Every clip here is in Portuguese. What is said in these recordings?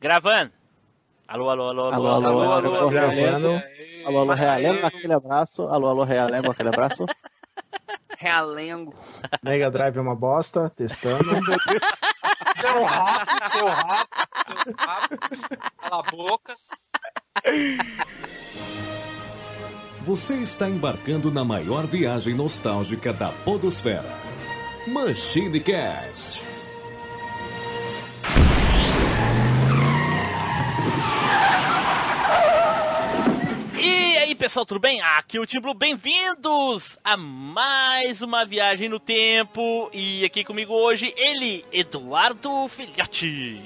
Gravando. Alô, alô, alô, alô, Alô, alô, alô, alô, alô, Gravando. alô, alô, Realengo, aquele abraço. Alô, alô, Realengo, aquele abraço. Realengo. Mega Drive é uma bosta, testando. Seu rabo, seu rabo, seu rabo. Cala a boca. Você está embarcando na maior viagem nostálgica da Podosfera. Machine Cast. Pessoal, tudo bem? Aqui é o Tim Blue, bem-vindos a mais uma viagem no tempo. E aqui comigo hoje, ele, Eduardo Filhote.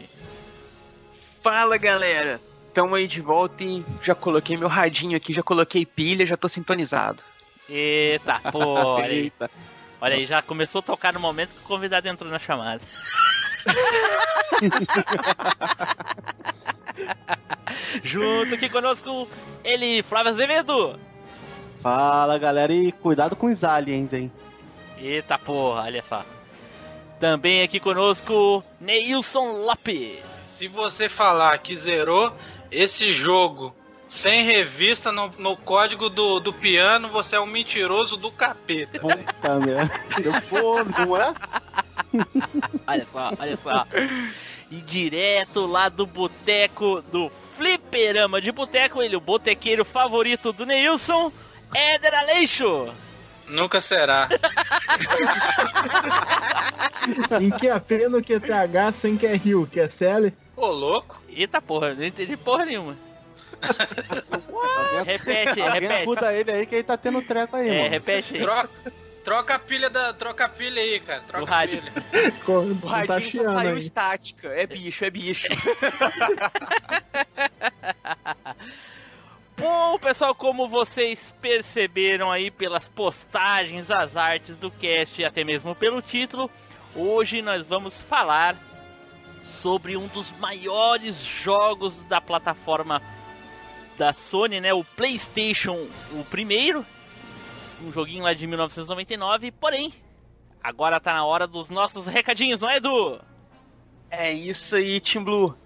Fala galera, tamo aí de volta e já coloquei meu radinho aqui, já coloquei pilha, já tô sintonizado. Eita, pô, olha aí. Eita. Olha aí, já começou a tocar no momento que o convidado entrou na chamada. Junto aqui conosco, ele, Flávio Azevedo. Fala, galera, e cuidado com os aliens, hein? Eita porra, olha só. Também aqui conosco, Neilson Lopes. Se você falar que zerou esse jogo sem revista no, no código do, do piano, você é um mentiroso do capeta. Puta merda. Pô, não é? Olha só, olha só. E direto lá do boteco do Fliperama de Boteco, ele, o botequeiro favorito do Neilson, Éder Aleixo. Nunca será. em QAP no QTH sem QRU, que é CL. Ô, louco. Eita porra, não entendi porra nenhuma. Repete, Alguém repete. ajuda ele aí que ele tá tendo treco aí, É, mano. repete aí. Troca, troca a pilha da. Troca a pilha aí, cara. Troca a rádio. pilha. Com- O tá radinho só saiu aí. estática, é bicho, é bicho. Bom, pessoal, como vocês perceberam aí pelas postagens, as artes do cast e até mesmo pelo título, hoje nós vamos falar sobre um dos maiores jogos da plataforma da Sony, né? O PlayStation, o primeiro, um joguinho lá de 1999, porém, agora tá na hora dos nossos recadinhos, não é, Edu? É isso aí, Team Blue.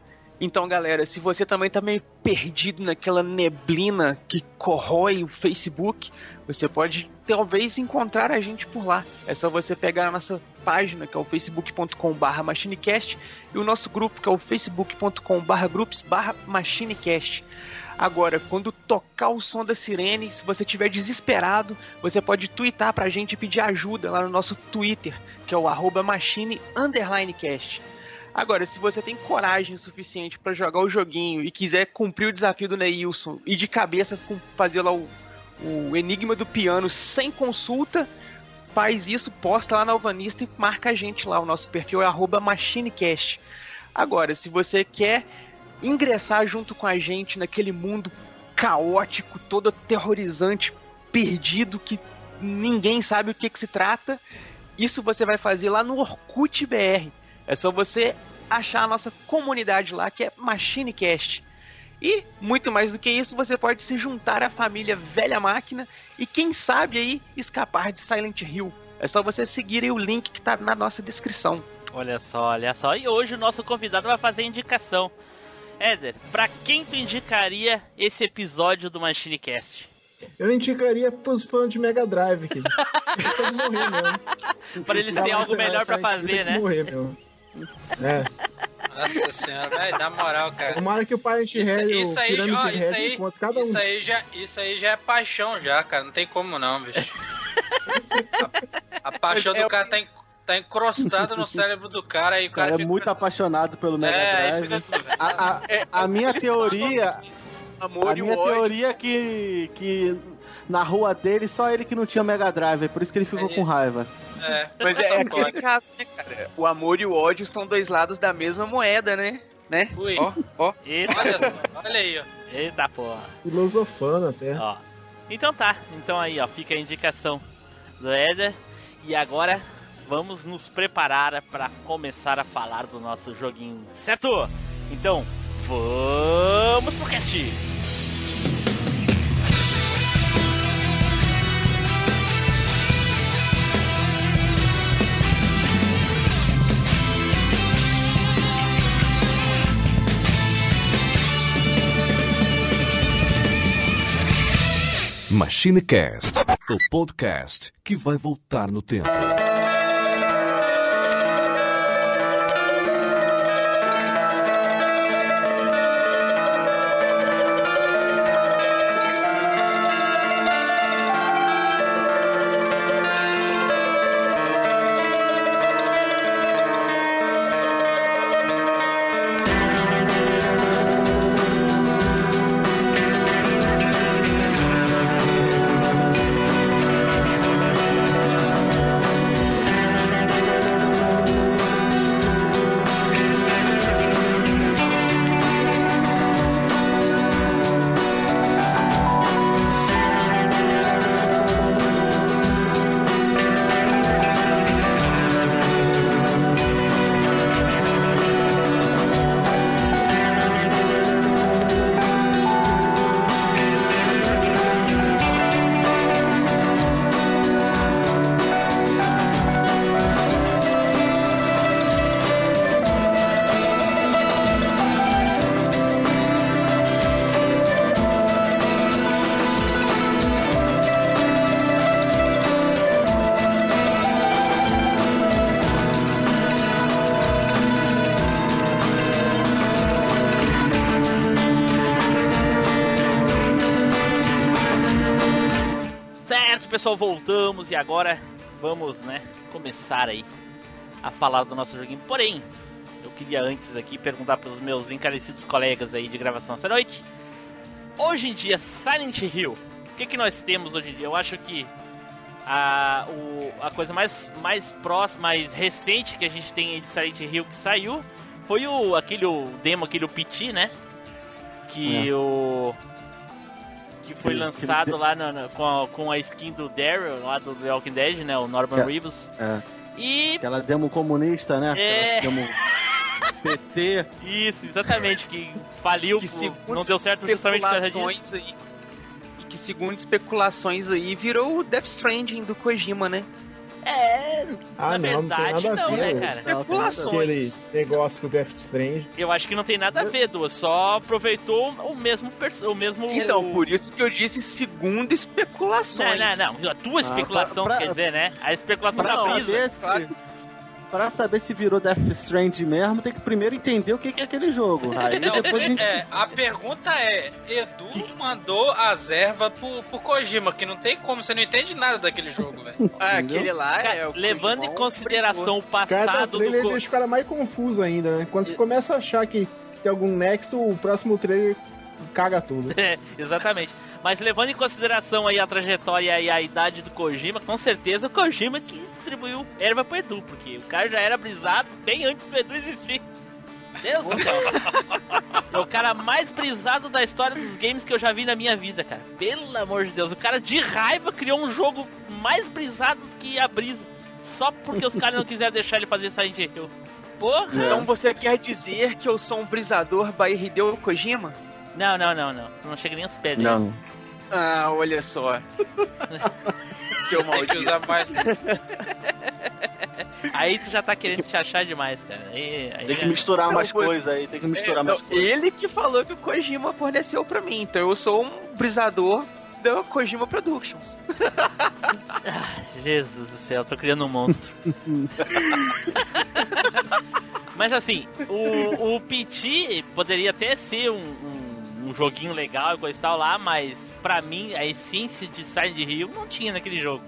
Então, galera, se você também tá meio perdido naquela neblina que corrói o Facebook, você pode talvez encontrar a gente por lá. É só você pegar a nossa página, que é o facebook.com.br machinecast, e o nosso grupo, que é o facebook.com.br groups/machinecast. Agora, quando tocar o som da sirene, se você estiver desesperado, você pode twittar pra gente e pedir ajuda lá no nosso Twitter, que é o arroba machine. Agora, se você tem coragem suficiente pra jogar o joguinho e quiser cumprir o desafio do Neilson e de cabeça fazer lá o, o Enigma do Piano sem consulta, faz isso, posta lá na Alvanista e marca a gente lá. O nosso perfil é arroba machinecast. Agora, se você quer ingressar junto com a gente naquele mundo caótico, todo aterrorizante, perdido, que ninguém sabe o que, que se trata, isso você vai fazer lá no Orkut BR. É só você achar a nossa comunidade lá, que é MachineCast. E, muito mais do que isso, você pode se juntar à família Velha Máquina e, quem sabe, aí, escapar de Silent Hill. É só você seguir o link que tá na nossa descrição. Olha só, olha só. E hoje o nosso convidado vai fazer indicação. Éder, pra quem tu indicaria esse episódio do MachineCast? Eu indicaria pros fãs de Mega Drive que morrer mesmo. Pra eles terem algo melhor pra aí, fazer, né? morrer mesmo. É. Nossa senhora, velho, na moral, cara. Tomara que o Parent Isso, Head e o isso aí, ó, isso Head aí, encontrem cada um. isso aí já, isso aí já é paixão já, cara. Não tem como não, bicho. A, a paixão É, do cara tá, en- tá encrostada no cérebro do cara aí o O cara, cara é fica- muito apaixonado pelo Mega É, Drive. fica- A, a- É, a minha teoria, Amor a e minha ódio. teoria é que, que na rua dele só ele que não tinha Mega Drive, é por isso que ele ficou Aí- com raiva. É, Mas é, é pode. aquele caso, né, cara? O amor e o ódio são dois lados da mesma moeda, né? Né? Ui. Ó, ó. Eita, Olha só, olha aí, ó. eita porra. Filosofando até. Ó. Então tá, então aí ó, fica a indicação do Éder. E agora vamos nos preparar para começar a falar do nosso joguinho, certo? Então, vamos pro cast! Machine Cast, o podcast que vai voltar no tempo. Voltamos e agora vamos, né, começar aí a falar do nosso joguinho. Porém, eu queria antes aqui perguntar para os meus encarecidos colegas aí de gravação essa noite. Hoje em dia, Silent Hill, o que, que nós temos hoje em dia? Eu acho que a, o, a coisa mais, mais próxima, mais recente que a gente tem aí de Silent Hill que saiu foi o aquele o demo, aquele o PT, né? Que É. o que foi lançado aquele lá na- na- com, a, com a skin do Daryl, lá do The Walking Dead, né? O Norman Que- Reedus. É, E aquela demo comunista, né? É. Aquela demo PT. isso, exatamente, que faliu, Que por- não deu certo justamente por causa disso. aí. E que segundo especulações aí virou o Death Stranding do Kojima, né? É, Ah, na não, não tem verdade a não, ver. né, cara? Especulações. Aquele negócio com o Death Strange. Eu acho que não tem nada a ver, duas. Só aproveitou o mesmo o mesmo. Então, por isso que eu disse segundo Não, especulações. não, não. A tua Ah, especulação, pra- pra- quer dizer, né? A especulação Pra da Não, brisa. saber, se, claro. Pra saber se virou Death Strand mesmo, tem que primeiro entender o que que é aquele jogo. Aí Não, depois a gente. é, a pergunta é: Edu mandou as ervas pro, pro Kojima, que não tem como, você não entende nada daquele jogo, velho. Ah, aquele lá Cara, é o levando em consideração o Cada passado do. trailer Co- deixa o cara mais confuso ainda, né? Quando você começa a achar que tem algum nexo, o próximo trailer caga tudo. É, exatamente. Mas levando em consideração aí a trajetória e a idade do Kojima, com certeza o Kojima que distribuiu erva pro Edu, porque o cara já era brisado bem antes do Edu existir. Deus do céu. É o cara mais brisado da história dos games que eu já vi na minha vida, cara. Pelo amor de Deus, o cara de raiva criou um jogo mais brisado do que a brisa. Só porque os caras não quiseram deixar ele fazer Silent Hill. Porra! Então você quer dizer que eu sou um brisador by Hideo Kojima? Não, não, não, não. Não chega nem aos pés dele. Não. Ah, olha só. Seu Tem que maldito. usar mais. Aí tu já tá querendo te achar demais, cara. Aí, aí Tem que já- misturar Não, mais coisas aí, tem que misturar É, mais coisas. ele que falou que o Kojima forneceu pra mim, então eu sou um brisador da Kojima Productions. Jesus do céu, tô criando um monstro. Mas assim, o, o PT poderia até ser um, um, um joguinho legal e coisa e tal lá, mas pra mim a essência de Silent Hill não tinha naquele jogo.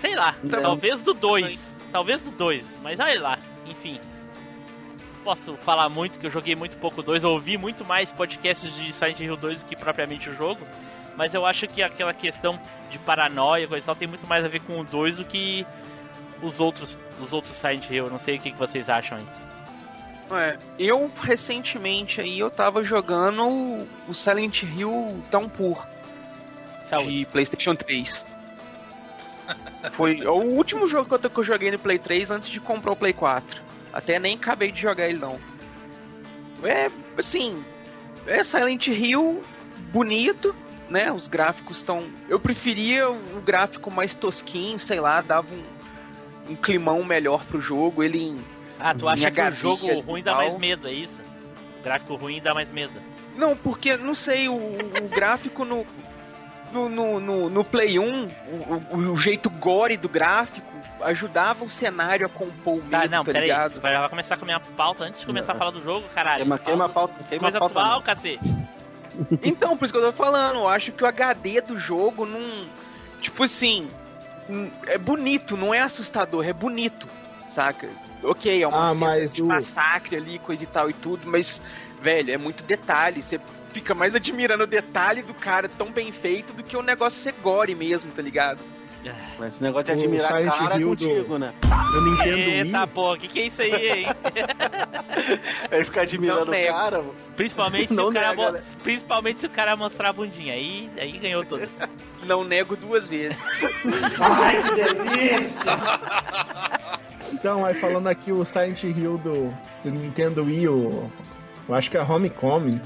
Sei lá, Não. talvez do 2. Talvez do 2, mas olha lá, enfim. Posso falar muito que eu joguei muito pouco 2, ouvi muito mais podcasts de Silent Hill 2 do que propriamente o jogo. Mas eu acho que aquela questão de paranoia e coisa e tal tem muito mais a ver com o 2 do que os outros, os outros Silent Hill. Eu não sei o que, que vocês acham aí. É, eu recentemente aí eu tava jogando o- Silent Hill Downpour Saúde. de PlayStation 3. Foi o último jogo que eu, que eu joguei no Play 3 antes de comprar o Play 4. Até nem acabei de jogar ele não. É, assim, é Silent Hill bonito, né? Os gráficos estão. Eu preferia o gráfico mais tosquinho, sei lá, dava um, um climão melhor pro jogo. Ele em Ah, tu acha que o jogo ruim dá mais medo, é isso? O gráfico ruim dá mais medo. Não, porque, não sei, o, o gráfico no. no, no, no, no Play 1, o, o- o jeito gore do gráfico ajudava o cenário a compor o medo, Tá, tá, não, peraí. ligado? Vai vai começar com a minha pauta antes de começar a falar do jogo, caralho. Queima, queima a pauta, queima a Coisa pauta. atual, não. cacete. Então, por isso que eu tô falando, eu acho que o HD do jogo não. Tipo assim. É bonito, não é assustador, é bonito, saca? Ok, é uma Ah, cena mas de o- massacre ali, coisa e tal e tudo, mas, velho, é muito detalhe. Você fica mais admirando o detalhe do cara tão bem feito do que o negócio ser gore mesmo, tá ligado? Mas esse negócio de O admirar Silent cara é Hill do- contigo, né? Eu Nintendo Eita, Wii. pô, o que, que é isso aí, hein? Aí ficar admirando Não o nego. cara. Principalmente se, Não o cara nega, mo- né? Principalmente se o cara mostrar a bundinha. Aí, aí ganhou todas. Não nego duas vezes. Então, aí falando aqui o Silent Hill do, do Nintendo Wii, o, eu acho que é Homecoming.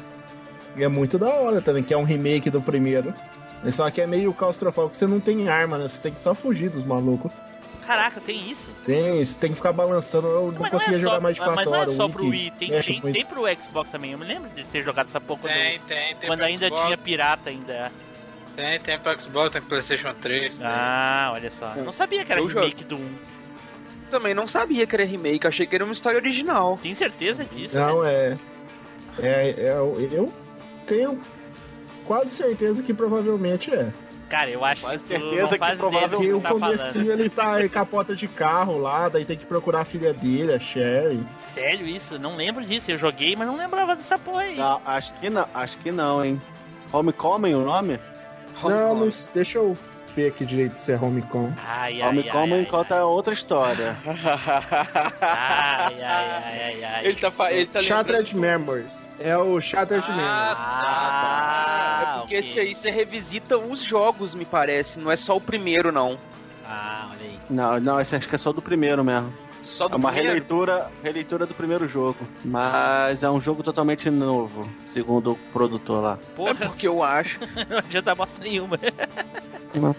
E é muito da hora também, que é um remake do primeiro. Mas Só que é meio claustrofóbico, você não tem arma, né? Você tem que só fugir dos malucos. Caraca, tem isso? Tem, você tem que ficar balançando. Eu não Mas conseguia é jogar só, mais de 4 mas não horas. é só o pro Wii, tem, tem, muito. tem pro Xbox também. Eu me lembro de ter jogado essa porra quando, Tem, tem, tem. quando ainda Xbox, tinha pirata ainda. Tem, tem pro Xbox, tem pro PlayStation 3. tem. Ah, olha só. Eu não sabia que era Eu remake do 1. Também não sabia que era remake, achei que era uma história original. Tem certeza disso? Não, é. É, é. Eu tenho quase certeza que provavelmente é. Cara, eu acho Quase que certeza que provavelmente Porque que o tá comecinho ele tá em capota de carro lá, daí tem que procurar a filha dele, a Sherry. Sério isso? Não lembro disso. Eu joguei, mas não lembrava dessa porra aí. Não, acho que não, acho que não, hein? Homecoming o nome? Não, não, deixa eu ver aqui direito se é Homecom. Ai, ai, ai, Homecoming ai, conta outra história. ai, ai, ai, ai, ai. Ele tá, ele tá lembrando- Shattered Memories. É o Shattered Ah, Memories. Ah, É porque ok. esse aí você revisita os jogos, me parece. Não é só o primeiro, não. Ah, olha aí. Não, não, esse acho que é só do primeiro mesmo. Só do É uma primeiro. releitura, releitura do primeiro jogo. Mas é um jogo totalmente novo, segundo o produtor lá. É Porra, porque eu acho. não adianta bosta nenhuma. Não.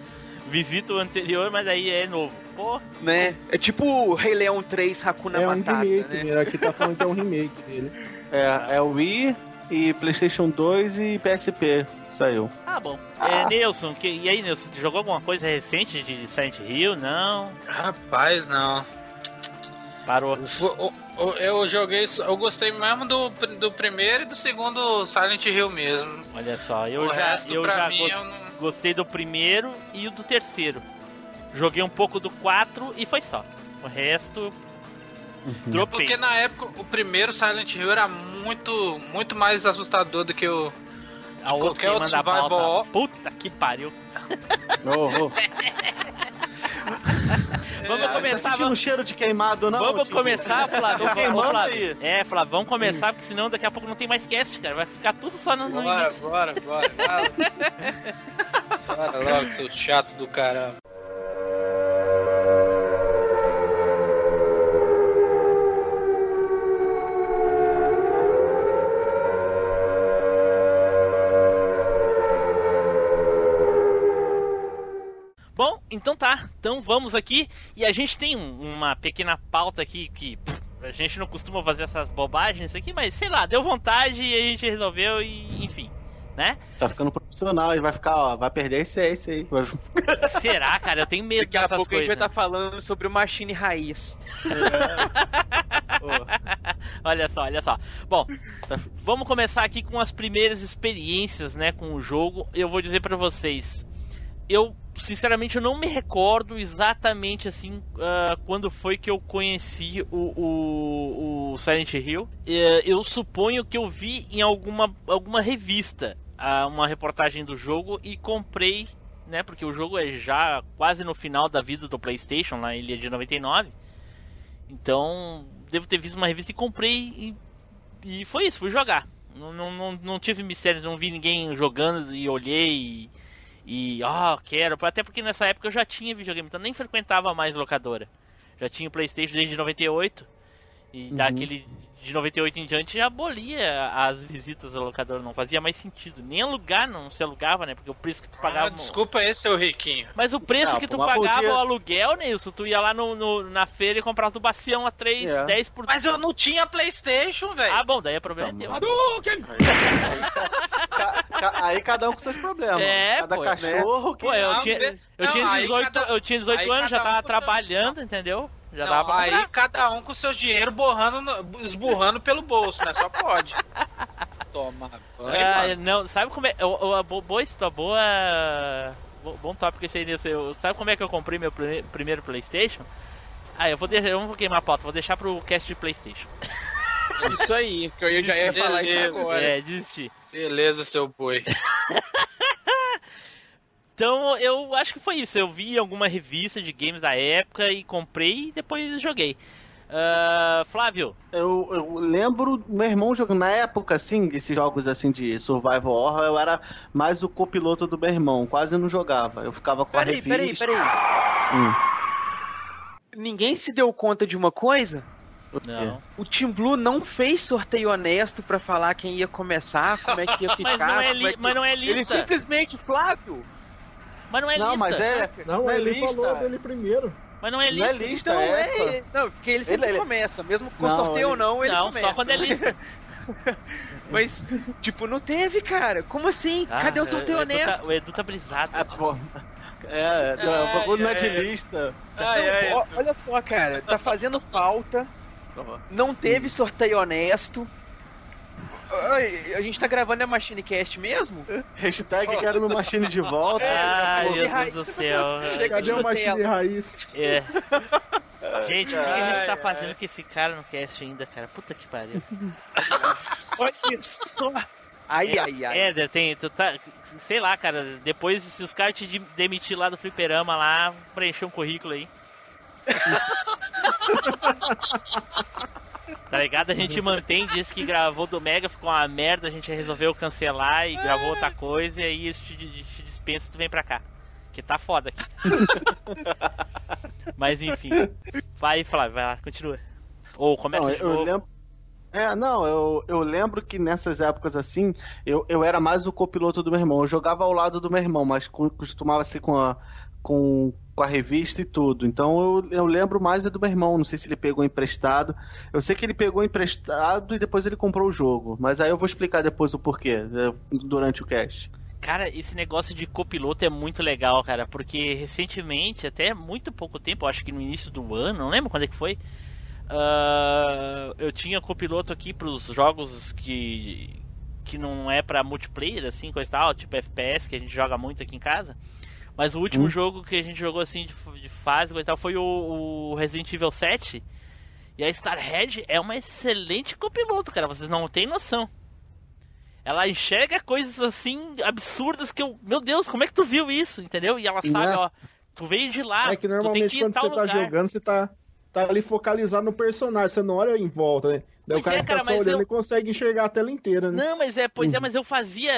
Visita o anterior, mas aí é novo. Porra. né? É tipo Rei Leão 3 Hakuna É um Matata, remake, né? né? Aqui tá falando que é um remake dele. É, é o Wii e PlayStation 2 e PSP saiu. Ah, bom. Ah. É, Nilson, que, e aí, Nilson, tu jogou alguma coisa recente de Silent Hill? Não? Rapaz, não. Parou. Eu joguei, eu gostei mesmo do, do primeiro e do segundo Silent Hill mesmo. Olha só, eu o já, resto eu já mim eu não. gostei do primeiro e o do terceiro. Joguei um pouco do 4 e foi só. O resto, dropei. Porque na época o primeiro Silent Hill era muito, muito mais assustador do que o. A qualquer que outro survival-. Puta que pariu. Ô, ô. Vamos Tá começar, sentindo um vamos, cheiro de queimado, não? vamos Tico? começar, Flávio. Tô queimando Ô, Flávio. aí. É, Flávio, vamos começar, porque senão daqui a pouco não tem mais cast, cara. Vai ficar tudo só no, no Bora, início. bora, bora. Bora logo, seu chato do caramba. Então tá. Então vamos aqui. E a gente tem um- uma pequena pauta aqui que pff, a gente não costuma fazer essas bobagens aqui, mas sei lá, deu vontade e a gente resolveu e enfim, né? Tá ficando profissional e vai ficar, ó, vai perder esse esse aí. Será, cara? Eu tenho medo Daqui a pouco a gente vai estar falando sobre o Machine Raiz. olha só, olha só. Bom, Tá- vamos começar aqui com as primeiras experiências, né, com o jogo. Eu vou dizer pra vocês, eu sinceramente eu não me recordo exatamente assim ah, quando foi que eu conheci o, o, o Silent Hill. Eh, eu suponho que eu vi em alguma, alguma revista ah, uma reportagem do jogo e comprei, né? Porque o jogo é já quase no final da vida do PlayStation, lá ele é de 99. Então, devo ter visto uma revista e comprei e, e foi isso, fui jogar. Não, não, não, não tive mistério, não vi ninguém jogando e olhei e, e ó, quero. Até porque nessa época eu já tinha videogame, então nem frequentava mais locadora. Já tinha o PlayStation desde 98 e dá Uhum. aquele de 98 em diante já abolia as visitas ao locador, não fazia mais sentido. Nem alugar não se alugava, né? Porque o preço que tu pagava. Ah, desculpa aí, seu riquinho. Mas o preço Ah, que tu pagava o aluguel, Nilson, tu ia lá no, no- na feira e comprava o bacião a 3, É. 10 por Mas eu não tinha Playstation, velho. Ah, bom, daí é problema Então, teu. Aí cada um com seus problemas. É, cada pô, cachorro que. Pô, eu Não, tinha, eu não, tinha aí 18, cada- eu tinha 18 aí anos, já um tava trabalhando, entendeu? Já Não, dava pra aí cada um com seu dinheiro borrando, no- esburrando pelo bolso, né? Só pode. Toma banho, Ah, não, sabe como é. o- o- boa história, boa. bo- Bom tópico esse aí, Nilson. Eu- Sabe como é que eu comprei meu pri- primeiro PlayStation? Ah, eu vou deixar, eu não vou queimar a pauta, vou deixar pro cast de PlayStation. Isso aí, que eu já ia falar isso Beleza. agora. É, desisti. Beleza, seu boi. Então eu acho que foi isso. Eu vi alguma revista de games da época e comprei e depois joguei. Ah, Flávio, Eu, eu lembro meu irmão jogando na época, assim, esses jogos assim de survival horror, eu era mais o copiloto do meu irmão, quase não jogava. Eu ficava com a Peraí, revista. peraí, peraí. Hum, Ninguém se deu conta de uma coisa? não. O Team Blue não fez sorteio honesto pra falar quem ia começar, como é que ia ficar. Mas não é, como li- que- mas não é Ele lista. simplesmente, Flávio, Mas não é Não, lista. mas é. Não, não é ele lista. falou dele primeiro. Mas não é Não é lista. lista, então é essa. é. Não, porque ele sempre Ele- ele- começa, mesmo com Não, sorteio ou ele- não, ele não, começa. só quando é lista. Mas, tipo, não teve, cara. Como assim? Ah, Cadê o sorteio Edu tá- honesto? o Edu tá brisado. É, pô. É, não, o bagulho não é de ai. lista. Ai, ai, Não, ó, olha só, cara, tá fazendo falta, não teve sorteio honesto. Ai, a gente tá gravando a Machine Cast mesmo? Hashtag quero meu machine de volta. Ai, meu Deus do céu. Cadê o Machine. Raiz? É. Gente, o que a gente tá fazendo com esse cara no cast ainda, cara? Puta que pariu. Olha só. Ai, ai, ai. Éder, tem. Tu tá, sei lá, cara. Depois, se os caras te de- demitir lá do fliperama lá, preencher um currículo aí. tá ligado? A gente mantém, disse que gravou do Mega, ficou uma merda, a gente resolveu cancelar e gravou outra coisa, e aí isso te, te dispensa e tu vem pra cá. Que tá foda aqui. Mas enfim. Vai, Flávio, vai lá, continua. Ou começa Não, de eu novo. lembro. É, não, eu, eu lembro que nessas épocas assim, eu, eu era mais o copiloto do meu irmão. Eu jogava ao lado do meu irmão, mas co- costumava ser com a, com, com a revista e tudo. Então eu, eu lembro mais é do meu irmão. Não sei se ele pegou emprestado. Eu sei que ele pegou emprestado e depois ele comprou o jogo. Mas aí eu vou explicar depois o porquê, eh, durante o cast. Cara, esse negócio de copiloto é muito legal, cara, porque recentemente, até muito pouco tempo, acho que no início do ano, não lembro quando é que foi, ah, eu tinha copiloto aqui pros jogos que que não é pra multiplayer, assim, coisa e tal, tipo FPS, que a gente joga muito aqui em casa. Mas o último Hum. jogo que a gente jogou assim de, de fase e tal foi o, o Resident Evil 7. E a Starhead é uma excelente copiloto, cara, vocês não têm noção. Ela enxerga coisas assim absurdas que eu. Meu Deus, como é que tu viu isso? Entendeu? E ela sabe, ó. Tu veio de lá, é que tu tem normalmente que ir quando você tá lugar. jogando, você tá, tá ali focalizado no personagem, você não olha em volta, né? Daí Pois o cara é, que cara, tá só mas olhando eu- e consegue enxergar a tela inteira, né? Não, mas é, pois é, Uhum. mas eu fazia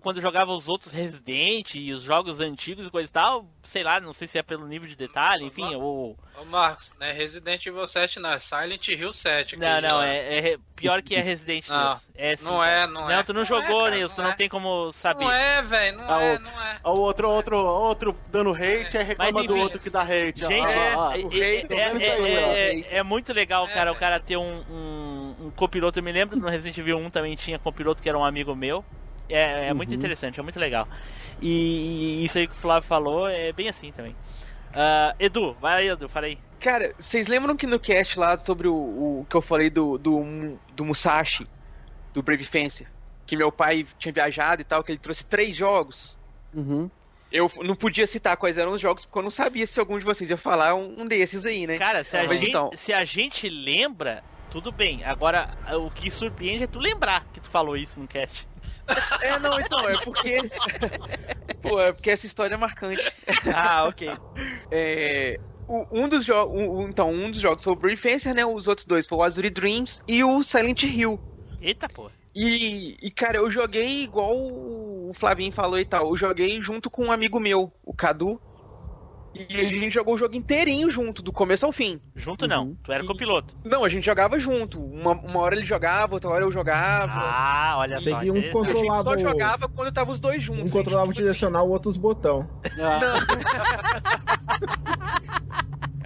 quando eu jogava os outros Resident e os jogos antigos e coisa e tal, sei lá, não sei se é pelo nível de detalhe, enfim, ou. Ô Marcos, não é Resident Evil 7, não, é Silent Hill 7. Não, não, é, é pior que é Resident Não, Evil. É, sim, não cara. é, não é. Não, tu não, Não jogou, é, cara, Nilson, tu não não é. tem como saber. Não é, velho, não Ah, é, não é. O outro, outro, outro dando hate, aí reclama Mas, do enfim, outro que dá hate. ó. Gente, é, é- é- é- é- é muito legal, cara, É, o cara ter um, um, um copiloto. Eu me lembro no Resident Evil 1 também tinha copiloto que era um amigo meu. É, é muito Uhum. interessante, é muito legal. E, e isso aí que o Flávio falou é bem assim também. Ah, Edu, vai aí, Edu, fala aí. Cara, vocês lembram que no cast lá sobre o, o que eu falei do, do, do Musashi, do Brave Fencer, que meu pai tinha viajado e tal, que ele trouxe três jogos? Uhum. Eu não podia citar quais eram os jogos, porque eu não sabia se algum de vocês ia falar um, um desses aí, né? Cara, se a, Mas gente, então. se a gente lembra, tudo bem. Agora, o que surpreende é tu lembrar que tu falou isso no cast. É, não, então, é porque. Pô, é porque essa história é marcante. Ah, ok. É, o- um dos jogos. então, um dos jogos foi o Brave Fencer, né? Os outros dois foram o Azure Dreams e o Silent Hill. Eita, pô. E, e, cara, eu joguei igual o Flavinho falou e tal. Eu joguei junto com um amigo meu, o Cadu. E a gente jogou o jogo inteirinho junto, do começo ao fim. Junto não, Uhum. tu era E- copiloto. Não, a gente jogava junto. Uma, uma hora ele jogava, outra hora eu jogava. Ah, olha só. Um a gente controlava só jogava quando tava os dois juntos. Um A gente, controlava o tipo assim, direcional, o outro os botão.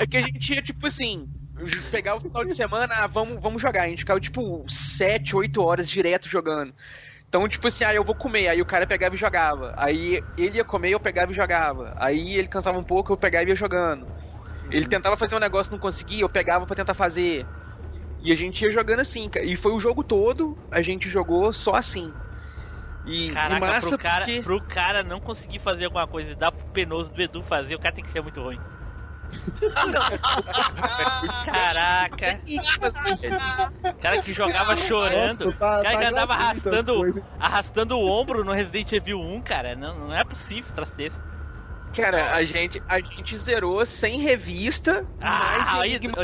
É que a gente ia, tipo assim, pegava o final de semana, ah, vamos, vamos jogar. A gente ficava, tipo, 7, 8 horas direto jogando. Então, tipo assim, ah, eu vou comer. Aí o cara pegava e jogava. Aí ele ia comer, eu pegava e jogava. Aí ele cansava um pouco, eu pegava e ia jogando. Ele tentava fazer um negócio, não conseguia, eu pegava pra tentar fazer. E a gente ia jogando assim, cara. E foi o jogo todo, a gente jogou só assim. E, e Caraca, massa pro, cara, porque... pro cara não conseguir fazer alguma coisa e dar pro penoso do Edu fazer, o cara tem que ser muito ruim. Caraca, o cara que jogava chorando, Nossa, tá- o cara tá que andava gratuito as arrastando, arrastando o ombro no Resident Evil 1, cara, não, não é possível traço desse. Cara, a gente, a gente zerou sem revista. Ah, aí, Nilson,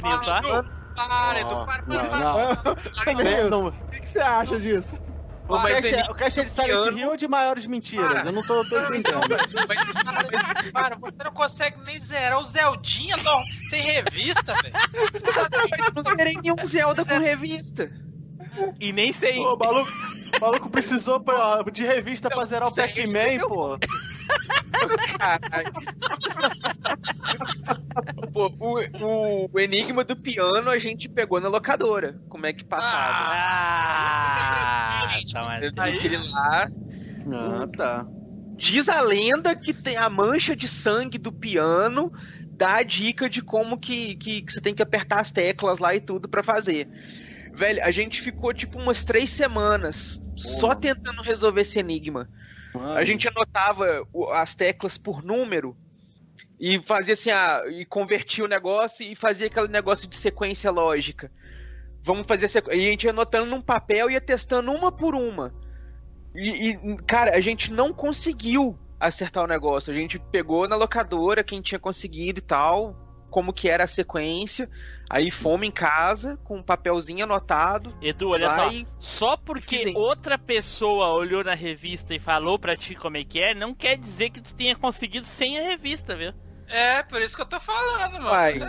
para, Edu, para, não, para, para. não. Nilson, Não, O que você acha disso? O cast, é, ele- o cast é de Silent Hill ou de maiores mentiras? Para. Eu não tô, tô entendendo. Mas, para, você não consegue nem zerar o Zeldinha não, sem revista, velho. Eu não zerei nenhum Zelda com revista. E nem sei. Pô, o maluco, o maluco precisou pra- de revista pra zerar o Pac-Man, pô. Pô, o, o, o Enigma do piano a gente pegou na locadora. Como é que passava? Ah, tá, tenho que ir lá. Ah, tá. Diz a lenda que tem a mancha de sangue do piano dá a dica de como que, que, que você tem que apertar as teclas lá e tudo pra fazer. Velho, a gente ficou tipo umas três semanas só tentando resolver esse enigma. A gente anotava as teclas por número e fazia assim, ah, e convertia o negócio e fazia aquele negócio de sequência lógica. Vamos fazer sequ... E a gente ia anotando num papel e ia testando uma por uma. E, e, cara, a gente não conseguiu acertar o negócio. A gente pegou na locadora quem tinha conseguido e tal, como que era a sequência. Aí fomos em casa com um papelzinho anotado. Edu, olha só. Só porque Sim. outra pessoa olhou na revista e falou pra ti como é que é, não quer dizer que tu tenha conseguido sem a revista, viu? É, por isso que eu tô falando, mano. Vai.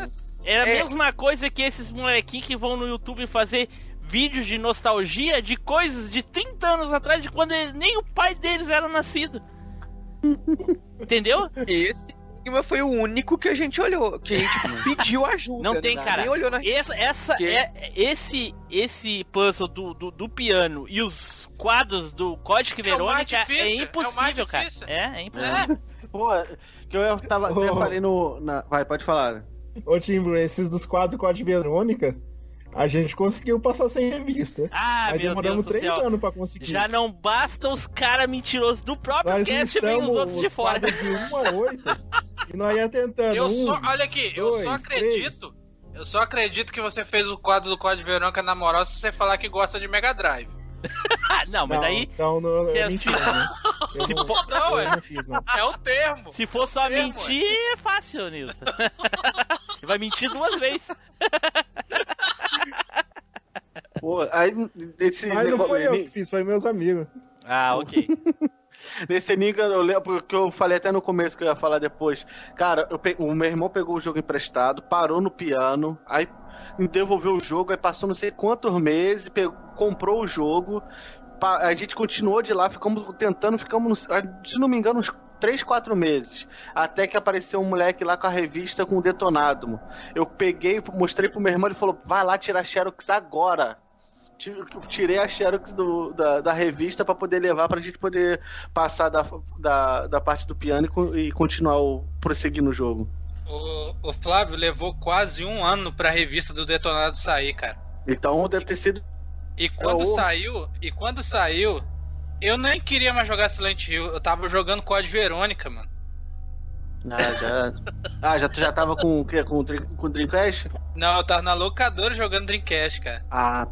É a É. mesma coisa que esses molequinhos que vão no YouTube fazer vídeos de nostalgia de coisas de 30 anos atrás, de quando eles- nem o pai deles era nascido. Entendeu? Esse enigma foi o único que a gente olhou, que a gente pediu ajuda. Não tem, né? cara. Nem olhou na Essa, essa Que? é, esse, esse puzzle do, do, do piano e os quadros do Código É Verônica é, difícil, é impossível, mais cara. É, é impossível. Pô, que eu tava, até Oh. falei no. na- Vai, pode falar. Ô, Timbo, esses dos quadros Código Verônica, a gente conseguiu passar sem revista. Ah, Aí meu demoramos Deus três céu. anos pra conseguir. Já não basta os caras mentirosos do próprio Nós cast vem os outros de os fora. quadros de 1 a 8 e nós ia tentando. Eu um, só, olha aqui, eu só dois, acredito. Eu só acredito que você fez o quadro do Código Verônica na moral se você falar que gosta de Mega Drive. Não, mas não, daí, Não, não, se é é mentira, né? Eu se não, Não, eu é. não fiz, não. É o termo. se for só Termo, mentir, é fácil, Nilson. Você vai mentir duas vezes. Pô, aí desse Mas não foi eu que fiz, foi meus amigos. Ah, ok. Nesse enigma, eu lembro que eu falei até no começo que eu ia falar depois. Cara, eu pe- o meu irmão pegou o jogo emprestado, parou no piano, aí devolveu o jogo, aí passou não sei quantos meses, pegou- comprou o jogo. A gente continuou de lá, ficamos tentando, ficamos, se não me engano, uns 3, 4 meses. Até que apareceu um moleque lá com a revista com o detonado. Eu peguei, mostrei pro meu irmão, ele falou: vai lá tirar Xerox agora. Ti- Tirei a Xerox do- da, da revista pra poder levar pra gente poder passar da, da, da parte do piano e, e continuar o, prosseguir no jogo. O, o Flávio levou quase um ano pra revista do Detonado sair, cara. Então deve ter sido. E quando É o- saiu, e quando saiu, eu nem queria mais jogar Silent Hill. Eu tava jogando Código Verônica, mano. Ah, já. ah, já, tu já tava com o quê? Com com o Dreamcast? Não, eu tava na locadora jogando Dreamcast, cara. Ah,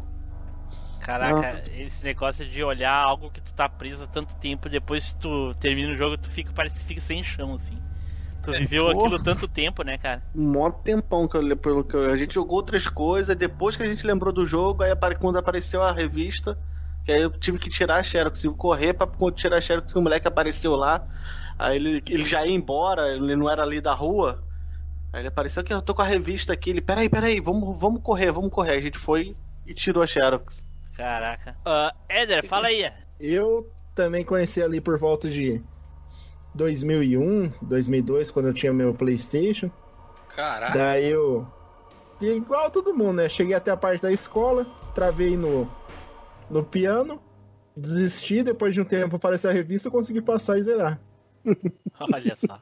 Caraca, esse negócio de olhar algo que tu tá preso há tanto tempo, depois que tu termina o jogo, tu fica, parece que fica sem chão, assim. Tu viveu porra. aquilo tanto tempo, né, cara? um mó tempão que, eu, pelo que eu- a gente jogou outras coisas, depois que a gente lembrou do jogo, aí quando apareceu a revista, que aí eu tive que tirar a Xerox, tive que correr pra tirar a Xerox, o moleque apareceu lá, aí ele, ele já ia embora, ele não era ali da rua, Aí ele apareceu aqui, eu tô com a revista aqui. Ele, peraí, peraí, vamos, vamos correr, vamos correr. A gente foi e tirou a Xerox. Caraca. Uh, Éder, fala aí. Eu também conheci ali por volta de 2001, 2002, quando eu tinha meu PlayStation. Caraca. Daí eu. Igual todo mundo, né? Cheguei até a parte da escola, travei no, no piano, desisti. Depois de um tempo apareceu a revista, consegui passar e zerar. Olha só.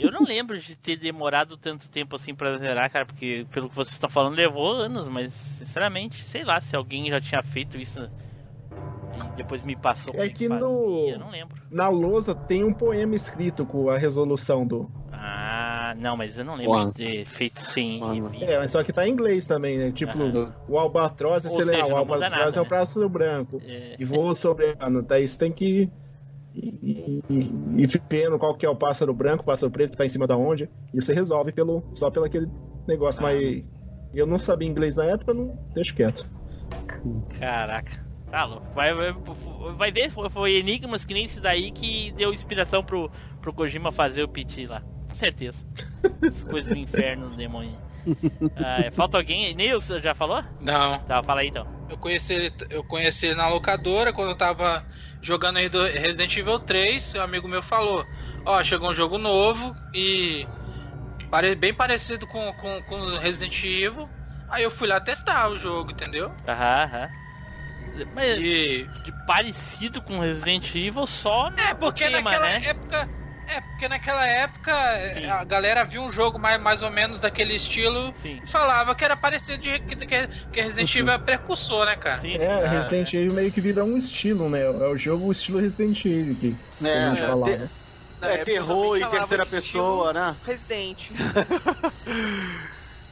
Eu não lembro de ter demorado tanto tempo assim pra zerar, cara, porque pelo que vocês estão falando levou anos, mas sinceramente, sei lá se alguém já tinha feito isso e depois me passou. É como que no- Eu não lembro. Na lousa tem um poema escrito com a resolução do. Ah, não, mas eu não lembro Uau. de ter feito sem revista. É, mas só que tá em inglês também, né? Tipo, o albatroz, você seja, ah, o albatroz nada, é o né? pássaro branco. É. E voa sobre a Daí você tem que ir, ir, ir vendo qual que é o pássaro branco, o pássaro preto que tá em cima da onde. E você resolve pelo, só pelo aquele negócio. Ah. Mas eu não sabia inglês na época, não deixa quieto. Caraca. Tá louco. Vai, vai, vai ver, foi, foi enigmas que nem esse daí que deu inspiração pro, pro Kojima fazer o PT lá. Com certeza. As coisas do inferno, do demônio. Ah, falta alguém? Nilson, já falou? Não. Tá, fala aí então. Eu conheci ele, eu conheci ele na locadora quando eu tava jogando aí do Resident Evil 3, um amigo meu falou, ó, chegou um jogo novo e bem parecido com, com, com Resident Evil. Aí eu fui lá testar o jogo, entendeu? Aham, aham. Mas E de parecido com Resident Evil só no é porque tema, naquela né? época, é porque naquela época Sim. a galera viu um jogo mais, mais ou menos daquele estilo Sim. e falava que era parecido de que, que, que Resident Evil é precursor, né, cara? Sim. É, Ah, Resident Evil meio que vira um estilo, né? É o jogo o estilo Resident Evil que, que a gente É, falava. te- é terror e terceira pessoa, né? Resident.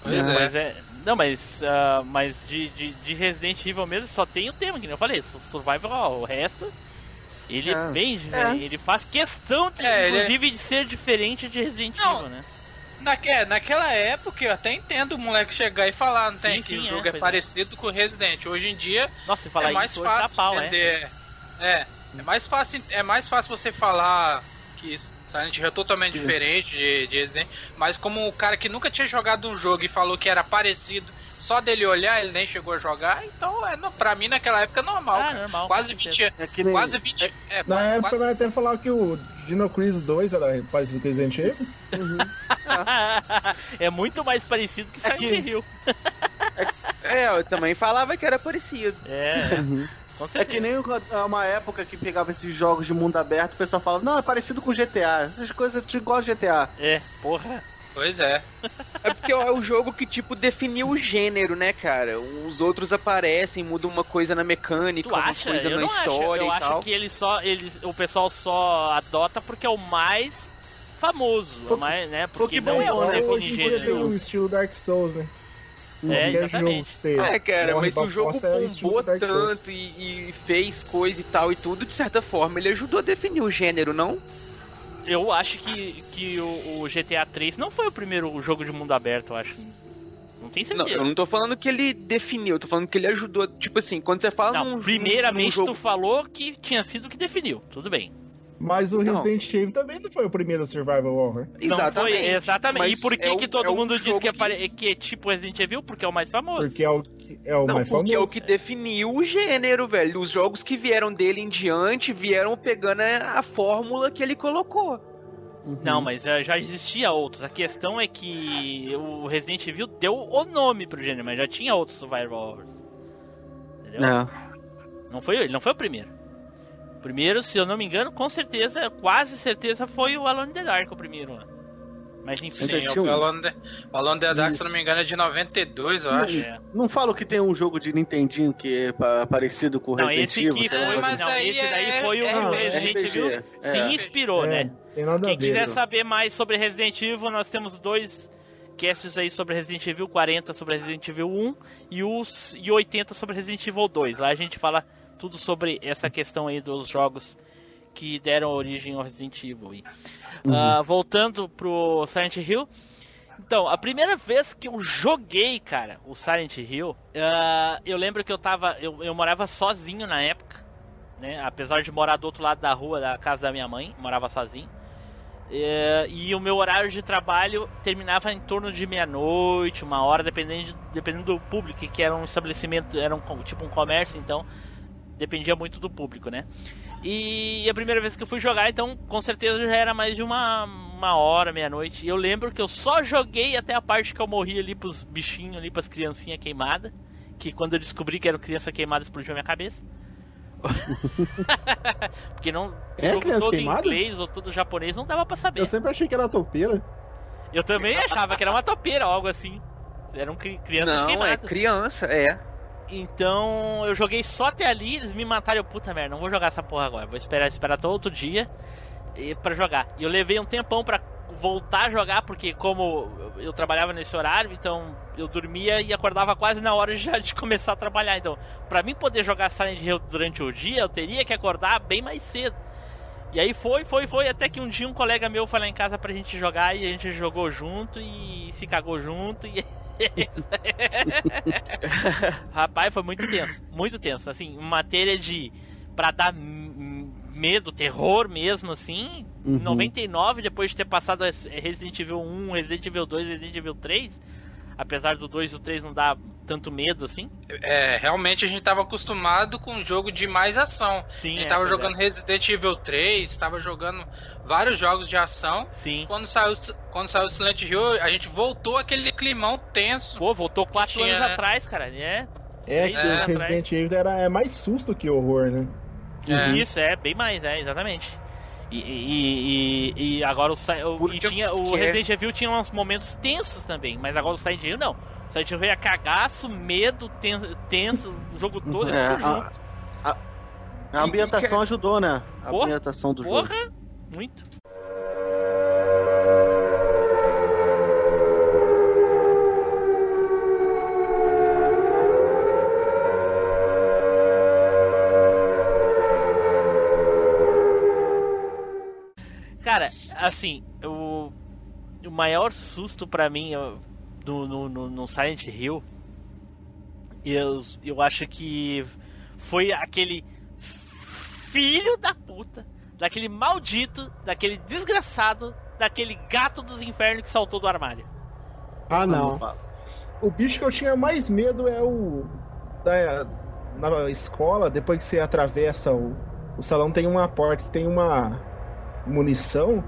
Pois é. Mas é. Não, mas, ah, mas de, de, de Resident Evil mesmo só tem o tema, que nem eu falei, Survival, o resto. Ele É. vem, É. ele faz questão, de, É, ele é- inclusive, de ser diferente de Resident Não. Evil, né? Na, é, naquela época eu até entendo o moleque chegar e falar, não tem? Sim, que sim, o é, jogo é, é. parecido com o Resident. Hoje em dia Nossa, se falar é mais isso fácil pau, é. vender. É. é mais fácil, é mais fácil você falar que Silent Hill é totalmente diferente de, de Resident, mas como o cara que nunca tinha jogado um jogo e falou que era parecido, só dele olhar ele nem chegou a jogar, então é, pra mim naquela época é normal. Cara. normal, Quase com 20 É que nem. Quase 20. É, Na quase- época nós até falava que o Dino Crisis 2 era parecido com Resident Evil. é muito mais parecido que É Silent que- Hill. É, eu também falava que era parecido. É, Uhum. É que nem uma época que pegava esses jogos de mundo aberto, o pessoal falava, não, é parecido com GTA. Essas coisas tipo igual a GTA. É, porra. Pois é. É porque é o jogo que, tipo, definiu o gênero, né, cara? Os outros aparecem, mudam uma coisa na mecânica, Tu acha? coisa Eu na não acho. história Eu e acho tal. que ele só, eles, o pessoal só adota porque é o mais famoso, Foi- mais, né? Porque que não é o né? Hoje em dia tem o estilo Dark Souls, né? É, Qualquer exatamente. você É, cara, mas pra o jogo é bombou tanto e, e fez coisa e tal e tudo, de certa forma, ele ajudou a definir o gênero, não? Eu acho que, que o, o GTA 3 não foi o primeiro jogo de mundo aberto, eu acho. Não tem Não, certeza. eu não tô falando que ele definiu, eu tô falando que ele ajudou. Tipo assim, quando você fala Não, num, num primeiramente jogo tu falou que tinha sido que definiu, tudo bem. Mas o Então. Resident Evil também não foi o primeiro Survival Horror. Exatamente. Não foi, exatamente. E por que, é o- que todo é mundo diz que é, pare- que é tipo Resident Evil? Porque é o mais famoso. Porque é o, que- é o Não, mais porque é o famoso. que definiu o gênero, velho. Os jogos que vieram dele em diante vieram pegando a, fórmula que ele colocou. Não, mas já existia outros. A questão é que o Resident Evil deu o nome pro gênero, mas já tinha outros Survival Horrors. Entendeu? É. Não foi ele, não foi o primeiro. O primeiro, se eu não me engano, com certeza, quase certeza, foi o Alone in the Dark o primeiro lá. Mas enfim. Sim, o um- Alone, the, o Alone the Dark, se Isso. eu não me engano, é de 92, eu acho. É. Não falo que tem um jogo de Nintendinho que é pa- parecido com o Não, Resident esse Evil, aqui sei foi, mas não, aí esse daí é- foi o é Resident Evil é. se inspirou, É, né? Tem nada Quem a ver. quiser né? saber mais sobre Resident Evil, nós temos dois casts aí sobre Resident Evil 40 sobre Resident Evil 1 e os e 80 sobre Resident Evil 2. Lá a gente fala tudo sobre essa questão aí dos jogos que deram origem ao Resident Evil. aí. Ah, voltando pro Silent Hill. Então, a primeira vez que eu joguei, cara, o Silent Hill, ah, eu lembro que eu tava. Eu, eu morava sozinho na época, né? Apesar de morar do outro lado da rua, da casa da minha mãe, morava sozinho. É, e o meu horário de trabalho terminava em torno de meia-noite, uma hora, dependendo, de, dependendo do público, que era um estabelecimento, era um, tipo um comércio, então dependia muito do público, né? E a primeira vez que eu fui jogar, então com certeza já era mais de uma, uma hora, meia-noite. E eu lembro que eu só joguei até a parte que eu morri ali pros bichinhos, ali pras criancinhas queimadas. Que quando eu descobri que eram criança queimada, explodiu a minha cabeça. Porque não. É jogo criança todo em queimada? inglês ou todo japonês não dava pra saber. Eu sempre achei que era topeira. Eu também achava que era uma topeira ou algo assim. Eram cri crianças Não, é queimadas. criança, é. Então eu joguei só até ali, eles me mataram, eu, puta merda, não vou jogar essa porra agora, vou esperar, esperar todo outro dia e, pra jogar. E eu levei um tempão pra voltar a jogar, porque como eu trabalhava nesse horário, então eu dormia e acordava quase na hora já de começar a trabalhar. Então, pra mim poder jogar Silent Hill durante o dia, eu teria que acordar bem mais cedo. E aí foi, foi, foi, até que um dia um colega meu foi lá em casa pra gente jogar e a gente jogou junto e se cagou junto e. Rapaz, foi muito tenso, muito tenso. Assim, matéria de. pra dar medo, terror mesmo, assim. Uhum. 99, depois de ter passado as- Resident Evil 1, Resident Evil 2, Resident Evil 3. Apesar do 2 e o 3 não dar tanto medo assim. É, realmente a gente tava acostumado com um jogo de mais ação. Sim, a gente é, tava pois jogando Resident Evil 3, tava jogando vários jogos de ação. Sim. Quando saiu, quando saiu o Silent Hill, a gente voltou aquele climão tenso. Pô, voltou 4 tinha, anos né? atrás, cara. É. É, que atrás. Resident Evil era, é mais susto que horror, né? É. Isso, é, bem mais, é, exatamente. E, e, e, e agora o, o, e tinha, o. Resident Evil tinha uns momentos tensos também, mas agora o Silent Hill não. O Silent Hill é cagaço, medo, ten- tenso, o jogo todo é, É, tudo junto. a, a ambientação ajudou, né? A Porra, ambientação do jogo. Porra, muito. Cara, assim, o, o maior susto pra mim eu, do, no, no, no Silent Hill, eu, eu acho que foi aquele filho da puta, daquele maldito, daquele desgraçado, daquele gato dos infernos que saltou do armário. Ah, não. O bicho que eu tinha mais medo é o. Da, na escola, depois que você atravessa o, o salão, tem uma porta que tem uma munição.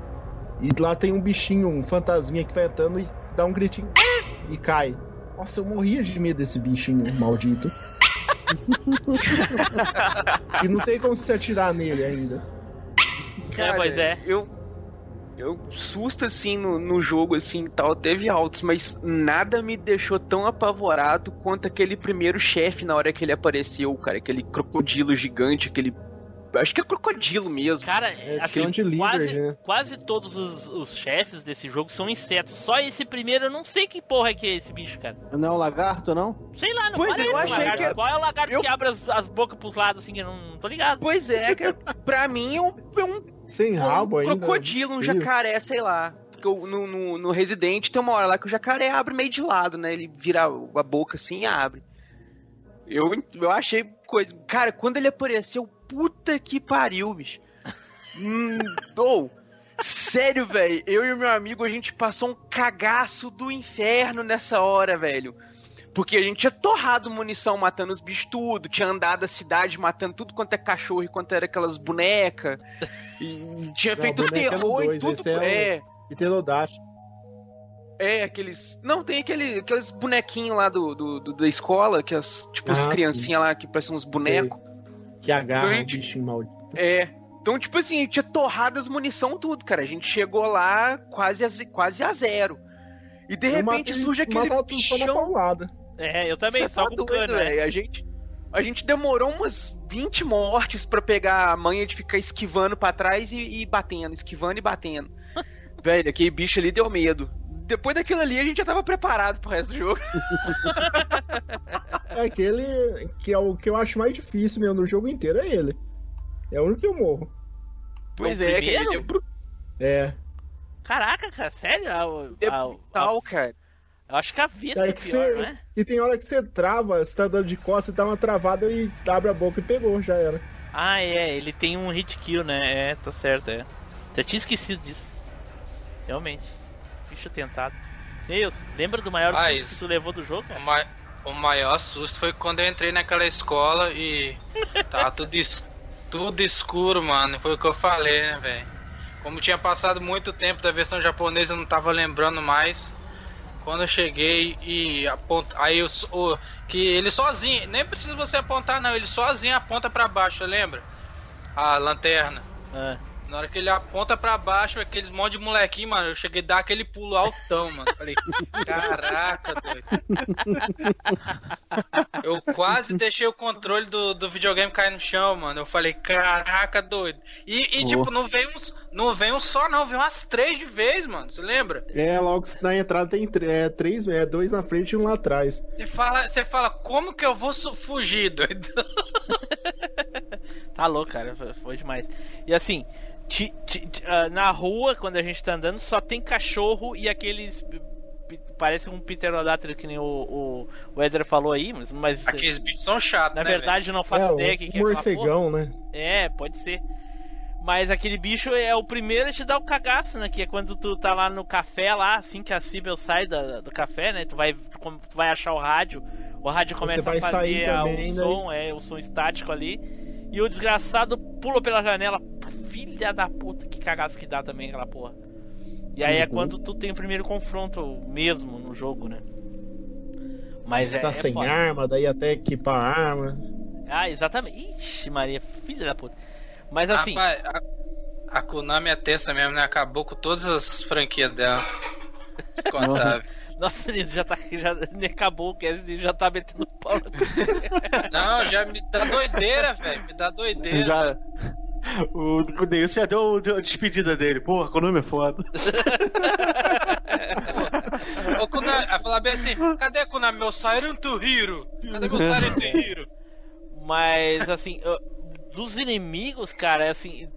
E lá tem um bichinho, um fantasminha que vai andando e dá um gritinho e cai. Nossa, eu morria de medo desse bichinho maldito. e não tem como se atirar nele ainda. é, pois é. Eu. Eu susto assim no, no jogo assim e tal, teve altos, mas nada me deixou tão apavorado quanto aquele primeiro chefe na hora que ele apareceu, cara, aquele crocodilo gigante, aquele acho que é crocodilo mesmo. Cara, É, assim, chão de líder, quase, né? quase todos os, os chefes desse jogo são insetos. Só esse primeiro, eu não sei que porra é que é esse bicho, cara. Não é um lagarto, não? Sei lá, não Pois é, parece eu um achei lagarto. que- Qual é o lagarto eu- que abre as, as bocas pros lados, assim, eu não, tô ligado. Pois é, cara, pra mim é um, é um Sem rabo um ainda. crocodilo, um jacaré, sei lá. Porque no, no, no Resident tem uma hora lá que o jacaré abre meio de lado, né? Ele vira a boca assim e abre. Eu, eu achei coisa. Cara, quando ele apareceu, puta que pariu, bicho. Hum, ou, sério, velho. Eu e meu amigo, a gente passou um cagaço do inferno nessa hora, velho. Porque a gente tinha torrado munição matando os bichos tudo, tinha andado a cidade matando tudo quanto é cachorro e quanto era aquelas bonecas. E tinha Não, feito é terror e dois, tudo. esse é o- É, E Pterodáctilo. É, aqueles. Não, tem aquele, aqueles bonequinhos lá do, do, do- da escola, que as. Tipo, as Ah, criancinhas lá que parecem uns bonecos. Que agarra o Gente. bichinho maldito. É. Então, tipo assim, tinha torrado as munição tudo, cara. A gente chegou lá quase a, quase a zero. E de Eu repente matei- surge aquele bichão. É, eu também, Você só tá com doido, cano, né? A gente, a gente demorou umas 20 mortes pra pegar a manha de ficar esquivando pra trás e, e batendo, esquivando e batendo. velho, aquele bicho ali deu medo. Depois daquilo ali, a gente já tava preparado pro resto do jogo. É aquele que é o que eu acho mais difícil mesmo no jogo inteiro, é ele. É o único que eu morro. Pois é, primeiro? é brutal, É. Caraca, cara, sério? Ah, o- é o- brutal, cara. Eu acho que a Aí é que pior, você- não é? E tem hora que você trava, você tá dando de costas, dá uma travada e abre a boca e pegou, já era. Ah, é, ele tem um hit kill, né? É, tá certo, é. Já tinha esquecido disso. Realmente. Bicho tentado. Deus, lembra do maior Ah, susto isso. que tu levou do jogo, O, cara? ma- o maior susto foi quando eu entrei naquela escola e tava tudo, es- tudo escuro, mano. Foi o que eu falei, né, velho? Como tinha passado muito tempo da versão japonesa, eu não tava lembrando mais. Quando eu cheguei e aponta, aí eu, o, que ele sozinho, nem precisa você apontar não, ele sozinho aponta pra baixo, lembra? A lanterna. Ah, Na hora que ele aponta pra baixo, aqueles monte de molequinho, mano, eu cheguei a dar aquele pulo altão, mano. Falei, caraca, doido. Eu quase deixei o controle do, do videogame cair no chão, mano. Eu falei, caraca, doido. E, e, tipo, não vem uns. Não vem um só, não, vem umas três de vez, mano. Você lembra? É, logo na entrada tem tr- é, três, é, dois na frente e um lá atrás. Você fala, você fala, como que eu vou fugir, doido? tá louco, cara. Foi demais. E assim, ti- ti- ti- ah, na rua, quando a gente tá andando, só tem cachorro e aqueles. Parece um pterodátilo que nem o, o, o Eder falou aí, mas, mas Aqueles bichos são chatos, na né? verdade eu não faço é, ideia o que, que é morcegão, né? É, pode ser. Mas aquele bicho é o primeiro a te dar o cagaço, né? Que é quando tu tá lá no café, lá, assim que a Sibel sai da- do café, né? Tu vai, tu vai achar o rádio. O rádio começa a fazer sair a- também, o né? som, é, o som estático ali. E o desgraçado pula pela janela. Filha da puta, que cagaço que dá também aquela porra. E aí é Uhum. quando tu tem o primeiro confronto mesmo no jogo, né? Mas Você é, tá é sem foda. arma, daí até equipar a arma. Ah, exatamente. Ixi, Maria, filha da puta. Mas assim. Rapaz, a, a Konami é tensa mesmo, né? Acabou com todas as franquias dela. Contável. Nossa, ele já tá. Já nem acabou o cast, ele já tá metendo pau. na- Não, já me dá doideira, velho. Me dá doideira. Já. O, o Deilson já deu, deu a despedida dele. Porra, o nome é foda. Ô, Konami, vai falar bem assim: cadê Konami? Meu Silent Hero? Cadê meu Silent Hero? Mas assim, eu- dos inimigos, cara, assim.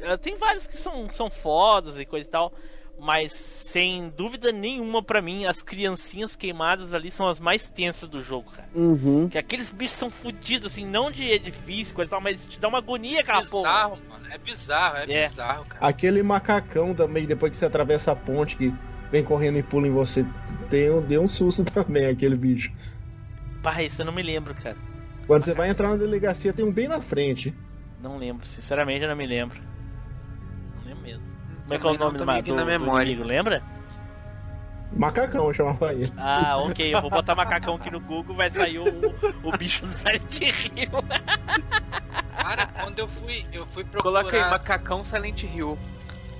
eh, Tem vários que são, são fodas e coisa e tal. Mas sem dúvida nenhuma pra mim, as criancinhas queimadas ali são as mais tensas do jogo, cara. Uhum. Que aqueles bichos são fodidos, assim, não de edifício, coisa e tal, mas te dá uma agonia aquela porra. bizarro, mano. É bizarro, é, É. bizarro, cara. Aquele macacão também, depois que você atravessa a ponte, que vem correndo e pula em você, tem, deu um susto também, aquele bicho. Pá, isso eu não me lembro, cara. Quando você vai entrar na delegacia, tem um bem na frente. Não lembro, sinceramente eu não me lembro. Como é que é o nome do, do, na do memória. inimigo, lembra? Macacão eu chamava ele. Ah, ok, eu vou botar macacão aqui no Google, vai sair o, o bicho do Silent Hill. Cara, quando eu fui, eu fui procurar. Coloca aí, macacão Silent Hill.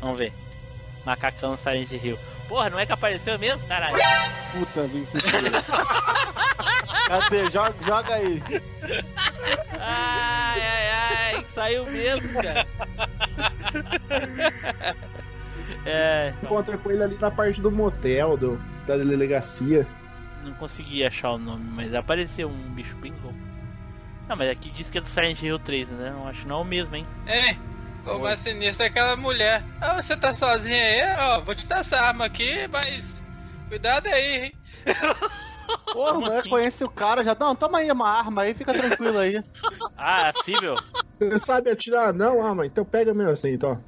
Vamos ver. Macacão Silent Hill. Porra, não é que apareceu mesmo, caralho? Puta, vida. Cadê? Joga, joga aí. Ai, ai, ai, saiu mesmo, cara. É, Encontra com ele ali na parte do motel, do, da delegacia. não consegui achar o nome, mas apareceu um bicho bem louco. Não, mas aqui diz que é do Silent Hill 3, né? Não acho não é o mesmo, hein? Ei, o mais sinistro é aquela mulher. Ah, você tá sozinha aí? Ó, vou te dar essa arma aqui, mas. Cuidado aí, hein? Porra, Como eu assim? conhece o cara já. Não, toma aí uma arma aí, fica tranquilo aí. Ah, Sível. Você sabe atirar? Não, mas então pega mesmo assim, então.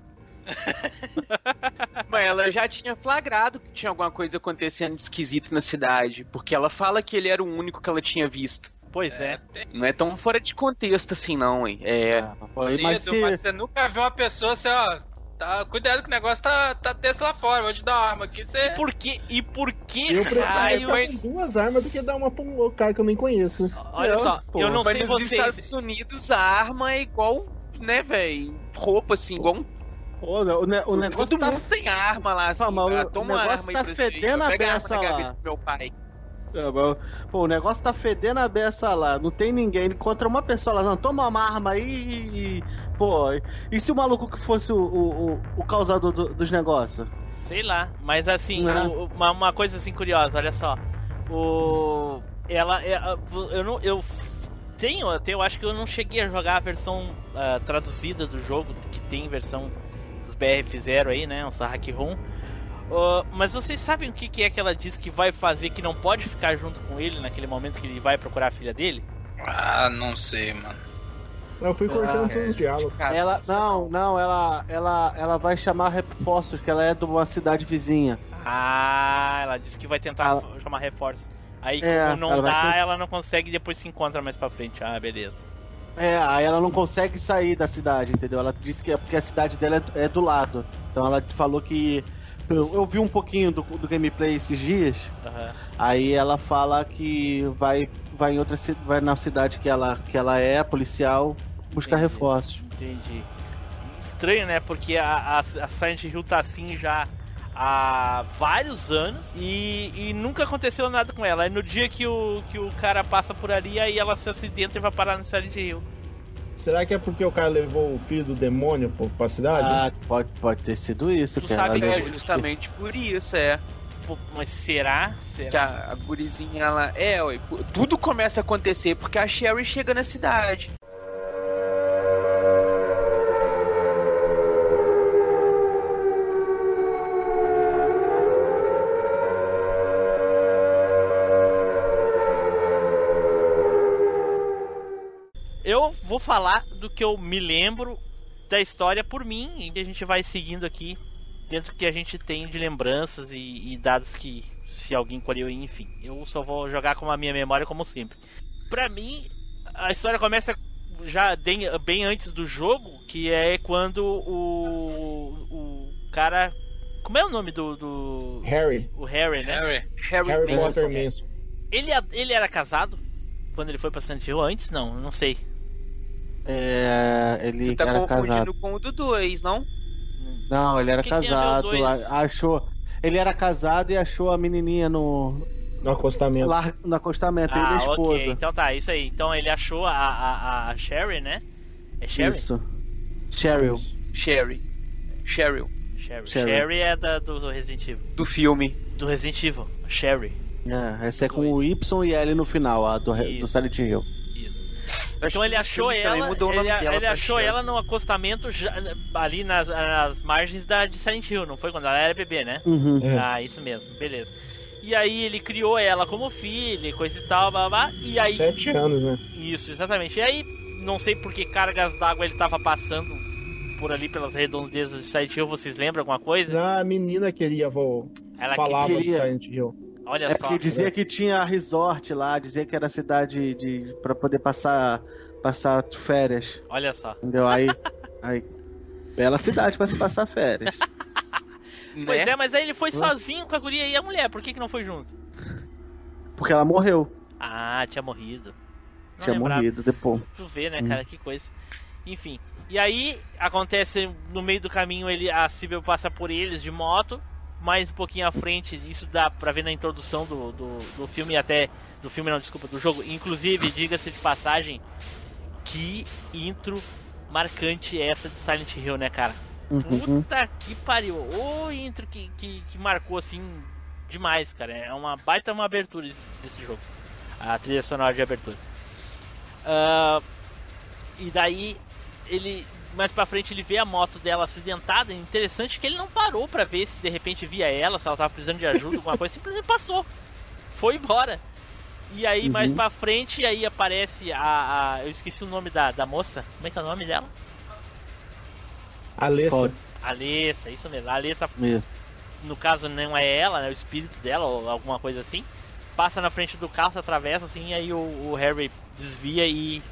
Mas ela já tinha flagrado que tinha alguma coisa acontecendo de esquisito na cidade. Porque ela fala que ele era o único que ela tinha visto. Pois é. Não é tão fora de contexto assim, não, hein? É. Sim, mas mas se... você nunca viu uma pessoa assim, ó. Tá, cuidado que o negócio tá, tá desse lá fora, vou te dar uma arma aqui. Você... Por que, e por que Eu prefiro raio... com duas armas do que dar uma pra um cara que eu nem conheço. Olha Não, só, pô, eu não Mas sei nos vocês... Estados Unidos a arma é igual, né, velho? Roupa assim, igual um. Pô, o, ne- o negócio Todo tá mundo tem arma lá, assim. Ah, mas o- ah, toma o uma negócio arma tá fedendo a na lá. meu pai. É, Pô, o negócio tá fedendo a beça lá, não tem ninguém. Ele encontra uma pessoa lá, não, toma uma arma aí e. e- Pô, e se o maluco que fosse o, o, o- causador do- dos negócios? Sei lá, mas assim, o- uma, uma coisa assim curiosa, olha só. O. Ela. é, Eu não. Eu tenho até, eu acho que eu não cheguei a jogar a versão ah, traduzida do jogo, que tem versão dos BR fizeram aí, né? O Sahak Ron. Ah, mas vocês sabem o que, que é que ela diz que vai fazer que não pode ficar junto com ele naquele momento que ele vai procurar a filha dele? Ah, não sei, mano. Eu fui cortando Ah, todos os diálogos. Cara, Ela, não, não, ela, ela, ela vai chamar reforços, que ela é de uma cidade vizinha. Ah, ela disse que vai tentar Ela- chamar reforço. Aí É, como não ela vai dá, ter- ela não consegue e depois se encontra mais pra frente. Ah, beleza. É, aí ela não consegue sair da cidade, entendeu? Ela disse que é porque a cidade dela é, é do lado. Então ela falou que. Eu, eu vi um pouquinho do, do gameplay esses dias. Aham. Aí ela fala que vai, vai em outra vai na cidade que ela, que ela é, policial, buscar Entendi. reforços. Entendi. Estranho, né? Porque a, a, a Silent Hill tá assim já há vários anos e, e nunca aconteceu nada com ela. Aí no dia que o, que o cara passa por ali, aí ela se acidenta e vai parar no Silent Hill. Será que é porque o cara levou o filho do demônio pra cidade? Ah, pode, pode ter sido isso. Tu que sabe que É justamente por isso, é. Mas será? Que Será? a, a gurizinha, ela. É, tudo começa a acontecer porque a Sherry chega na cidade. Eu vou falar do que eu me lembro da história por mim e que a gente vai seguindo aqui dentro do que a gente tem de lembranças e, e dados que se alguém colheu, enfim. Eu só vou jogar com a minha memória como sempre. Pra mim, a história começa já bem, bem antes do jogo, que é quando o, o cara... Como é o nome do... do Harry. o Harry, né? Harry. Harry, Harry. Potter mesmo. Ele, ele era casado quando ele foi pra Silent Hill antes? Não, não sei. É, ele Você tá era confundindo casado. com o do 2, não? Não, ele era que que tem a ver casado. os dois? a- Achou. Ele era casado e achou a menininha no, No acostamento. lá, no acostamento. ele e a Ah, esposa. ok. Então tá, isso aí. Então ele achou a, a, a Sherry, né? É Sherry? Isso. Cheryl. Sherry. Cheryl. Sherry. Sherry. Sherry é da, do, do Resident Evil. Do filme. Do Resident Evil. Sherry. É, essa é com o Y e L no final, a do, do Isso. Silent Hill. Então ele achou ela. mudou o Ele, ele achou ela no acostamento já- ali nas, nas margens da, de Silent Hill, não foi? Quando ela era bebê, né? Uhum. É. Ah, isso mesmo, beleza. E aí ele criou ela como filha, e coisa e tal, blá, blá. E aí Sete anos, né? Isso, exatamente. E aí, não sei por que cargas d'água ele tava passando por ali pelas redondezas de Silent Hill, vocês lembram alguma coisa? A menina queria vo... Ela falava queria. de Silent Hill. Olha É só. porque dizia que tinha resort lá, dizia que era cidade de para poder passar passar férias, Olha só. entendeu? Aí, aí bela cidade pra se passar férias. Pois né? é, mas aí ele foi sozinho com a guria e a mulher, por que, que não foi junto? Porque ela morreu, Ah, tinha morrido. Não tinha lembrava. morrido depois. Tu vê, né, Hum. cara, que coisa. Enfim. E aí, acontece no meio do caminho, ele, a Sibyl passa por eles de moto. Mais um pouquinho à frente, isso dá pra ver na introdução do, do, do filme e até. Do filme não, desculpa, do jogo. Inclusive, diga-se de passagem, que intro marcante é essa de Silent Hill, né, cara? Uhum. Puta que pariu. O intro que, que, que marcou assim demais, cara. É uma baita uma abertura desse, jogo. A trilha sonora de abertura. Ah, e daí ele mais pra frente ele vê a moto dela acidentada. Interessante que ele não parou pra ver se de repente via ela, se ela tava precisando de ajuda, alguma coisa, simplesmente passou. Foi embora. E aí mais Uhum. pra frente aí aparece a, a- eu esqueci o nome da, da moça. Como é que é o nome dela? Alessa. Alessa, isso mesmo. A Alessa Isso. no caso não é ela, né, o espírito dela ou alguma coisa assim, passa na frente do carro, se atravessa assim, e aí o, o Harry desvia e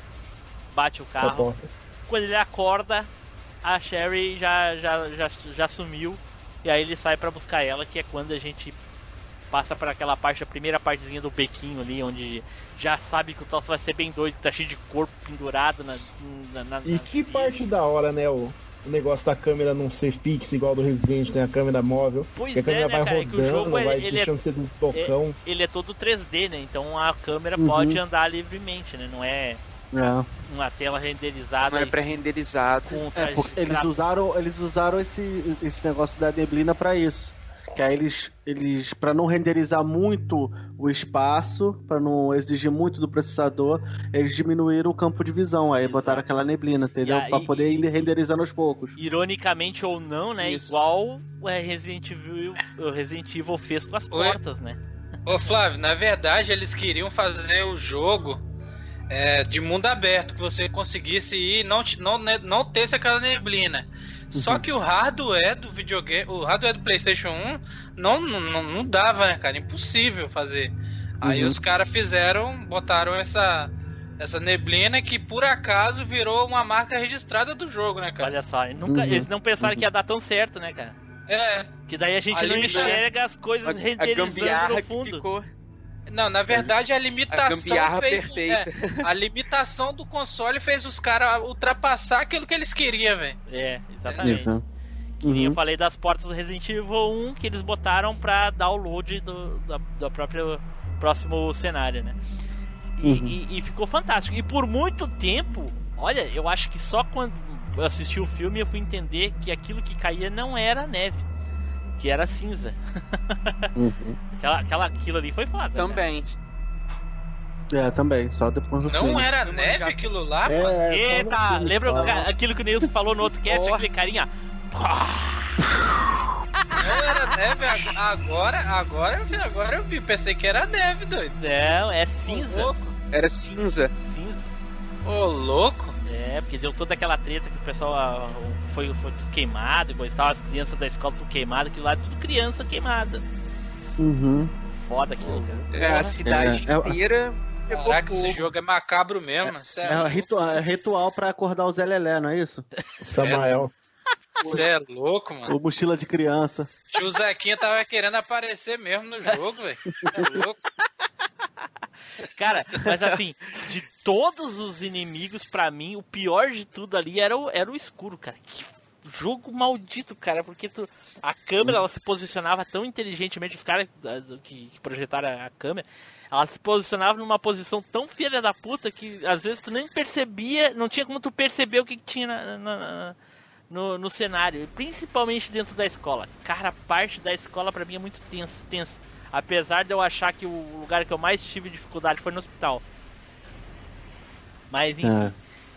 bate o carro. Quando ele acorda, a Sherry já, já, já, já sumiu, e aí ele sai pra buscar ela, que é quando a gente passa para aquela parte, a primeira partezinha do bequinho ali, onde já sabe que o troço vai ser bem doido, tá cheio de corpo pendurado na. na, na E na- que parte da hora, né? O, o negócio da câmera não ser fixa igual do Resident, né? A câmera móvel. Pois que a é, câmera né, vai cara? É rodando, ele- vai ele é- deixando ser um tocão. ele é todo 3D, né? Então a câmera Uhum. pode andar livremente, né? Não é É. uma tela renderizada Não é pré-renderizado. É, porque eles usaram, eles usaram esse, esse negócio da neblina pra isso. Que aí eles, eles para não renderizar muito o espaço, pra não exigir muito do processador, eles diminuíram o campo de visão. Aí Exato. botaram aquela neblina, entendeu? Pra poder ir renderizando aos poucos. Ironicamente ou não, né? Isso. Igual o Resident Evil, o Resident Evil fez com as Oi? portas, né? Ô Flávio, na verdade eles queriam fazer o jogo é, de mundo aberto, que você conseguisse ir e não, te- não, ne- não ter aquela neblina. Só que o hardware do videogame, o hardware do PlayStation 1 não, não, não dava, né, cara? Impossível fazer. Aí Uhum. os caras fizeram, botaram essa, essa neblina que por acaso virou uma marca registrada do jogo, né, cara? Olha só, nunca, Uhum. eles não pensaram que ia dar tão certo, né, cara? É. Que daí a gente Ali não dá- enxerga as coisas A, a renderizando gambiarra no que fundo. ficou. Não, na verdade a A limitação gambiarra fez, perfeita. é, a limitação do console fez os caras ultrapassar aquilo que eles queriam, velho. É, exatamente. Isso. Que nem eu Uhum. falei das portas do Resident Evil 1 que eles botaram pra download do, da, do próprio próximo cenário, né? E, Uhum. e- e ficou fantástico. E por muito tempo, olha, eu acho que só quando eu assisti o filme eu fui entender que aquilo que caía não era neve, que era cinza. Uhum. Aquela, aquela, aquilo ali foi foda. né? Também. É, também, só depois do Não filme. era neve aquilo lá, É, mano? no Eita, filme lembra aquilo que o Nilson falou no outro cast, aquele carinha? Não era neve ag- agora, agora eu vi, agora eu vi, pensei que era neve, doido. Não, é cinza. Era cinza. Cinza. Ô, louco. É, porque deu toda aquela treta que o pessoal ah, foi, foi tudo queimado e coisa e tal, as crianças da escola tudo queimado, aquilo lá é tudo criança queimada. Uhum. Foda aquilo, cara. É, a cidade É, é- inteira pegou Caraca, esse jogo é macabro mesmo, É, sério. ritual, é ritual pra acordar o Zé Lelé, não é isso? Samael. Você é louco, mano. Ou mochila de criança. Tio Zequinha tava querendo aparecer mesmo no jogo, velho. Você é louco. Cara, mas assim, de todos os inimigos, pra mim, o pior de tudo ali era o, era o escuro, cara. Que jogo maldito, cara, porque tu, a câmera ela se posicionava tão inteligentemente, os caras ah, que, que projetaram a câmera, ela se posicionava numa posição tão filha da puta que às vezes tu nem percebia, não tinha como tu perceber o que, que tinha na- na- na- no, no cenário, principalmente dentro da escola. Cara, a parte da escola pra mim é muito tensa, tensa. Apesar de eu achar que o lugar que eu mais tive dificuldade foi no hospital. Mas enfim, É.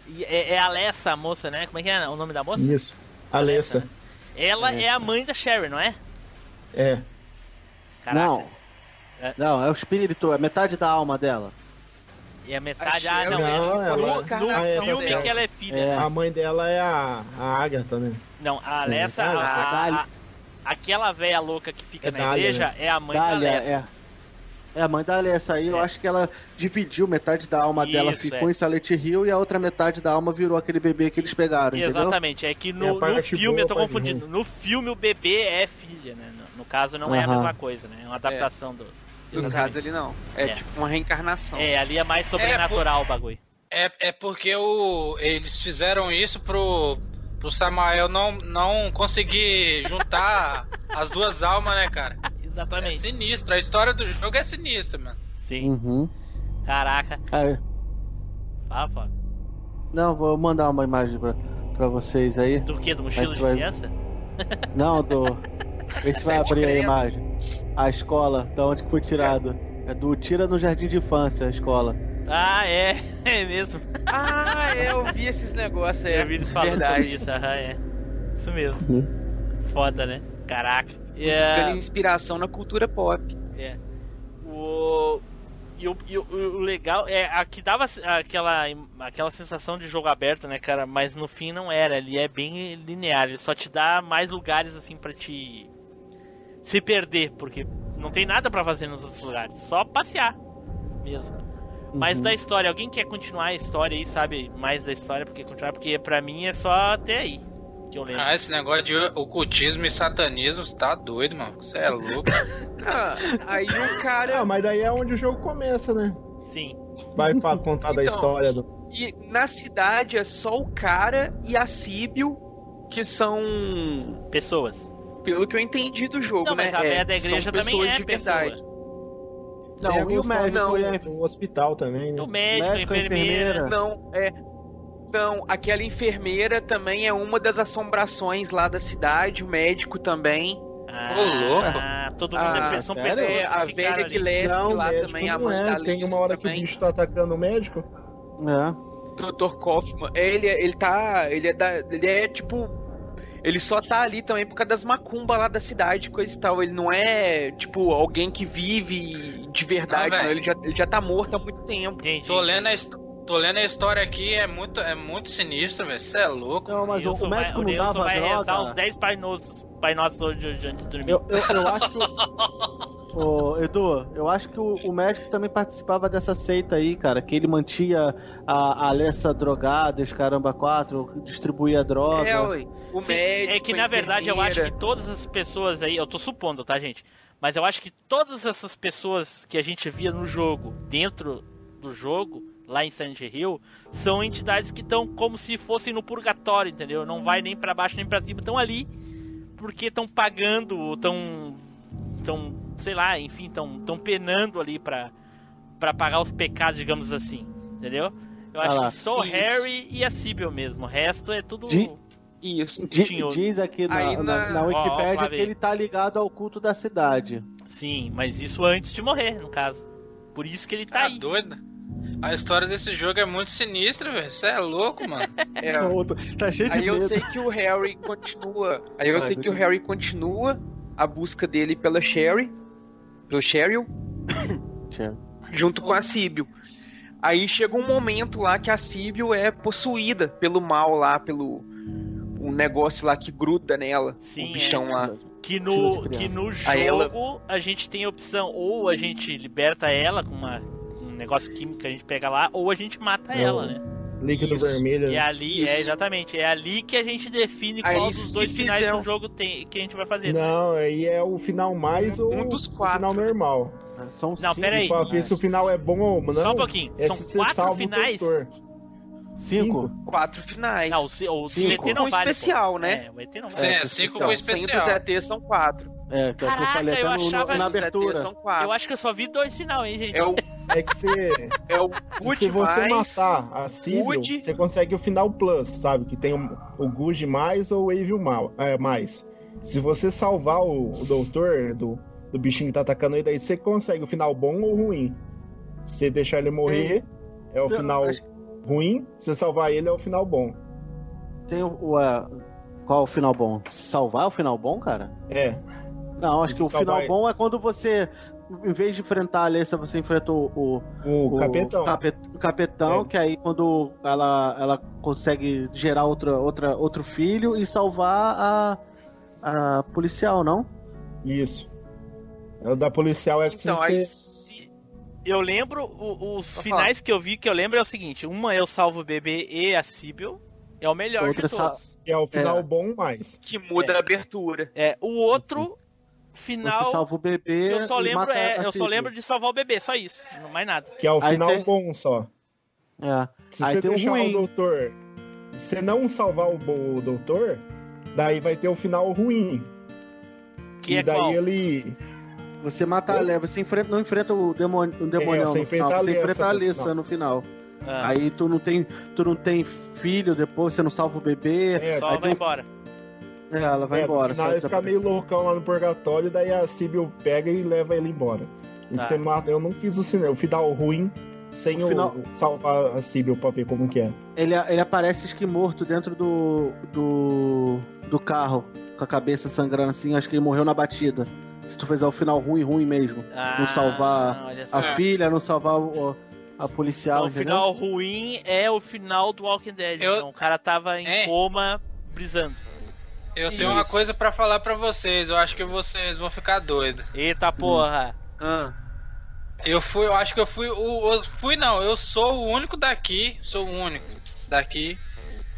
e é, é a Alessa, a moça, né? Como é que é o nome da moça? Isso. Alessa. Ela é a mãe da Sherry, não é? É. Caraca. Não. É. Não, é o espírito, é metade da alma dela. E a metade. A Ah, não. Não, é, ela- no, Ah, no é, tá filme certo. que ela é filha. É. A mãe dela é a, a Agatha, né? Não, a Alessa, É, a- a- aquela velha louca que fica É na Dália, igreja é a mãe Dália, da Alessa. é. É, a mãe da Alessa aí, eu É. acho que ela dividiu metade da alma dela, Isso, ficou é. em Silent Hill e a outra metade da alma virou aquele bebê que eles pegaram, entendeu? Exatamente, é que É no, no filme, eu tô boa, a parte confundindo. No filme o bebê é filha, né? No, no caso não é a mesma coisa, né? É uma adaptação do. No Exatamente. caso ali não. É, É. tipo uma reencarnação. É, ali é mais sobrenatural o bagulho. É, é porque o, eles fizeram isso pro, pro Samael não, não conseguir juntar as duas almas, né, cara? É Exatamente. sinistro. A história do jogo é sinistra, mano. Sim. Uhum. Caraca. Aí, Fala, fala. não, vou mandar uma imagem pra, pra vocês aí. Do que? Do mochila de vai- criança? Não, do. Vê se vai abrir a crianças. imagem. A escola, da onde que foi tirado. É do Tira no Jardim de Infância, a escola. Ah, é. É mesmo. Ah, é, eu vi esses negócios aí. eu vi eles falando Verdade. sobre isso. Aham, é. Isso mesmo. Foda, né? Caraca. Buscando É, inspiração na cultura pop. é. O... E o, e o- o legal é a que dava aquela, aquela sensação de jogo aberto, né, cara? Mas no fim não era. Ele é bem linear. Ele só te dá mais lugares assim pra te se perder, porque não tem nada pra fazer nos outros lugares. Só passear mesmo. Mas Uhum. da história, alguém quer continuar a história aí, sabe mais da história porque continuar? Porque pra mim é só até aí que eu lembro. Ah, esse negócio de ocultismo e satanismo, você tá doido, mano. Você é louco. Ah, aí o cara. Ah, mas daí é onde o jogo começa, né? Sim. Vai contar da Então. história do. E na cidade é só o cara e a Síbio que são. Pessoas. Pelo que eu entendi do jogo, Não, né? mas a véia da são igreja também pessoas é de pessoa. verdade. Não, e o médico e a do hospital também, né? O médico, Médico, a a enfermeira. enfermeira. Não, é. Não, aquela enfermeira também é uma das assombrações lá da cidade, o médico também. Ah, Ô, louco. todo mundo Ah, é, são sério? pessoas É, que a velha. Gillespie Não, lá médico também, a não mãe é. da Tem uma hora que o também. bicho tá atacando o médico. É. Dr. Kaufman. Ele, ele tá. Ele é da. Ele é tipo. Ele só tá ali também por causa das macumbas lá da cidade, coisa e tal. Ele não é, tipo, alguém que vive de verdade, Ah. Ele já, ele já tá morto há muito tempo. Entendi. Tô lendo a, his- tô lendo a história aqui, é muito, é muito sinistro, velho. Você é louco. Não, mas o, Nilson o médico vai, não dava vai rezar droga. uns 10 Pai Nossos, Pai Nossos hoje, hoje antes de dormir. Eu, eu, eu acho que. o- Ô, Edu, eu acho que o, o médico também participava dessa seita aí, cara, que ele mantia a, a Alessa drogada, os caramba quatro, distribuía droga. É, ué. O Sim, médico. é que na verdade eu acho que todas as pessoas aí, eu tô supondo, tá, gente? Mas eu acho que todas essas pessoas que a gente via no jogo, dentro do jogo, lá em Silent Hill, são entidades que estão como se fossem no purgatório, entendeu? Não vai nem pra baixo nem pra cima, estão ali porque estão pagando, estão estão, sei lá, enfim, estão tão penando ali pra para pagar os pecados, digamos assim, entendeu? Eu acho Ah que só o. Harry e a Sibyl mesmo, o resto é tudo De- Isso. Tinhoso. diz aqui na, Aí na, na- na Ó, ó, Wikipédia que ele tá ligado ao culto da cidade. Sim, mas isso antes de morrer, no caso. Por isso que ele tá Tá aí. doido? A história desse jogo é muito sinistra, velho. Você é louco, mano. É. Outro- Tá cheio de Aí eu medo. sei que o Harry continua. Aí eu sei que o. Harry continua a busca dele pela Sherry, pelo Cheryl, junto com a Sibyl. Aí chega um momento lá que a Sibyl é possuída pelo mal lá, pelo um negócio lá que gruda nela, Sim, o bichão é. lá. Que no, que no jogo a gente tem a opção, ou a gente liberta ela com uma, um negócio químico que a gente pega lá, ou a gente mata É, ela, né? Líquido Isso. vermelho. E né? ali, Isso. é exatamente, é ali que a gente define Aí, qual dos dois finais fizer do um- jogo tem, que a gente vai fazer. né? Não, aí é o final mais Um- ou um dos o quatro, final né? normal. São Não, cinco, pera aí. Pra ver se o final é bom ou não. Só um pouquinho, é são quatro o finais. Cinco? Quatro finais. Não, o, o Cinco. CT não Um vale. pô. especial, né? É, o ET não Sim, vale. é cinco com Então, especial. Sem dos ET são quatro. É, que é o que eu Caraca, falei até eu no- no- achava- na abertura. Eu acho que eu só vi dois final, hein, gente? É o, É que você. é o se Good você mais... matar a Civil, Good. você consegue o final plus, sabe? Que tem o, o Good mais ou o Evil mal, é, mais. Se você salvar o, o doutor do, do bichinho que tá atacando ele, daí você consegue o final bom ou ruim. Se você deixar ele morrer, é o Eu final acho- ruim. Se você salvar ele, é o final bom. Tem o. o, a- qual o final bom? Salvar é o final bom, cara? É. Não, acho que o final bom é quando você. Em vez de enfrentar a Alessa, você enfrenta o, o, O, capetão. capet- o capetão, É. que aí quando ela, ela consegue gerar outra, outra, outro filho e salvar a, a policial, não? Isso. É o da policial é que Então, se Eu lembro, o- os finais que eu vi que eu lembro é o seguinte: uma eu salvo o bebê e a Sibyl, é o melhor Outra de todos. é o final É. bom mais. que muda a abertura. É, o outro Você final salva o bebê. eu só lembro mata é, eu só lembro de salvar o bebê, só isso, não mais nada. Que é o Aí final tem- bom só. É. Se Aí você tem o deixar ruim. o doutor. Se você não salvar o, o doutor, daí vai ter o final ruim. Que e é daí qual? ele. Você mata a Alessa, você enfrenta, não enfrenta o, demônio, o demonião você no enfrenta final, a você Alessa enfrenta a no Alessa final. no final. Ah, Aí tu não tem, tu não tem filho depois, você não salva o bebê. É, aí vai tem- embora. É, ela vai é, embora. No final ele fica meio loucão lá no purgatório, daí a Sibyl pega e leva ele embora. E Tá. você mata. Eu não fiz o cinema, o final ruim sem O o, final- salvar a Sibyl pra ver como que é. Ele, ele aparece acho que morto dentro do, do. do carro, com a cabeça sangrando assim, acho que ele morreu na batida. Se tu fizer o final ruim, ruim mesmo. Ah, Não salvar. A filha, não salvar o, a policial, Então, o final ruim é o final do Walking Dead. Eu- Então, o cara tava em É. coma, brisando. Eu tenho uma Isso. coisa pra falar pra vocês. Eu acho que vocês vão ficar doidos. Eita porra. Ah, Eu fui, eu acho que eu fui o, o- fui não, eu sou o único daqui, sou o único daqui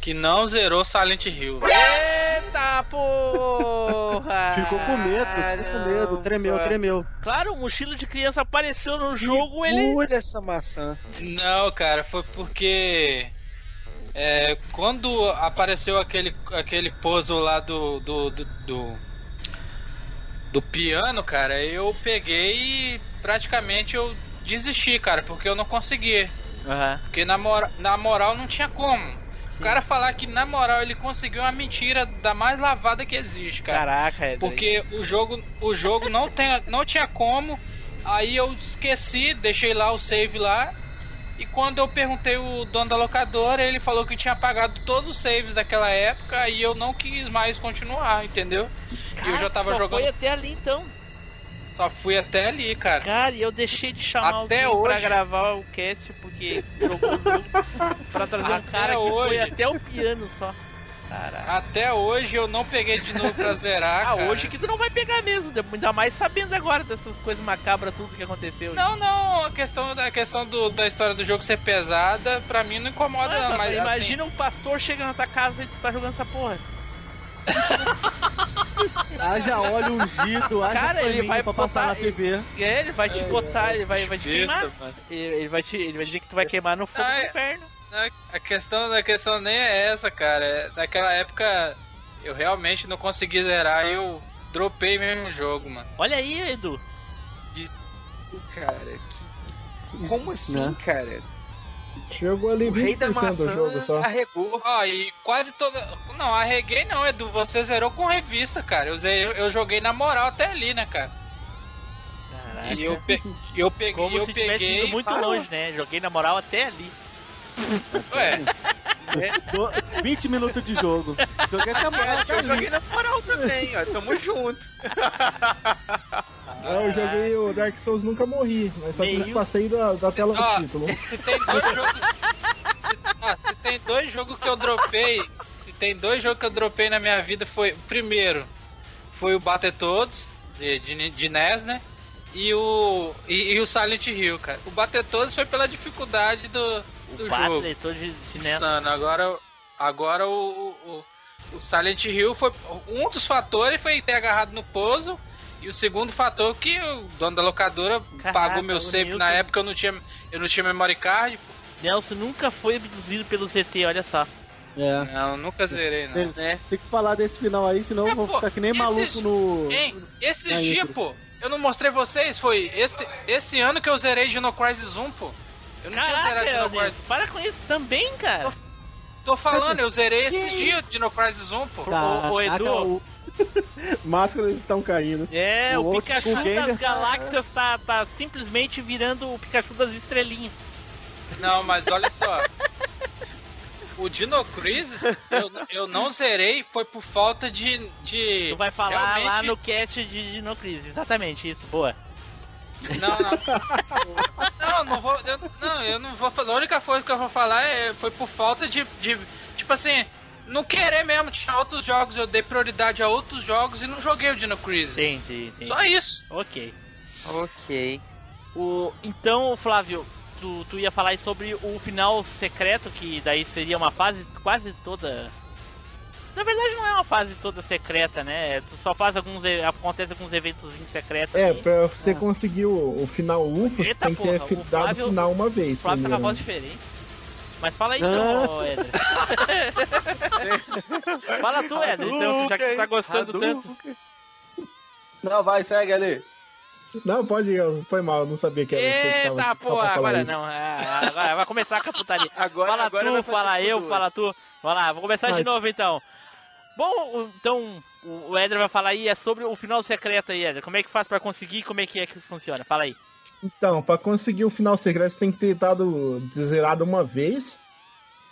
que não zerou Silent Hill. Eita porra. Ficou com medo, ficou com medo, tremeu, tremeu. Claro, o mochila de criança apareceu no jogo, ele. Segura essa maçã. Não, cara, foi porque é, quando apareceu aquele aquele puzzle lá do do, do do do piano, cara, eu peguei e praticamente eu desisti, cara, porque eu não consegui. Aham. Porque na, mora, na moral não tinha como. O cara falar que na moral ele conseguiu uma mentira da mais lavada que existe, cara. Caraca, é. Porque o jogo, o jogo não, tem, não tinha como. Aí eu esqueci, deixei lá o save lá. E quando eu perguntei o dono da locadora, ele falou que tinha apagado todos os saves daquela época e eu não quis mais continuar, entendeu? e eu já tava só jogando. foi até ali então. Só fui até ali, cara. Cara, e eu deixei de chamar Até alguém pra hoje. gravar o cast porque jogou o jogo pra trazer um Até cara que foi hoje. até o piano só. Caraca. Até hoje eu não peguei de novo pra zerar. Ah, cara. hoje que tu não vai pegar mesmo, ainda mais sabendo agora dessas coisas macabras, tudo que aconteceu. Não, não, a questão, da questão do, da história do jogo ser pesada, pra mim não incomoda, Ah, não. Mas assim, imagina um pastor chegando na tua casa e tu tá jogando essa porra. Haja óleo ungido, haja Cara, ele vai pra passar na botar- TV. É, ele vai te botar, ele vai, vai te queimar. Ele, ele vai te, ele vai dizer que tu vai queimar no fogo Ah, do inferno. A questão, a questão nem é essa, cara. É, Naquela época eu realmente não consegui zerar e eu dropei mesmo o jogo, mano. Olha aí, Edu. Cara, que- como assim, Né? cara? Chegou ali O rei da 20% do maçã jogo só. arregou. Ó, e quase toda. Não, arreguei não, Edu. Você zerou com revista, cara. Eu, zerei- eu joguei na moral até ali, né, cara? Caraca. E eu, pe... eu peguei. Como eu se tivesse peguei. ido muito Parou. longe, né? Joguei na moral até ali. Ué, Do- 20 minutos de jogo. Joguei até moral, Eu joguei na moral também, ó. Tamo junto. É, eu joguei o Dark Souls nunca morri, mas só que passei da, da tela Ó, do título. se tem dois jogos. Se, ó, se tem dois jogos que eu dropei. Se tem dois jogos que eu dropei na minha vida foi. o Primeiro foi o Battletoads de, de, de NES, né? E o. E, e o Silent Hill, cara. O Battletoads foi pela dificuldade do O jogo. Batley, todo de chinelo. Insano. Agora, agora o, o, o Silent Hill foi. Um dos fatores foi ter agarrado no puzzle. E o segundo fator que o dono da locadora Caraca, pagou meu save na época eu não tinha, eu não tinha memory card. pô. Nelson nunca foi abduzido pelo ZT, olha só. É. Não, nunca zerei, não. Tem, tem que falar desse final aí, senão É, eu vou pô, ficar que nem maluco no. Hein? Dias, intro. pô, eu não mostrei vocês, foi esse, esse ano que eu zerei Dino Crisis 1, pô. Eu não tinha Caraca, zerado Dino para com isso também, cara. Tô falando, eu zerei esses Que dias Dino Crisis 1, pô. Edu. Caraca, o- Máscaras estão caindo. É, O o, Pikachu gamer das tá- galáxias tá, tá simplesmente virando o Pikachu das estrelinhas. Não, mas olha só. O Dino Crisis, eu, eu não zerei, foi por falta de. de Tu vai falar lá realmente- no cast de Dino Crisis, exatamente isso, boa. Não, não. Não, não vou. Eu, não, eu não vou fazer. A única coisa que eu vou falar é, foi por falta de, de. Tipo assim, não querer mesmo. Tinha outros jogos, eu dei prioridade a outros jogos e não joguei o Dino Crisis. Entendi, entendi. Só isso. Ok. Ok. O, então, Flávio, tu, tu ia falar aí sobre o final secreto, que daí seria uma fase quase toda. Na verdade não é uma fase toda secreta, né? Tu só faz alguns. e- Acontece alguns eventos secretos. É, aí. pra você conseguir o, o final UFO, você tem que ter porra, fi- o dado Flávio- o final uma vez. O Flávio tá com a voz diferente. Mas fala aí então, ô, Éder. fala tu, Éder, então, já que tu tá gostando tanto. Não, vai, segue ali. Não, pode ir, foi mal, eu não sabia que era você que tava Eita, pô, pra falar agora isso. não. ah, Agora vai começar com a putaria. Agora, fala agora tu, fala eu, fala tu. Vai lá, vou começar de Vai. novo então. Bom, então o Éder vai falar aí é sobre o final secreto aí, Éder. Como é que faz pra conseguir? Como é que é que funciona? Fala aí. Então, pra conseguir o final secreto, você tem que ter dado zerado uma vez.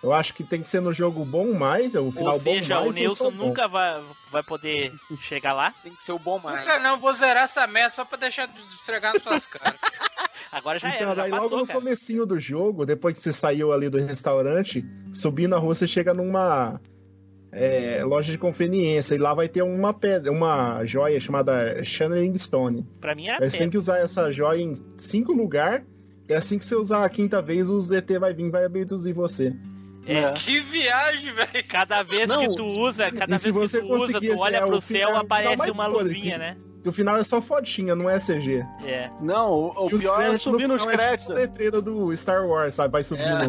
Eu acho que tem que ser no jogo bom mais, o final Ou seja, bom mais. o Nilson nunca vai, vai poder chegar lá. Tem que ser o bom mais. Nunca não, vou zerar essa merda só pra deixar de esfregar nas tuas caras. Agora já Então, era, já logo passou, no cara. comecinho do jogo, depois que você saiu ali do restaurante, subindo a rua, você chega numa é, loja de conveniência e lá vai ter uma pedra, uma joia chamada Channeling Stone. Pra mim era Aí você tem que usar essa joia em cinco lugares. E assim que você usar a quinta vez, o ZT vai vir e vai abduzir você. É, que viagem, velho. cada vez Não, que tu usa, cada vez que tu usa, tu olha é, pro céu, aparece uma luvinha, que- né? O final é só fotinha, não é CG. É. Não, o, o pior é créditos no subir nos final é créditos. tipo letreiro do Star Wars, sabe? Vai subindo.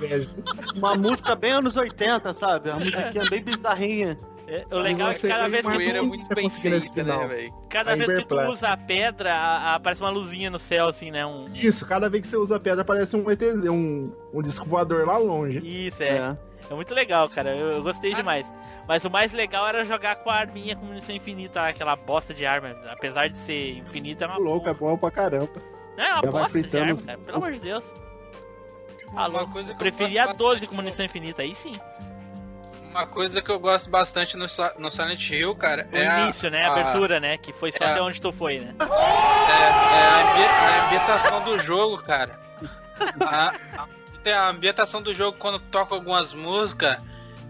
Uma música bem anos 80, sabe? Uma musiquinha bem bizarrinha. É, O legal é que cada tem vez que tu muito bem feita, né, velho? Cada A vez que tu usa a pedra, a- a- aparece uma luzinha no céu, assim, né? Um... Isso, cada vez que você usa a pedra, parece um ET, um, um disco voador lá longe. Isso, é. é. muito legal, cara. Eu, eu gostei Ah. demais. Mas o mais legal era jogar com a arminha com munição infinita, aquela bosta de arma. Apesar de ser infinita, é uma louco, é bom pra caramba. Não, é uma Já bosta de arma, os- cara. Pelo amor de Deus. Ah, Uma coisa que eu Preferia gosto 12 bastante com munição infinita, aí sim. Uma coisa que eu gosto bastante no, no Silent Hill, cara, O é a- início, né? A abertura, né? Que foi só é. até onde tu foi, né? É, é a, ambi- a ambientação do jogo, cara. A, a- a ambientação do jogo quando toca algumas músicas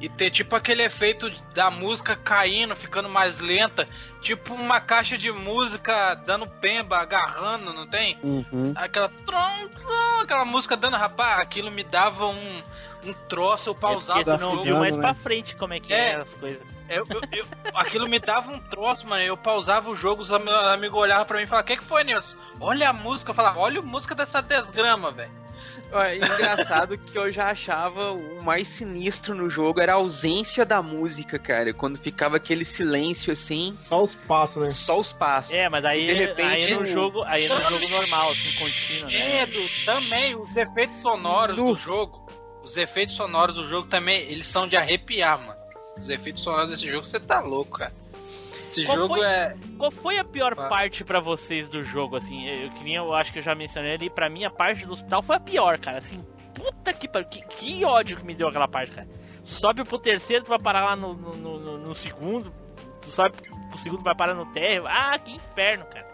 e ter tipo aquele efeito da música caindo, ficando mais lenta, tipo uma caixa de música dando pemba, agarrando, não tem? Uhum. Aquela aquela música dando rapaz, aquilo me dava um, um troço, eu É pausava não jogo. viu mais né? pra frente como é que É. eram as coisas. Eu- eu- eu- aquilo me dava um troço, mano. Eu pausava o jogo, os am- amigos olhavam pra mim e falavam: O que, que foi, Nilson? Olha a música. Eu falava: Olha a música dessa desgrama, velho. É engraçado que eu já achava o mais sinistro no jogo era a ausência da música, cara. Quando ficava aquele silêncio assim, Só os passos, né? só os passos. É, mas aí, De repente, aí no jogo, aí no jogo normal, assim, contínuo, né? É, do- também os efeitos sonoros Nu. do jogo. Os efeitos sonoros do jogo também, eles são de arrepiar, mano. Os efeitos sonoros desse jogo, você tá louco, cara. Esse Qual jogo foi? é. Qual foi a pior Ah. parte pra vocês do jogo, assim? Eu, que nem eu acho que eu já mencionei ali, pra mim a parte do hospital foi a pior, cara. Assim, puta que pariu, que, que ódio que me deu aquela parte, cara. Tu sobe pro terceiro, tu vai parar lá no, no, no- no segundo, tu sobe pro segundo, vai parar no térreo. Ah, que inferno, cara.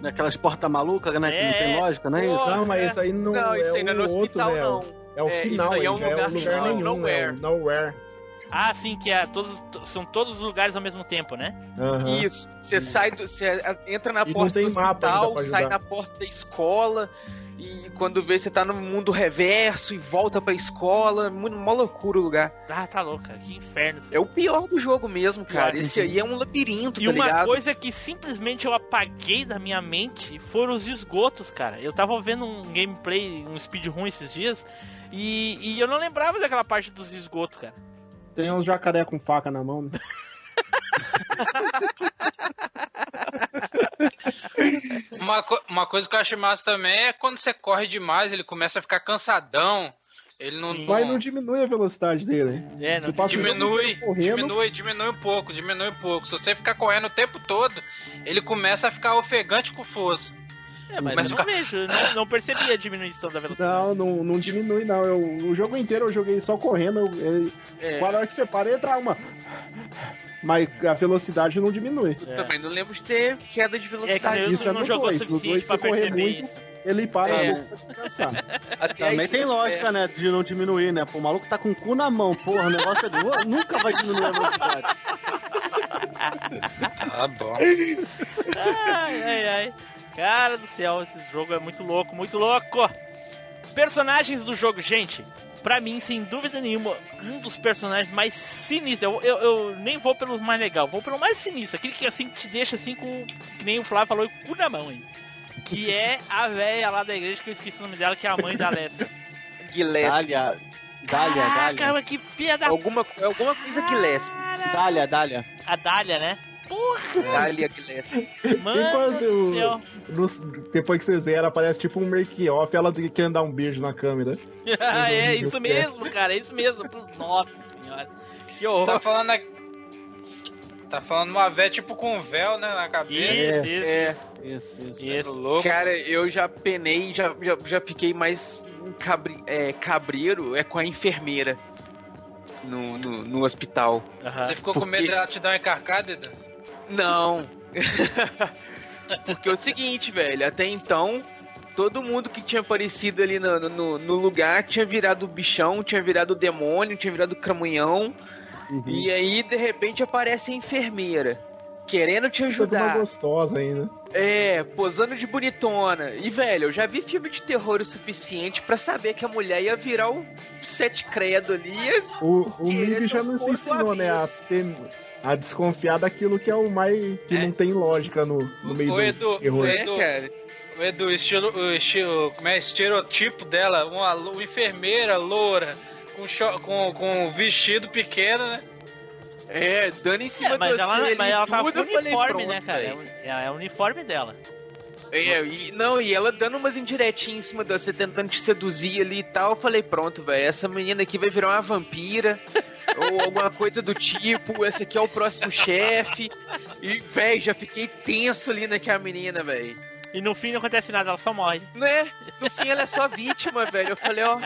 Naquelas portas malucas, né? Que não É. tem lógica, não é isso? Não, mas isso aí não, Não, isso é aí não é no o outro, hospital, né? não. É o É, final, isso aí é um já é lugar o lugar nenhum, nowhere. é o nowhere. Ah, sim, que é todos, são todos os lugares ao mesmo tempo, né? Aham. Isso. Você sai do. Você entra na E porta do hospital, sai na porta da escola. E quando vê, você tá no mundo reverso e volta pra escola. Muito- Uma loucura o lugar. Ah, tá louco, cara. Que inferno. É o pior do jogo mesmo, cara. Pior. Esse aí é um labirinto, E tá uma ligado? coisa que simplesmente eu apaguei da minha mente foram os esgotos, cara. Eu tava vendo um gameplay, um speedrun esses dias, e, e eu não lembrava daquela parte dos esgotos, cara. Tem uns jacaré com faca na mão, né? Uma, co- uma coisa que eu achei massa também é quando você corre demais, ele começa a ficar cansadão. Ele não. Sim. Mas não- diminui a velocidade dele. É, não Você passa Diminui, correndo, diminui, diminui um pouco, diminui um pouco. Se você ficar correndo o tempo todo, ele começa a ficar ofegante com força. É, mas Mas eu fica- não vejo, eu não, não percebi a diminuição da velocidade. Não, não, não diminui, não. Eu, o jogo inteiro eu joguei só correndo. Eu, É, Qual hora que você para, entra uma. Mas a velocidade não diminui. É. Também não lembro de ter queda de É velocidade. eu Isso é não no jogou o dois, no suficiente dois pra você correr perceber muito. isso. Ele para É. a descansar. Até Também tem lógica, é, né? De não diminuir, né? Pô, o maluco tá com o cu na mão, porra. O negócio é do. Nunca vai diminuir a velocidade. Tá bom. Ai, ai, ai. Cara do céu, esse jogo é muito louco, muito louco. Personagens do jogo, gente. Pra mim, sem dúvida nenhuma, um dos personagens mais sinistros. Eu, eu, eu nem vou pelo mais legal, vou pelo mais sinistro. Aquele que assim te deixa assim com. Que nem o Flávio falou, com o cu na mão aí. Que é a velha lá da igreja, que eu esqueci o nome dela, que é a mãe da Alessia. Gillespie. Dália. Dália, Dália. Caraca, que filha da. Alguma, alguma coisa Gillespie. Dália, Dália. A Dália, né? Porra, Dália Gillespie. mano Enquanto do céu. no- depois que você zera, aparece tipo um make-off, ela querendo dar um beijo na câmera. é isso mesmo, cara, é isso mesmo. Nossa senhora. Que horror. Tá falando. a- Tá falando uma véia tipo com um véu, né, na cabeça. Isso, isso. É, Isso, isso. Isso. louco. cara, eu já penei, já, já, já fiquei mais um cabri, é, cabreiro é com a enfermeira no, no, no hospital. Aham. Você ficou Por com medo dela te dar uma encarcada, Edu? Não. Porque é o seguinte, velho, até então, todo mundo que tinha aparecido ali no, no, no lugar tinha virado bichão, tinha virado demônio, tinha virado cramunhão. Uhum. E aí, de repente, aparece a enfermeira. Querendo te Toda uma ajudar. gostosa ainda. É, posando de bonitona. E, velho, eu já vi filme de terror o suficiente pra saber que a mulher ia virar o sete credo ali. O, o esse já nos ensinou, né? A, ter, a desconfiar daquilo que é o mais. que É. não tem lógica no, no meio O do Edu, terror. o É, Edu, cara. o Edu, o estilo, o estilo, como é, estereotipo dela, uma, uma enfermeira loura, com, cho- com, com um vestido pequeno, né? É, dando em cima É, mas de ela, mas ela tudo, com falei, uniforme, pronto, né, cara? É, é, é o uniforme dela. É, e, não, e ela dando umas indiretinhas em cima de você, tentando te seduzir ali e tal. Eu falei, pronto, velho, essa menina aqui vai virar uma vampira. ou alguma coisa do tipo, esse aqui é o próximo chefe. E, velho, já fiquei tenso ali naquela menina, velho. E no fim não acontece nada, ela só morre. Né? No fim ela é só vítima, velho. Eu falei, ó,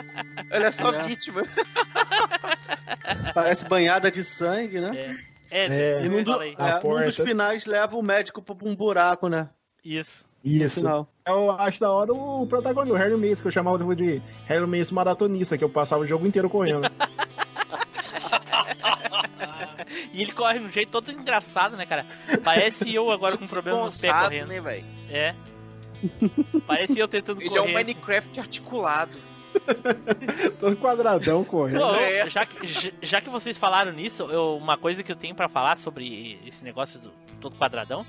ela é só É. vítima. Parece banhada de sangue, né? É, É. é, E num, do- é, num dos finais leva o médico pra um buraco, né? Isso. Isso. Eu acho da hora o protagonista, o Harry Mace, que eu chamava de Harry Mace maratonista, que eu passava o jogo inteiro correndo. E ele corre de um jeito todo engraçado, né, cara? Parece eu agora com problema nos pés correndo. né, velho? É. Parece eu tentando Ele é um correr. Minecraft articulado. Todo quadradão correndo. Pô, É. já, que, já- que vocês falaram nisso, eu- uma coisa que eu tenho pra falar sobre esse negócio do todo quadradão,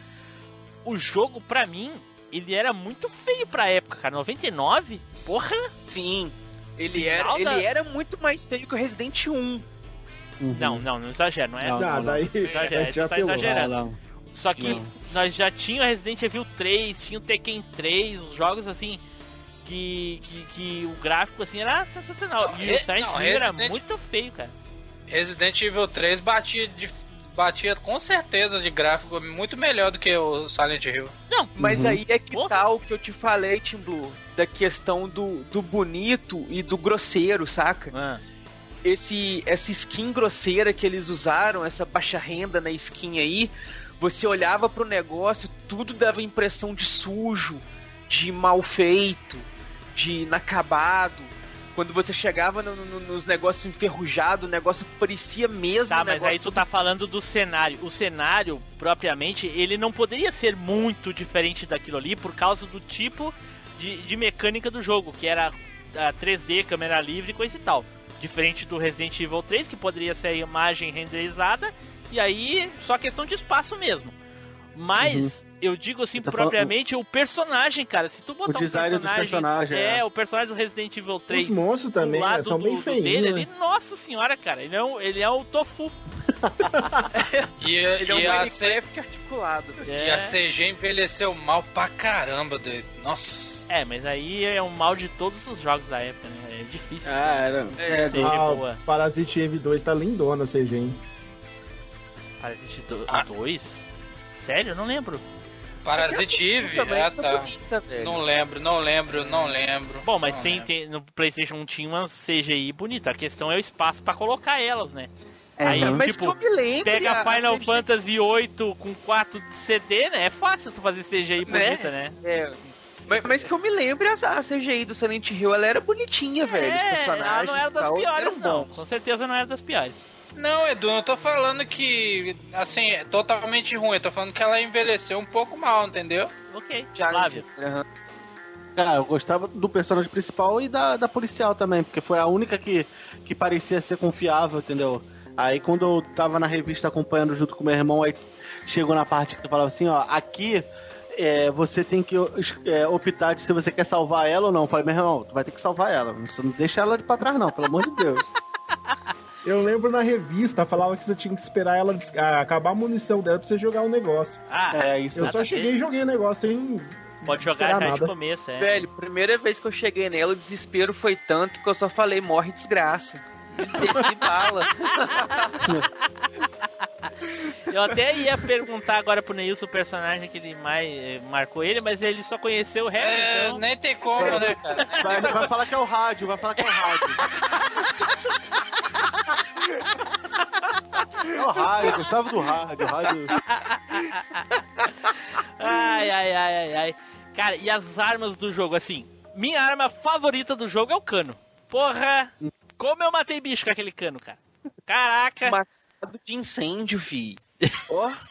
o jogo, pra mim, ele era muito feio pra época, cara. 99? Porra! Sim. Ele Final era, da- ele era muito mais feio que o Resident 1. Não, não, não exagero, não é? Não, Ah, daí Exagera, esse já tá apelou. exagerando. Não, não. Só que Não. nós já tínhamos Resident Evil 3, tinha o Tekken 3, os jogos assim. Que, que, que o gráfico assim era sensacional. Não, e o Silent não, Hill era muito feio, cara. Resident Evil 3 batia, de, batia com certeza de gráfico muito melhor do que o Silent Hill. Não, Mas Uhum. aí é que Porra. tá o que eu te falei, Tim Blue, da questão do, do bonito e do grosseiro, saca? Ah, Esse, essa skin grosseira que eles usaram, essa baixa renda na skin aí, você olhava pro negócio, tudo dava impressão de sujo, de mal feito, de inacabado. Quando você chegava no- no- nos negócios enferrujados, o negócio parecia mesmo Tá, mas aí tu tá falando do cenário. O cenário, propriamente, ele não poderia ser muito diferente daquilo ali por causa do tipo de, de mecânica do jogo, que era a 3D, câmera livre coisa e tal. Diferente do Resident Evil 3, que poderia ser a imagem renderizada, e aí só questão de espaço mesmo. Mas, Uhum. Eu digo assim, Tá falando- propriamente, o personagem, cara, se tu botar O design um dos personagem... personagens, É, é. o personagem do Resident Evil 3 Os monstros também, do né, são do, bem do dele né? nossa senhora, cara, ele é um, ele é um tofu. E, Ele é um e, a, C- articulado. velho. e a CG envelheceu mal pra caramba, doido. Nossa. É, mas aí é um mal de todos os jogos da época, né? É difícil. Ah, era. É, Ah, boa. Parasite Eve 2 tá lindona a CG, hein? Parasite 2? Ah. Sério? Eu não lembro. Parasite Eve? Também Ah, tá bonita, velho. Não lembro, não lembro, não lembro. Bom, mas tem, lembro. tem- no PlayStation 1 tinha umas CGI bonita. A questão é o espaço pra colocar elas, né? É, aí. Mas tipo, que eu me lembre, pega a- a Final Fantasy VIII com 4 de CD, né? É fácil tu fazer CGI Né? bonita, né? É. Mas, mas que eu me lembre, a, CGI do Silent Hill, ela era bonitinha, velho. Os É, ela personagens não era das piores, não. bons. Com certeza não era das piores. Não, Edu, eu tô falando que, assim, é totalmente ruim. Eu tô falando que ela envelheceu um pouco mal, entendeu? Ok, Já, Flávio. Aham. Cara, eu gostava do personagem principal e da, da policial também, porque foi a única que, que parecia ser confiável, entendeu? Aí quando eu tava na revista acompanhando junto com meu irmão, aí chegou na parte que eu falava assim, ó, aqui é, você tem que é, optar de se você quer salvar ela ou não. Eu falei, meu irmão, tu vai ter que salvar ela. Você não deixa ela de pra trás, não, pelo amor de Deus. Eu lembro na revista, falava que você tinha que esperar ela ah, acabar a munição dela pra você jogar o negócio. Ah, É isso. Eu só cheguei e joguei o negócio sem. pode jogar já de nada. começo, é. Velho, primeira vez que eu cheguei nela, o desespero foi tanto que eu só falei, morre desgraça. Desci bala. Eu até ia perguntar agora pro Neilson o personagem que ele mais eh, marcou ele, mas ele só conheceu o Harry, É, então... nem tem como, né, cara? Vai, vai falar que é o rádio, vai falar que é o rádio. É o rádio, gostava do rádio, o rádio. Ai, ai, ai, ai, ai. Cara, e as armas do jogo, assim, minha arma favorita do jogo é o cano. Porra, como eu matei bicho com aquele cano, cara. Caraca. Machado de incêndio, fi. Ó.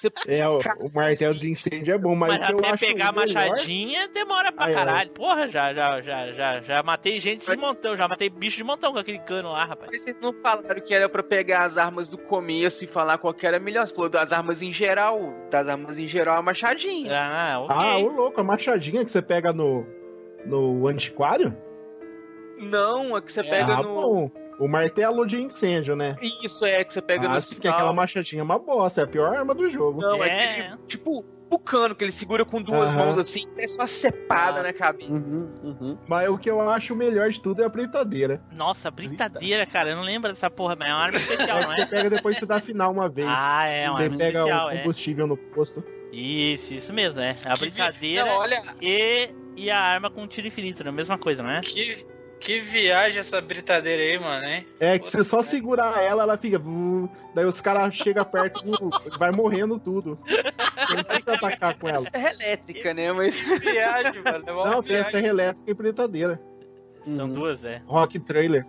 Você É, o, o martelo de incêndio é bom, mas, Mas até acho pegar a melhor- machadinha demora pra é. caralho. Porra, já, já, já, já, já matei gente de montão, já matei bicho de montão com aquele cano lá, rapaz. Mas vocês não falaram que era pra pegar as armas do começo e falar qual que era melhor. Você falou das armas em geral. Das armas em geral, a machadinha. Ah, ok. Ah, o louco, a machadinha que você pega no, no antiquário? Não, a que você pega ah, no. bom. O martelo de incêndio, né? Isso é, que você pega ah, no sim, que aquela machadinha é uma bosta, é a pior arma do jogo. Não, é, É. tipo, o cano, que ele segura com duas Aham. mãos assim, é só cepada na cabeça. Uhum, uhum. Mas o que eu acho melhor de tudo é a britadeira. Nossa, britadeira, cara. Eu não lembro dessa porra, mas é uma arma especial, É que você é? pega depois você dá final uma vez. Ah, é uma você arma pega especial, o é. combustível no posto. Isso, isso mesmo, é. A brincadeira Não, olha, e, e a arma com tiro infinito, né? Mesma coisa, não é? que, que viagem essa britadeira aí, mano, hein? É que você só segurar ela, ela fica. Daí os caras chegam perto, vai morrendo tudo. Você não precisa atacar com ela. Serra elétrica, né? Mas. Que viagem, mano. É Não, tem a viagem. serra elétrica e britadeira. São Uhum. duas, é. Rock trailer.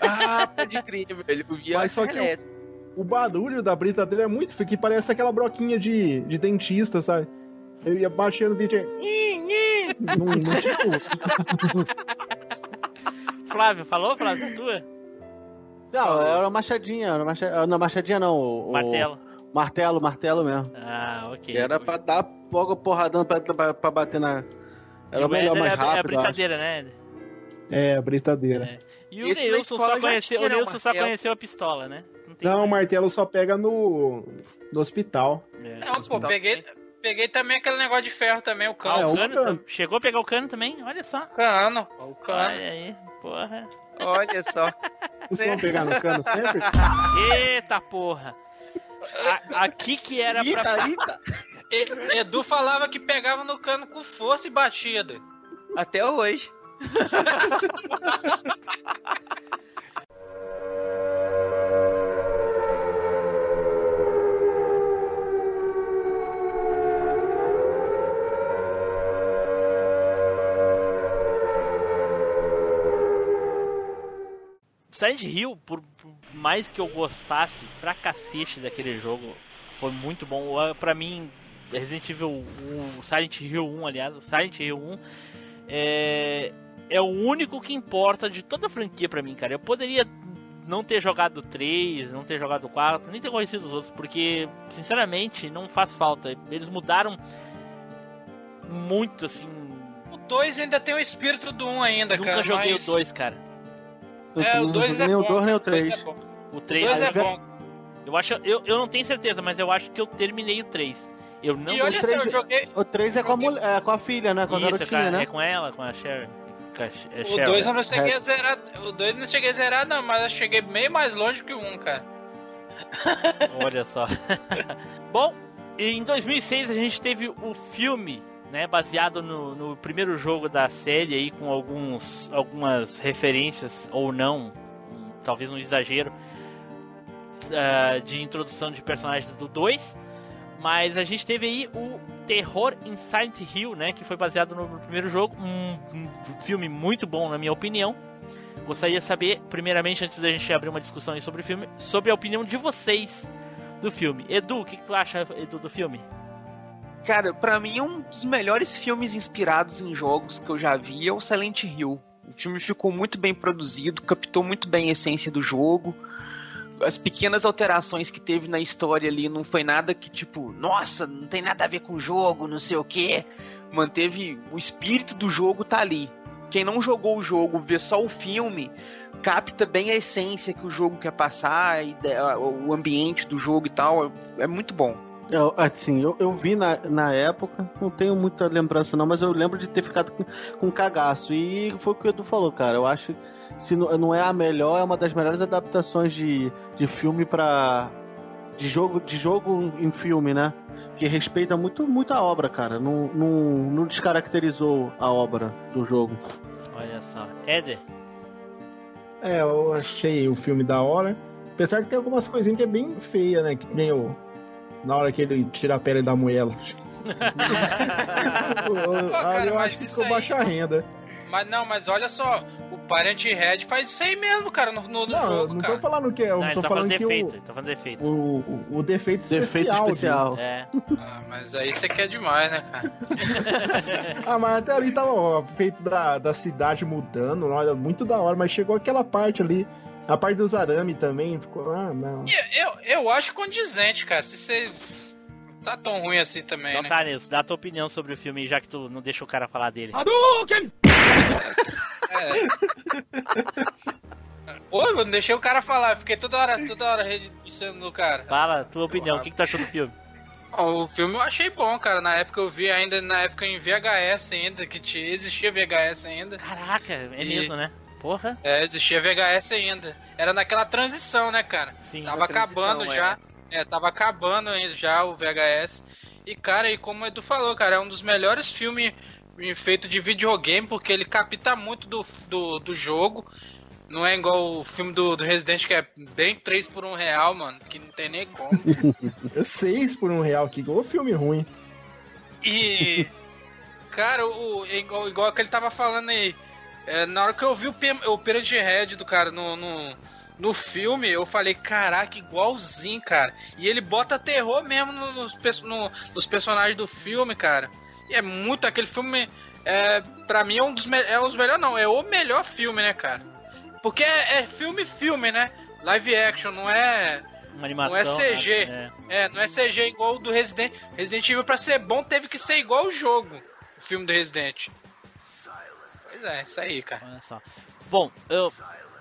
Ah, pode crer, velho. Eu vi a Mas só serra que elétrica. O barulho da britadeira é muito. que parece aquela broquinha de, de dentista, sabe? Eu ia baixando o aí, Não, não tipo. Flávio, falou, Flávio? A tua? Não, era uma machadinha, era machadinha, não, machadinha não. O, o- Martelo. Martelo, martelo mesmo. Ah, ok. Que era pra dar logo porradão pra, pra, pra bater na. Era o melhor, mais é, rápido. É a acho. brincadeira, né? É, britadeira. É. E o Esse escola só conheceu, tinha, o né, o Neilson só martelo. conheceu a pistola, né? tem Não, o martelo só pega no, no hospital. É. Não, pô, peguei, peguei também aquele negócio de ferro também, o Ah, cano. é, o o cano, cano. chegou a pegar o cano também? Olha só. Cano, o cano. Olha aí, porra. Olha só. Costumam pegar no cano sempre? Eita porra. A- aqui que era pra. Ita, ita. E- Edu falava que pegava no cano com força e batida. Até hoje. Silent Hill, por, mais que eu gostasse pra cacete daquele jogo, foi muito bom. Pra mim, Resident Evil 1, Silent Hill 1, aliás, o Silent Hill 1 é, é o único que importa de toda a franquia pra mim, cara. Eu poderia não ter jogado o 3, não ter jogado o 4, nem ter conhecido os outros, porque, sinceramente, não faz falta. Eles mudaram muito, assim. O 2 ainda tem o espírito do 1 ainda, Nunca cara. joguei mas- o 2, cara. É, o Não 2 joguei é nem bom. o 2 nem o dois 3. é bom. O O 3 2 é bom. Eu acho, eu, eu não tenho certeza, mas eu acho que eu terminei o 3. Eu não E olha só, três- eu joguei. O 3 é com a, mulher, é com a filha, né? Com a garotinha, cara, né? é com ela, com a Cher. Com a Sh- é O Cheryl, 2 eu né? não cheguei a zerar. O 2 eu não cheguei a zerar, não, mas eu cheguei meio mais longe que o 1, cara. Olha só. Bom, em 2006 a gente teve o filme, né, baseado no, no primeiro jogo da série aí com alguns algumas referências ou não, talvez um exagero ah, de introdução de personagens do 2. Mas a gente teve aí o Terror em Silent Hill, né, que foi baseado no, primeiro jogo, um, um filme muito bom na minha opinião. Gostaria de saber, primeiramente, antes da gente abrir uma discussão sobre o filme, sobre a opinião de vocês do filme. Edu, o que, que tu acha, Edu, do filme? Cara, pra mim um dos melhores filmes inspirados em jogos que eu já vi é o Silent Hill. O filme ficou muito bem produzido, captou muito bem a essência do jogo. As pequenas alterações que teve na história ali não foi nada que tipo, nossa, não tem nada a ver com o jogo, não sei o que. Manteve o espírito do jogo tá ali. Quem não jogou o jogo, vê só o filme, capta bem a essência que o jogo quer passar, o ambiente do jogo e tal. É muito bom. Eu, assim, eu, eu vi na, na época, não tenho muita lembrança não, mas eu lembro de ter ficado com, com cagaço. E foi o que o Edu falou, cara. Eu acho que se não, não é a melhor, é uma das melhores adaptações de, de filme pra. De jogo, de jogo em filme, né? Que respeita muito, muito a obra, cara. Não, não, não descaracterizou a obra do jogo. Olha só. Éder, É, eu achei o filme da hora. Apesar de ter algumas coisinhas que é bem feia, né? Que nem o. Na hora que ele tira a pele da moela. eu, cara, eu acho que ficou aí- baixa renda. Mas não, mas olha só, o Parent Red faz isso aí mesmo, cara, no, no, no Não, jogo, não cara. tô falando que é. Eu não, ele tô tá falando falando que defeito, o, ele tá falando defeito. o, o, o defeito Defeito especial. especial. É. Ah, mas aí você quer demais, né, cara? Ah, mas até ali tava ó, feito da, da cidade mudando, olha, muito da hora, mas chegou aquela parte ali. A parte dos arame também ficou. Ah, não. Eu, eu, eu acho condizente, cara. Se você. Tá tão ruim assim também, Então né? tá, Nilson, dá a tua opinião sobre o filme, já que tu não deixa o cara falar dele. É. Pô, eu não deixei o cara falar, eu fiquei toda hora, toda hora redigindo no cara. Fala a tua opinião, o que, que tu achou do filme? O filme eu achei bom, cara. Na época eu vi ainda, na época em VHS ainda, que existia VHS ainda. Caraca, é E- mesmo, né? Porra. É, existia VHS ainda. Era naquela transição, né, cara? Sim. Tava acabando é. já. É, tava acabando ainda já o VHS. E, cara, e como o Edu falou, cara, é um dos melhores filmes feitos de videogame, porque ele capta muito do, do, do jogo. Não é igual o filme do, do Resident, que é bem 3 por 1 real, mano, que não tem nem como. Eu seis por um real aqui, igual filme ruim. E. Cara, o, igual, igual que ele tava falando aí. É, na hora que eu vi o, o Head do cara no, no, no filme, eu falei, caraca, igualzinho, cara. E ele bota terror mesmo no- nos, no- nos personagens do filme, cara. E é muito aquele filme. É, pra mim é um dos é um dos melhores, não, é o melhor filme, né, cara? Porque é, é filme, filme, né? Live action, não é. Uma animação. Não é CG. né? É, não é CG igual o do Resident. Resident Evil pra ser bom teve que ser igual o jogo. O filme do Resident. Pois é, isso aí, cara. Olha só. Bom, eu,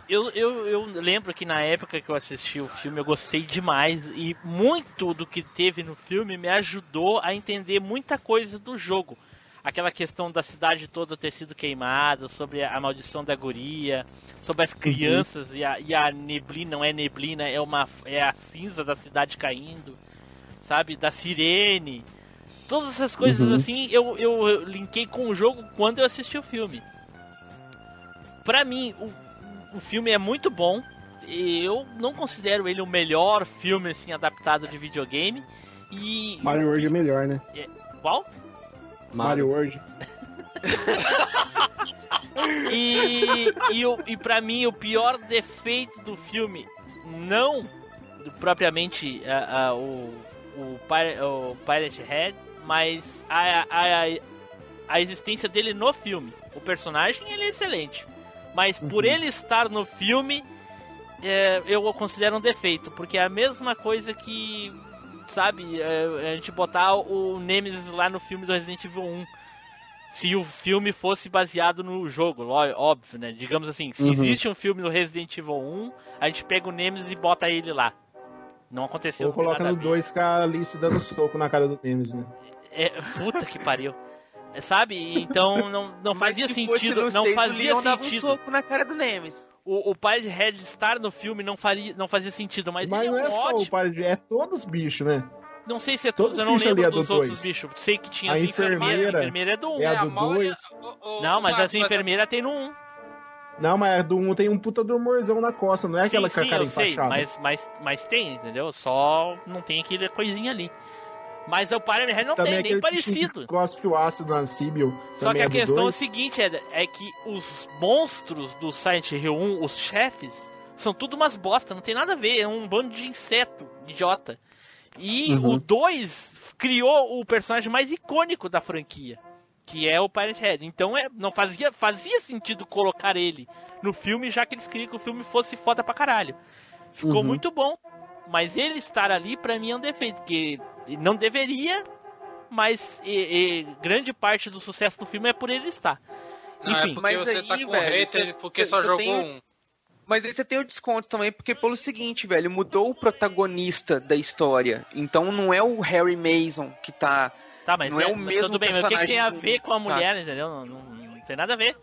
eu, eu, eu lembro que na época que eu assisti o filme eu gostei demais e muito do que teve no filme me ajudou a entender muita coisa do jogo. Aquela questão da cidade toda ter sido queimada, sobre a maldição da guria, sobre as crianças e, a, e a neblina, não é neblina, é, uma, é a cinza da cidade caindo, sabe? Da sirene. Todas essas coisas Uhum. assim eu, eu linkei com o jogo quando eu assisti o filme. Pra mim, o, o filme é muito bom. e Eu não considero ele o melhor filme assim adaptado de videogame. E Mario World é melhor, né? qual? Mario World. E e, o, e para mim o pior defeito do filme não propriamente a, a- o o, Pir- o Pirate Head, mas a, a, a existência dele no filme. O personagem ele é excelente, mas por Uhum. ele estar no filme é, eu o considero um defeito, porque é a mesma coisa que sabe é, a gente botar o Nemesis lá no filme do Resident Evil 1 se o filme fosse baseado no jogo, óbvio, né? Digamos assim, se Uhum. existe um filme do Resident Evil 1, a gente pega o Nemesis e bota ele lá. Não aconteceu. Ou coloca a no ver. 2 cara ali se dando soco na cara do Nemesis, né? É, puta que pariu. É, Sabe? Então não, não fazia Mas sentido. Não seis, o fazia dava um sentido. soco na cara do Nemesis. O, o Pirate Head estar no filme não, faria, não fazia sentido, mas, Mas ele não é é um só o. Pirate, é todos os bichos, né? Não sei se é todos todos, eu não lembro é do dos outros dois. bichos. Sei que tinha A as enfermeiras. A enfermeira enfermeira é do 1. é a a do maioria- dois. o- o- Não, mas Marcos, as enfermeiras tem no 1. Não, mas a do 1 tem um puta do humorzão na costa, não é aquela sim, com a sim, cara eu sei, mas, mas, mas tem, entendeu? Só não tem aquele coisinha ali. Mas o Pirate Head não Também tem, nem parecido. que cospe o ácido na Sibyl. Só que a é questão é o dois. seguinte, é, é que os monstros do Silent Hill 1, os chefes, são tudo umas bosta, não tem nada a ver, é um bando de inseto, idiota. E Uhum. o 2 criou o personagem mais icônico da franquia, que é o Pirate Head. Então é, não fazia, fazia sentido colocar ele no filme, já que eles queriam que o filme fosse foda pra caralho. Ficou Uhum. muito bom, mas ele estar ali pra mim é um defeito, porque não deveria, mas e- e grande parte do sucesso do filme é por ele estar. Não, é porque mas você aí, tá com velho, hater você- porque só você jogou tem- um. Mas aí você tem o desconto também, porque pelo seguinte, velho, mudou o protagonista da história. Então não é o Harry Mason que tá. Tá, mas Não é o mas mesmo tudo bem, mas o que, que tem a ver com a sabe? mulher, entendeu? Não, não- não tem nada a ver.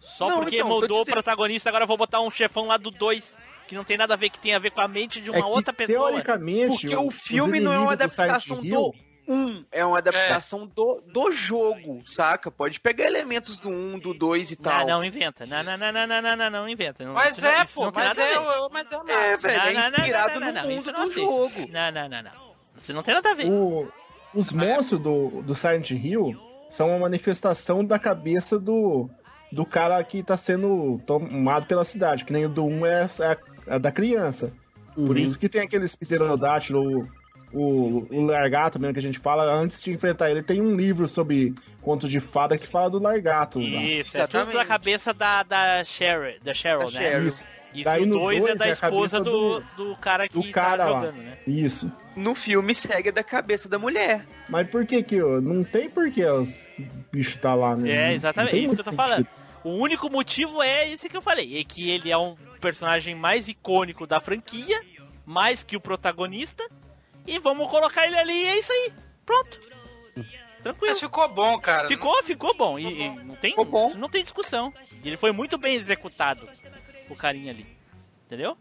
Só Não, porque então, mudou o protagonista, agora eu vou botar um chefão lá do 2, que não tem nada a ver, que tem a ver com a mente de uma É que, outra pessoa. Teoricamente, Porque o filme não é uma do adaptação do 1, é uma adaptação do, do jogo, saca? Pode pegar elementos do 1, do 2 e tal. Não, não inventa. Não, não, não, não, não, não, não, não inventa. Não, Mas é, pô, mas é, o- mas é o É, é inspirado não, não, não, no isso mundo eu não do aceito. jogo. Não, não, não, não. Isso não tem nada a ver. O- os monstros do, do Silent Hill são uma manifestação da cabeça do, do cara que tá sendo tomado pela cidade, que nem o do 1 é, é a da criança. Por Uhum. isso que tem aqueles pterodátilo, o, o, o largato mesmo que a gente fala, antes de enfrentar ele, tem um livro sobre conto de fada que fala do largato. lá. Isso, é tudo da cabeça da, da Cheryl, da Cheryl, Da né? Cheryl. Isso, Isso Daí o no 2 é da é a esposa do, do- do cara que do cara tá lá. jogando, né? isso. No filme segue da cabeça da mulher. Mas por que que ó, não tem por que os bichos tá lá, né? É, exatamente, isso que eu tô muito falando. O único motivo é esse que eu falei, é que ele é um personagem mais icônico da franquia, mais que o protagonista, e vamos colocar ele ali e é isso aí. Pronto. Tranquilo. Mas ficou bom, cara. Ficou, ficou bom. E, e não, tem, Ficou bom. não tem discussão. E ele foi muito bem executado, o carinha ali. Entendeu?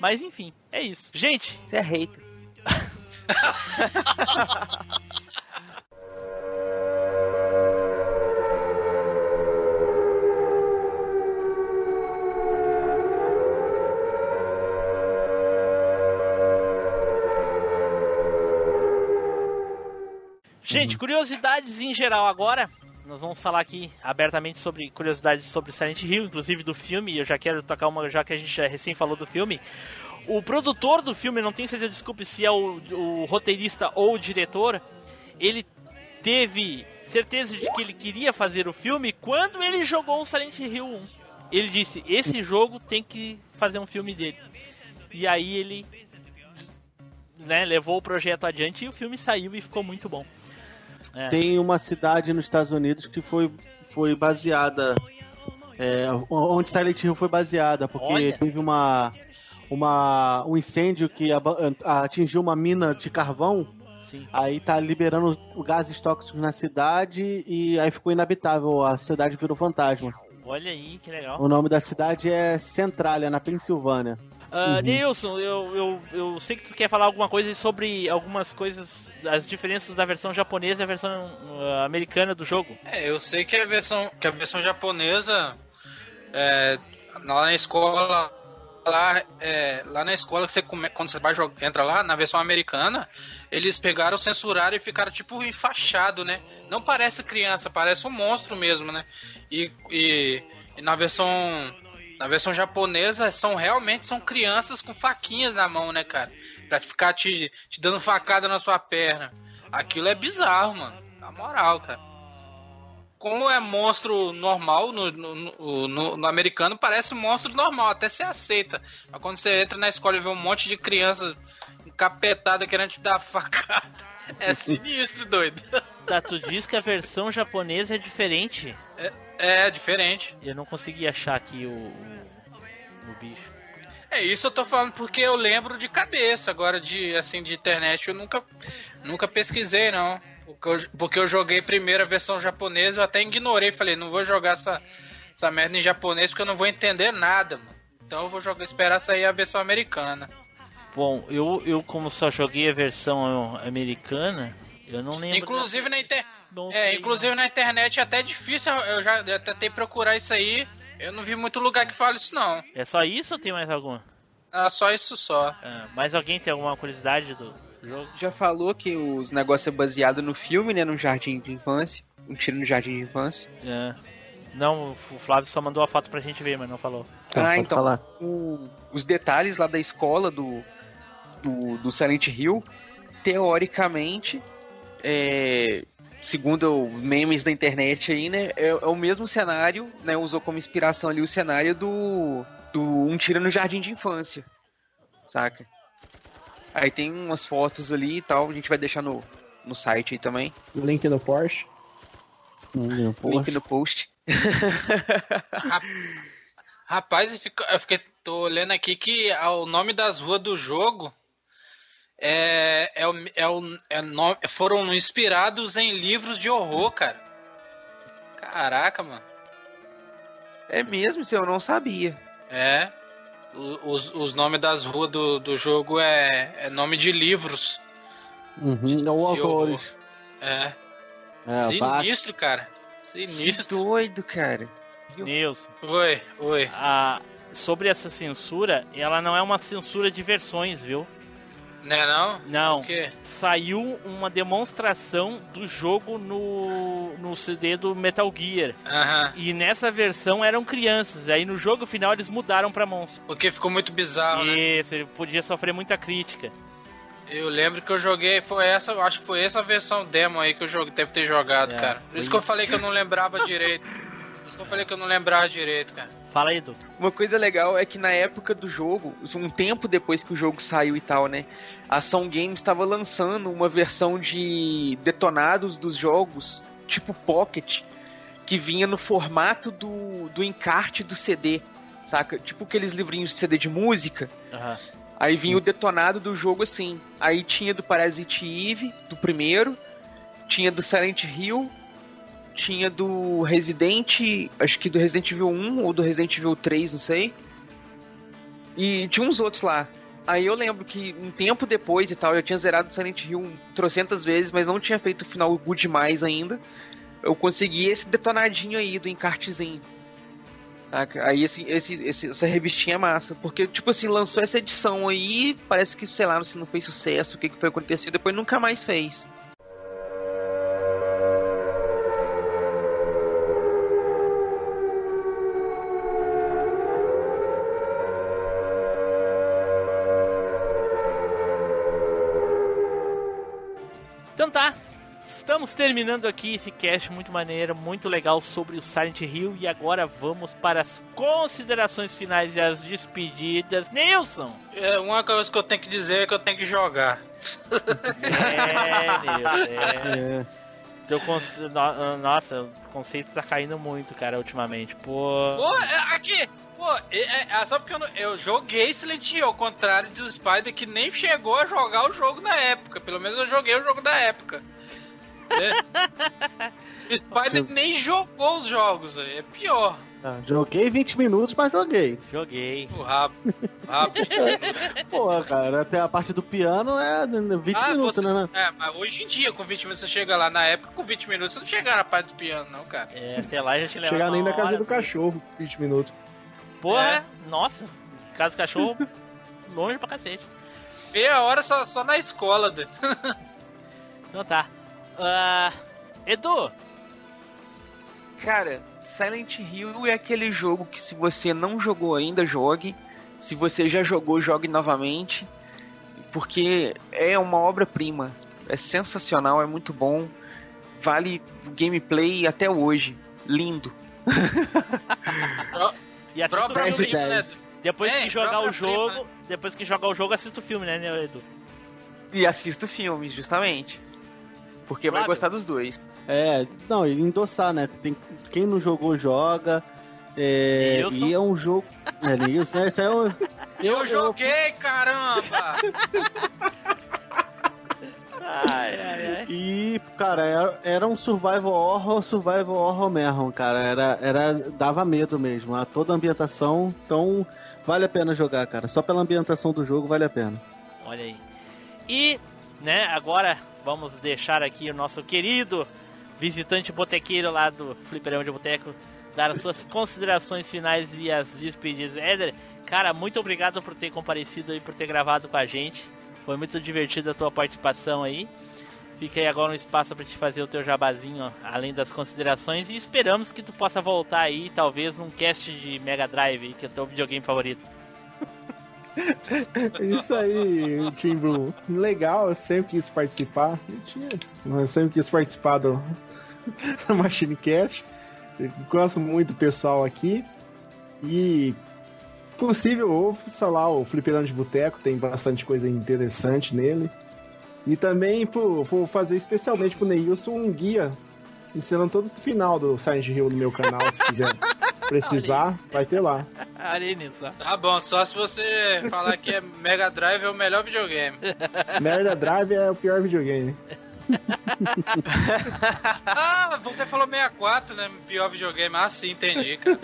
Mas enfim, é isso. Gente, Você é hater. Gente, curiosidades em geral agora. Nós vamos falar aqui abertamente sobre curiosidades sobre Silent Hill, inclusive do filme. Eu já quero tocar uma, já que a gente já recém falou do filme. O produtor do filme, não tenho certeza, desculpe se é o, o roteirista ou o diretor, ele teve certeza de que ele queria fazer o filme quando ele jogou o Silent Hill 1. Ele disse: Esse jogo tem que fazer um filme dele. E aí ele né, levou o projeto adiante e o filme saiu e ficou muito bom. É. Tem uma cidade nos Estados Unidos que foi, foi baseada. é, onde Silent Hill foi baseada, porque Olha. teve uma, uma, um incêndio que atingiu uma mina de carvão. Sim. Aí tá liberando gases tóxicos na cidade e aí ficou inabitável. A cidade virou fantasma. Olha aí, que legal. O nome da cidade é Centralia, na Pensilvânia. Ah, Nilson, eu, eu, eu sei que tu quer falar alguma coisa sobre algumas coisas, as diferenças da versão japonesa e a versão ah, americana do jogo. É, eu sei que a versão, que a versão japonesa, é, lá na escola, lá, é, lá na escola, você come, quando você vai jogar, entra lá, na versão americana, eles pegaram, censuraram e ficaram tipo enfaixado, né? Não parece criança, parece um monstro mesmo, né? E, e, e na versão na versão japonesa são realmente são crianças com faquinhas na mão, né, cara? Pra ficar te, te dando facada na sua perna. Aquilo é bizarro, mano. Na moral, cara como é monstro normal no, no, no- no- no americano, parece um monstro normal, até se aceita. Mas quando você entra na escola e vê um monte de criança encapetada querendo te dar facada, é sinistro, doido. Tá, tu diz que a versão japonesa é diferente. É, é diferente. Eu não consegui achar aqui o, o, o bicho. É isso eu tô falando porque eu lembro de cabeça. Agora de assim de internet eu nunca nunca pesquisei não. Porque eu, porque eu joguei primeiro a versão japonesa, eu até ignorei, falei, não vou jogar essa, essa merda em japonês porque eu não vou entender nada, mano. Então eu vou jogar, esperar sair a versão americana. Bom, eu, eu como só joguei a versão americana, eu não lembro. Inclusive na, inter... Não é, inclusive na internet é até difícil, eu já eu tentei procurar isso aí, eu não vi muito lugar que fala isso não. É só isso ou tem mais alguma? Ah, só isso só. Ah, mais alguém tem alguma curiosidade do jogo? Já falou que os negócios é baseado no filme, né? No jardim de infância. Um tiro no jardim de infância. É. Não, o Flávio só mandou a foto pra gente ver, mas não falou. Então, ah, então. falar. o- os detalhes lá da escola do, do, do Silent Hill, teoricamente, é, segundo memes da internet aí, né? É, é o mesmo cenário, né? Usou como inspiração ali o cenário do, do Um Tiro no Jardim de Infância. Saca? Aí tem umas fotos ali e tal, a gente vai deixar no, no site aí também. Link no Porsche. Hum, porra. Link no post. Rapaz, eu, fico- eu fiquei, tô olhando aqui que ah, o nome das ruas do jogo é, é, o, é, o, é no- foram inspirados em livros de horror, cara. Caraca, mano. É mesmo, isso eu não sabia. É. Os, os nomes das ruas do, do jogo é, é nome de livros. Uhum, não autores. É. É, Vasco. Sinistro, cara. Que Sinistro. doido, cara. Nilson, Oi, oi. a, sobre essa censura, ela não é uma censura de versões, viu? Né não? Não. O quê? Saiu uma demonstração do jogo no, no CD do Metal Gear. Aham. E nessa versão eram crianças. Aí no jogo final eles mudaram pra monstro. Porque ficou muito bizarro, né? Isso, ele podia sofrer muita crítica. Eu lembro que eu joguei, foi essa, eu acho que foi essa versão demo aí que eu joguei, deve ter jogado, É, cara. Por isso que eu falei que eu não lembrava direito. Por isso que eu falei que eu não lembrava direito, cara. Fala aí, Edu. Uma coisa legal é que na época do jogo, um tempo depois que o jogo saiu e tal, né? A Ação Games estava lançando uma versão de detonados dos jogos, tipo Pocket, que vinha no formato do, do encarte do CD, saca? Tipo aqueles livrinhos de CD de música. Aham. Aí vinha o detonado do jogo assim. Aí tinha do Parasite Eve, do primeiro, tinha do Silent Hill, tinha do Resident, acho que do Resident Evil 1 ou do Resident Evil 3, não sei. E tinha uns outros lá. Aí eu lembro que um tempo depois e tal, eu tinha zerado Silent Hill trocentas vezes, mas não tinha feito o final good demais ainda. Eu consegui esse detonadinho aí do encartezinho. Saca? Aí esse, esse, esse, essa revistinha é massa. Porque, tipo assim, lançou essa edição aí, parece que, sei lá, se não fez sucesso, o que, que foi acontecido, depois nunca mais fez. Estamos terminando aqui esse cast muito maneiro, muito legal sobre o Silent Hill e agora vamos para as considerações finais e as despedidas. Nilson! É, uma coisa que eu tenho que dizer é que eu tenho que jogar. É, Nilson, é. É. Teu Nossa, o conceito tá caindo muito, cara, ultimamente. Pô. Pô, é, aqui! Pô, é, é, é, só porque eu, não- eu joguei Silent Hill, ao contrário do Spider que nem chegou a jogar o jogo na época. Pelo menos eu joguei o jogo da época. É. O Spider nem jogou os jogos, véio, é pior. Tá, joguei 20 minutos, mas joguei. Joguei. O rabo. O rabo. Pô, cara, até a parte do piano é 20 Ah, minutos, você- né? né? É, mas hoje em dia, com 20 minutos você chega lá. Na época, com 20 minutos você não chega na parte do piano, não, cara. É, até lá já te leva Chegar nem na casa do cachorro, 20 minutos. Porra, É. nossa, casa do cachorro, longe pra cacete. Meia hora só, só na escola, doido. Então tá. Ah, Edu, Cara, Silent Hill é aquele jogo que se você não jogou ainda, jogue. Se você já jogou, jogue novamente. Porque é uma obra-prima. É sensacional, é muito bom. Vale o gameplay até hoje. Lindo. e assista o Próprio filme. filme, né? Depois É, que jogar o jogo, prima. depois que jogar o jogo, assista o filme, né, né, Edu? E assisto filmes, justamente. Porque vai Flávio? gostar dos dois. É, não, e endossar, né? Tem, quem não jogou, joga. É, Nilson? e é um jogo. É, Nilson, esse é um. Eu joguei, caramba! Ai, ai, ai. E, cara, era, era um survival horror, survival horror mesmo, cara. Era, era, dava medo mesmo. A toda a ambientação, então vale a pena jogar, cara. Só pela ambientação do jogo vale a pena. Olha aí. E, né, agora vamos deixar aqui o nosso querido visitante botequeiro lá do Fliperama de Boteco dar as suas considerações finais e as despedidas. Éder, cara, muito obrigado por ter comparecido e por ter gravado com a gente. Foi muito divertida a tua participação aí. Fica aí agora um espaço para te fazer o teu jabazinho, além das considerações, e esperamos que tu possa voltar aí, talvez num cast de Mega Drive, que é o teu videogame favorito. Isso aí, Tim Blue. Legal, eu sempre quis participar. Eu, sempre quis participar do, do Machine Cast. Eu gosto muito do pessoal aqui. E possível, ouça lá o Fliperama de Boteco, tem bastante coisa interessante nele. E também por fazer especialmente pro Neilson um guia ensinando todo o final do Silent Hill no meu canal, se quiser precisar, vai ter lá. Ó. Tá bom, só se você falar que é Mega Drive é o melhor videogame. Merda Drive é o pior videogame. Ah, você falou 64, né? Pior videogame. Ah, sim, entendi, cara.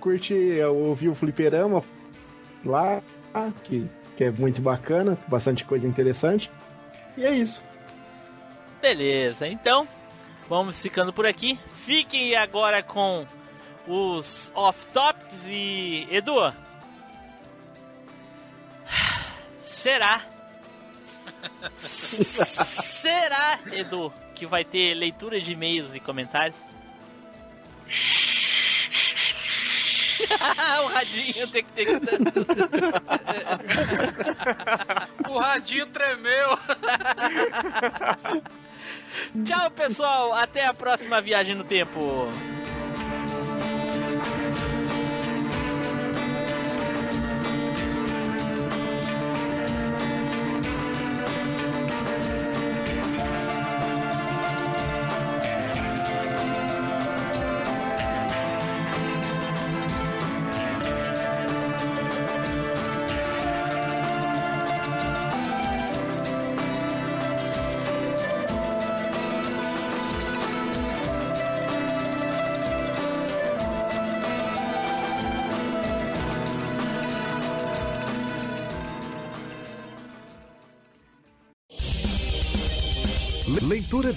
curte eu ouvi o Fliperama lá, que, que é muito bacana, bastante coisa interessante. E é isso. Beleza, então vamos ficando por aqui. Fiquem agora com os off-topics e. Edu! Será? Será, Edu, que vai ter leitura de e-mails e comentários? o radinho tem que ter que. O radinho tremeu. Tchau, pessoal. Até a próxima viagem no tempo.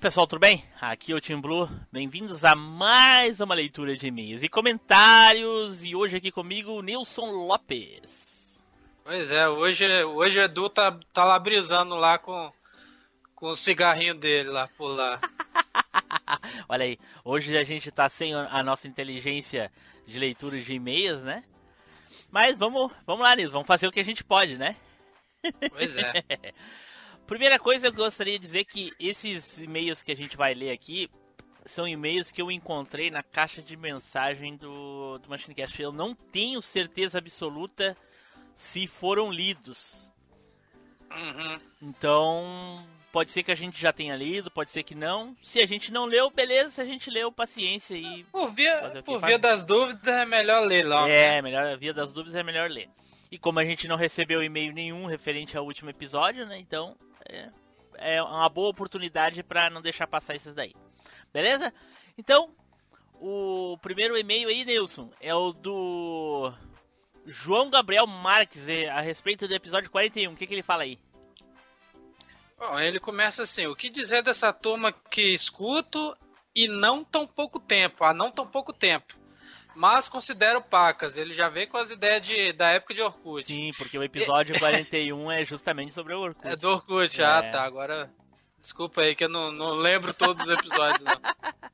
pessoal, tudo bem? Aqui é o Tim Blue, bem-vindos a mais uma leitura de e-mails e comentários. E hoje aqui comigo o Nilson Lopes. Pois é, hoje, hoje o Edu tá, tá lá brisando lá com, com o cigarrinho dele lá por lá. Olha aí, hoje a gente tá sem a nossa inteligência de leitura de e-mails, né? Mas vamos, vamos lá, Nilson, vamos fazer o que a gente pode, né? Pois é. Primeira coisa eu gostaria de dizer que esses e-mails que a gente vai ler aqui são e-mails que eu encontrei na caixa de mensagem do, do MachineCast. Eu não tenho certeza absoluta se foram lidos. Uhum. Então, pode ser que a gente já tenha lido, pode ser que não. Se a gente não leu, beleza. Se a gente leu, paciência e. Por via, que por via das dúvidas é melhor ler né? É, melhor a via das dúvidas é melhor ler. E como a gente não recebeu e-mail nenhum referente ao último episódio, né? Então é, é uma boa oportunidade para não deixar passar esses daí. Beleza? Então, o primeiro e-mail aí, Nilson, é o do João Gabriel Marques, é, a respeito do episódio 41. O que, que ele fala aí? Bom, ele começa assim: o que dizer dessa turma que escuto e não tão pouco tempo, há não tão pouco tempo. Mas considero pacas, ele já vem com as ideias de, da época de Orkut. Sim, porque o episódio 41 é justamente sobre o Orkut. É do Orkut, É. ah tá, agora. Desculpa aí que eu não, não lembro todos os episódios, não.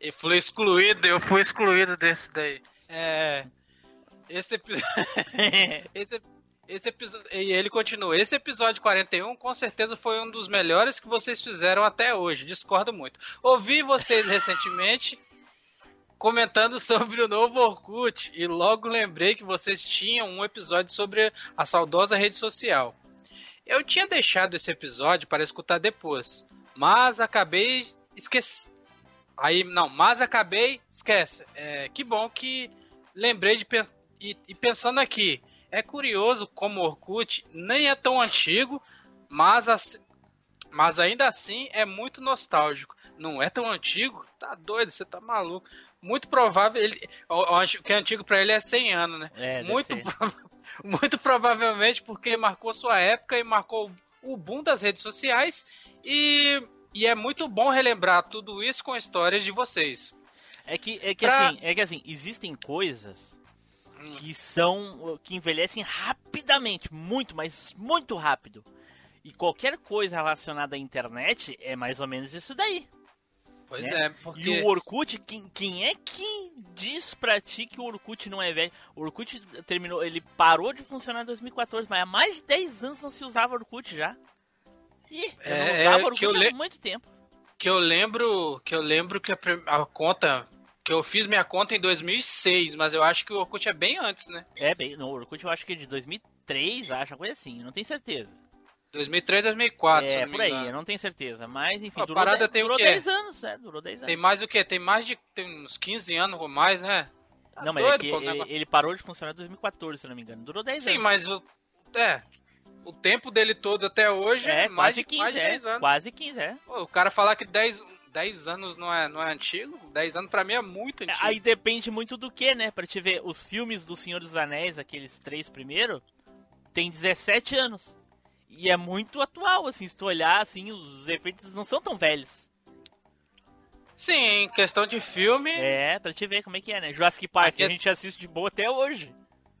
Eu fui excluído, eu fui excluído desse daí. É. Esse episódio. esse, esse episódio. E ele continua. Esse episódio 41 com certeza foi um dos melhores que vocês fizeram até hoje. Discordo muito. Ouvi vocês recentemente comentando sobre o novo Orkut e logo lembrei que vocês tinham um episódio sobre a saudosa rede social. Eu tinha deixado esse episódio para escutar depois, mas acabei esquecendo. Aí, não, mas acabei, esquece. É, que bom que lembrei de pensar. E, e pensando aqui, é curioso como o Orkut nem é tão antigo, mas, ass- mas ainda assim é muito nostálgico. Não é tão antigo? Tá doido, você tá maluco. Muito provável, ele, o, que é antigo pra ele é 100 anos, né? É, muito, prova- muito provavelmente porque marcou sua época e marcou o boom das redes sociais e, e é muito bom relembrar tudo isso com histórias de vocês. É que, é que Pra- assim, é que assim, existem coisas Hum. que são que envelhecem rapidamente, muito, mas muito rápido. E qualquer coisa relacionada à internet é mais ou menos isso daí. Pois Né? é, porque E o Orkut, quem, quem é que diz pra ti que o Orkut não é velho? O Orkut terminou, ele parou de funcionar em 2014, mas há mais de 10 anos não se usava Orkut já. Ih, eu É, não é, usava que Orkut eu há muito tempo. que eu lembro que eu lembro que a, a conta que eu fiz minha conta em 2006, mas eu acho que o Orkut é bem antes, né? É, bem, no Orkut eu acho que é de 2003, acho, uma coisa assim, eu não tenho certeza. 2003, 2004, se eu é, por aí, eu não tenho certeza. Mas, enfim, A durou, parada 10, tem o durou quê? 10 anos, né? Durou 10 anos. Tem mais o quê? Tem mais de tem uns 15 anos ou mais, né? Tá não, mas é doido, que pô, o ele, ele parou de funcionar em 2014, se não me engano. Durou 10 Sim, anos. mas o é, o tempo dele todo até hoje é, É, mais de 15, mais de é. 10 anos. Quase 15, é. Pô, o cara falar que 10, 10 anos não é, não é antigo, 10 anos pra mim é muito antigo. Aí depende muito do que, né? Pra te ver, os filmes do Senhor dos Anéis, aqueles três primeiros, tem 17 anos. E é muito atual, assim, se tu olhar, assim, os efeitos não são tão velhos. Sim, questão de filme, É, pra te ver como é que é, né? Jurassic Park, Aqui- a gente assiste de boa até hoje.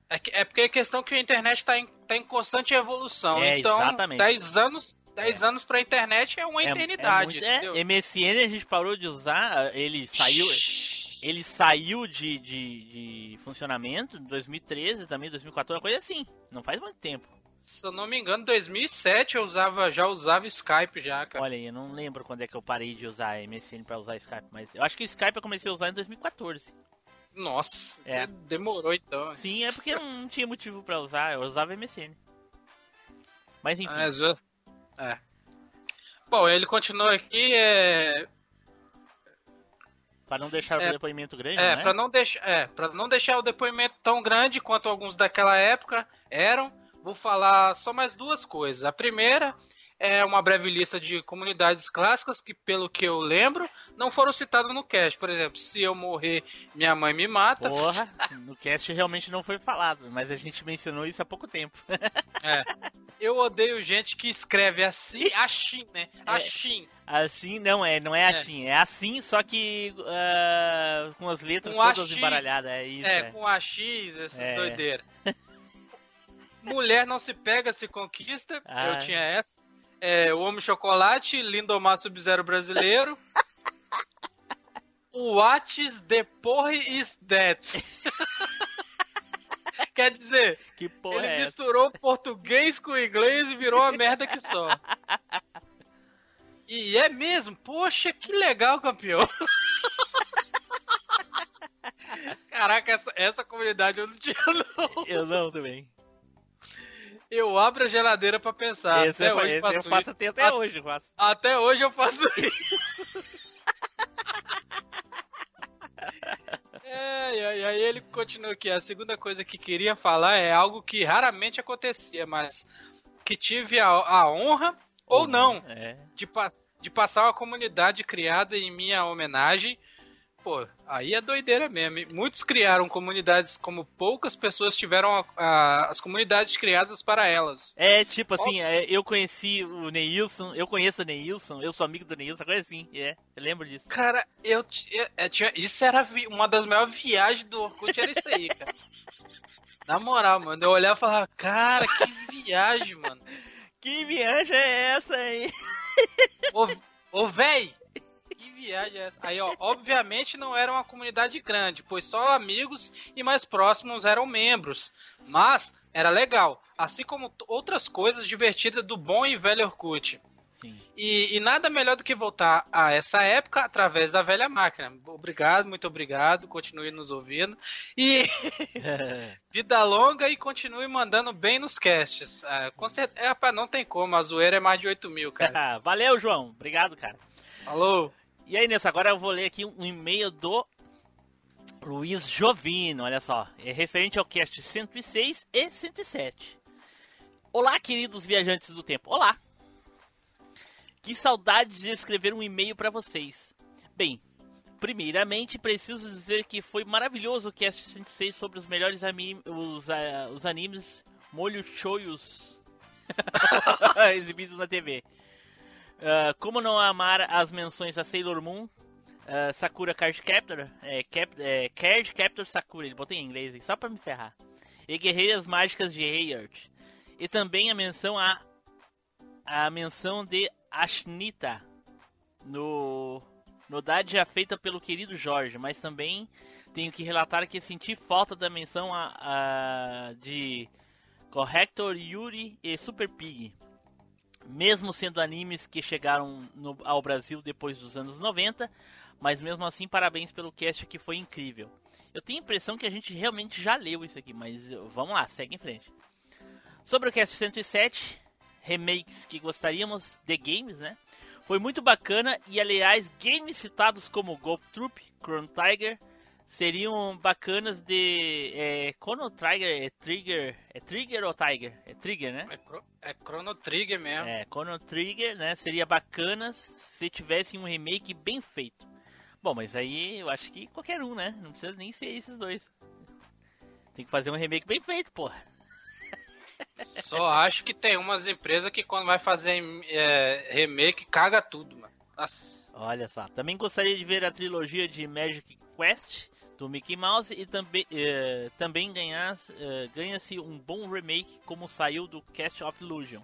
É, que- é porque é questão que a internet tá em, tá em constante evolução. É, então, exatamente. 10 anos, 10 anos pra internet é uma É- eternidade. É, muito- é, MSN a gente parou de usar, ele saiu... Ele saiu de, de, de funcionamento em 2013, também 2014, uma coisa assim. Não faz muito tempo. Se eu não me engano, 2007 eu usava, já usava Skype já, cara. Olha aí, eu não lembro quando é que eu parei de usar MSN pra usar Skype, mas eu acho que o Skype eu comecei a usar em 2014. Nossa, É. você demorou então. Sim, é porque não tinha motivo pra usar, eu usava MSN. Mas enfim, Ah, é, é. Bom, ele continua aqui, é... Pra não deixar É, o depoimento grande, É, né? pra não deixar, é, para não deixar o depoimento tão grande quanto alguns daquela época eram, vou falar só mais duas coisas. A primeira é uma breve lista de comunidades clássicas que, pelo que eu lembro, não foram citadas no cast. Por exemplo, se eu morrer, minha mãe me mata. Porra, no cast realmente não foi falado, mas a gente mencionou isso há pouco tempo. É. Eu odeio gente que escreve assim, assim, né? É. Assim. Assim, não é, não é assim, é assim, só que ah, com as letras Com todas AX. embaralhadas, é isso. É, É, com AX, essas É. doideiras. Mulher não se pega, se conquista. Ah. Eu tinha essa. É, o Homem Chocolate, Lindomar Sub-Zero brasileiro. What is the porra is that? Quer dizer, Que porra ele é misturou português com inglês e virou a merda que só. E é mesmo? Poxa, que legal, campeão. Caraca, essa, essa comunidade eu não tinha, não. Eu não também. Eu abro a geladeira pra pensar. esse até eu, hoje faço eu faço isso. até, hoje, eu faço. Até hoje eu faço isso. É, e aí, aí ele continua aqui. A segunda coisa que queria falar é algo que raramente acontecia, mas que tive a, a honra ou não É. de, pa- de passar uma comunidade criada em minha homenagem. Pô, aí é doideira mesmo. E Muitos criaram comunidades como poucas pessoas tiveram a- a- as comunidades criadas para elas. É, tipo assim, é, eu conheci o Neilson, eu conheço o Neilson, eu sou amigo do Neilson, coisa assim, é, eu lembro disso. Cara, eu, eu- eu tinha, isso era vi- uma das maiores viagens do Orkut, era isso aí, cara. Na moral, mano, eu olhava e falava, cara, que viagem, mano. Que viagem é essa aí? Ô, ô véi, que viagem é essa? Aí, ó, obviamente não era uma comunidade grande, pois só amigos e mais próximos eram membros. Mas era legal, assim como outras coisas divertidas do bom e velho Orkut. Sim. E, e nada melhor do que voltar a essa época através da velha máquina. Obrigado, muito obrigado, continue nos ouvindo. E vida longa e continue mandando bem nos casts. Ah, com certeza, é, rapaz, não tem como, a zoeira é mais de 8 mil, cara. Valeu, João, obrigado, cara. Alô? E aí, Nilson, agora eu vou ler aqui um e-mail do Luiz Jovino, olha só. É referente ao cast 106 e 107. Olá, queridos viajantes do tempo. Olá! Que saudades de escrever um e-mail para vocês. Bem, primeiramente preciso dizer que foi maravilhoso o cast 106 sobre os melhores ami- os, ah, os animes molho shoyos exibidos na TV. Ah, como não amar as menções a Sailor Moon, ah, Sakura Card Captor, é, Cap, é, Card Captor Sakura, ele botou em inglês só pra me ferrar. E Guerreiras Mágicas de Heart. E também a menção a a menção de Ashnita no no Dade já feita pelo querido Jorge, mas também tenho que relatar que senti falta da menção a, a- de Corrector Yuri e Super Pig mesmo sendo animes que chegaram no- ao Brasil depois dos anos 90, mas mesmo assim, parabéns pelo cast que foi incrível. Eu tenho a impressão que a gente realmente já leu isso aqui, mas uh, vamos lá, segue em frente. Sobre o cast 107, remakes que gostaríamos de games, né? Foi muito bacana e, aliás, games citados como Golf Troop, Chrono Tiger seriam bacanas de. É, Chrono Trigger é Trigger. É Trigger ou Tiger? É Trigger, né? É, é Chrono Trigger mesmo. É, Chrono Trigger, né? Seria bacana se tivesse um remake bem feito. Bom, mas aí eu acho que qualquer um, né? Não precisa nem ser esses dois. Tem que fazer um remake bem feito, porra. Só acho que tem umas empresas que quando vai fazer é, remake caga tudo, mano. Nossa. Olha só. Também gostaria de ver a trilogia de Magic Quest do Mickey Mouse e também, eh, também eh, ganha-se um bom remake como saiu do Cast of Illusion.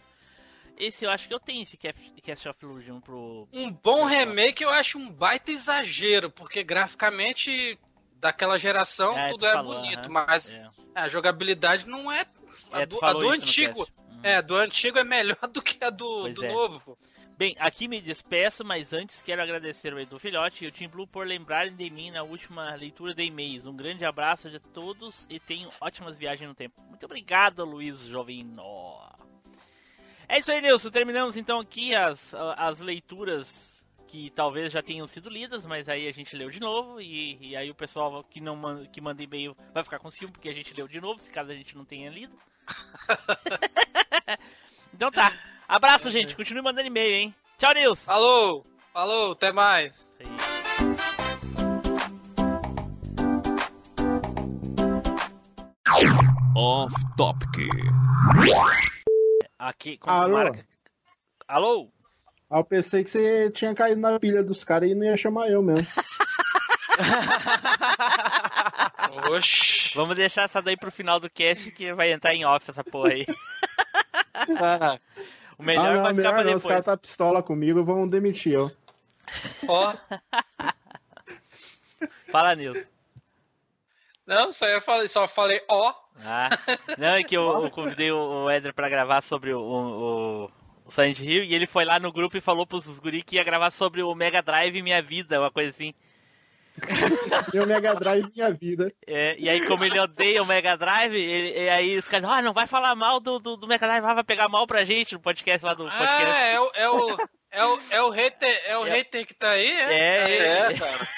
Esse eu acho que eu tenho esse Cast of Illusion pro. Um bom É, remake eu acho um baita exagero, porque graficamente daquela geração É, tudo tu é falou, bonito, aham, mas é. a jogabilidade não é. A, É, do, a falou do isso no antigo. É, do antigo é melhor do que a do, do é. novo, pô. Bem, aqui me despeço, mas antes quero agradecer ao Edu Filhote e ao Team Blue por lembrarem de mim na última leitura de e-mails. Um grande abraço de todos e tenham ótimas viagens no tempo. Muito obrigado, Luiz Jovino. É isso aí, Nilson. Terminamos então aqui as, as leituras que que talvez já tenham sido lidas, mas aí a gente leu de novo e, e aí o pessoal que não manda, que manda e-mail vai ficar com ciúme porque a gente leu de novo, se caso a gente não tenha lido. então tá. Abraço, gente. Continue mandando e-mail, hein? Tchau, Nils. Falou! Falou, até mais! Off Topic. Aqui, como Alô? marca. Alô? Ah, eu pensei que você tinha caído na pilha dos caras e não ia chamar eu mesmo. Oxi! Vamos deixar essa daí pro final do cast que vai entrar em off essa porra aí. O melhor ah, não, vai ficar melhor pra não, os depois. caras tá pistola comigo vão demitir eu. Ó, Fala, Nils. não, só, eu falei, só falei ó. Ah, não, é que eu, eu convidei o, o Éder pra gravar sobre o, o, o Silent Hill e ele foi lá no grupo e falou pros guri que ia gravar sobre o Mega Drive e Minha Vida, uma coisa assim. Meu Mega Drive minha vida. É, e aí, como ele odeia o Mega Drive, ele, e aí os caras, ah, não vai falar mal do, do, do Mega Drive, ah, vai pegar mal pra gente no podcast lá do podcast. Ah, é o, é o, é o, é o hater, é o É. hater que tá aí, é? É, É, cara.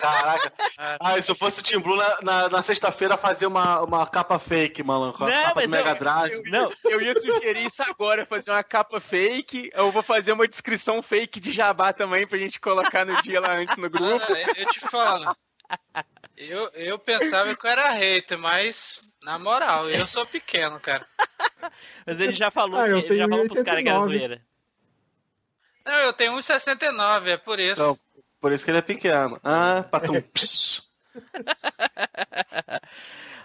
Caraca. Ah, se eu fosse o Tim Blue na, na, na sexta-feira fazer uma, uma capa fake, malandro. Não, capa mas do Mega eu- Drive. Não, Eu ia sugerir isso agora, fazer uma capa fake. Eu vou fazer uma descrição fake de jabá também pra gente colocar no dia lá antes no grupo. Ah, eu te falo. Eu, eu pensava que eu era hater, mas na moral, eu sou pequeno, cara. mas ele já falou, Ah, ele já falou pros caras que era 89. zoeira. Não, eu tenho 1,69, é por isso. Então, por isso que ele é pequeno. Ah, patum.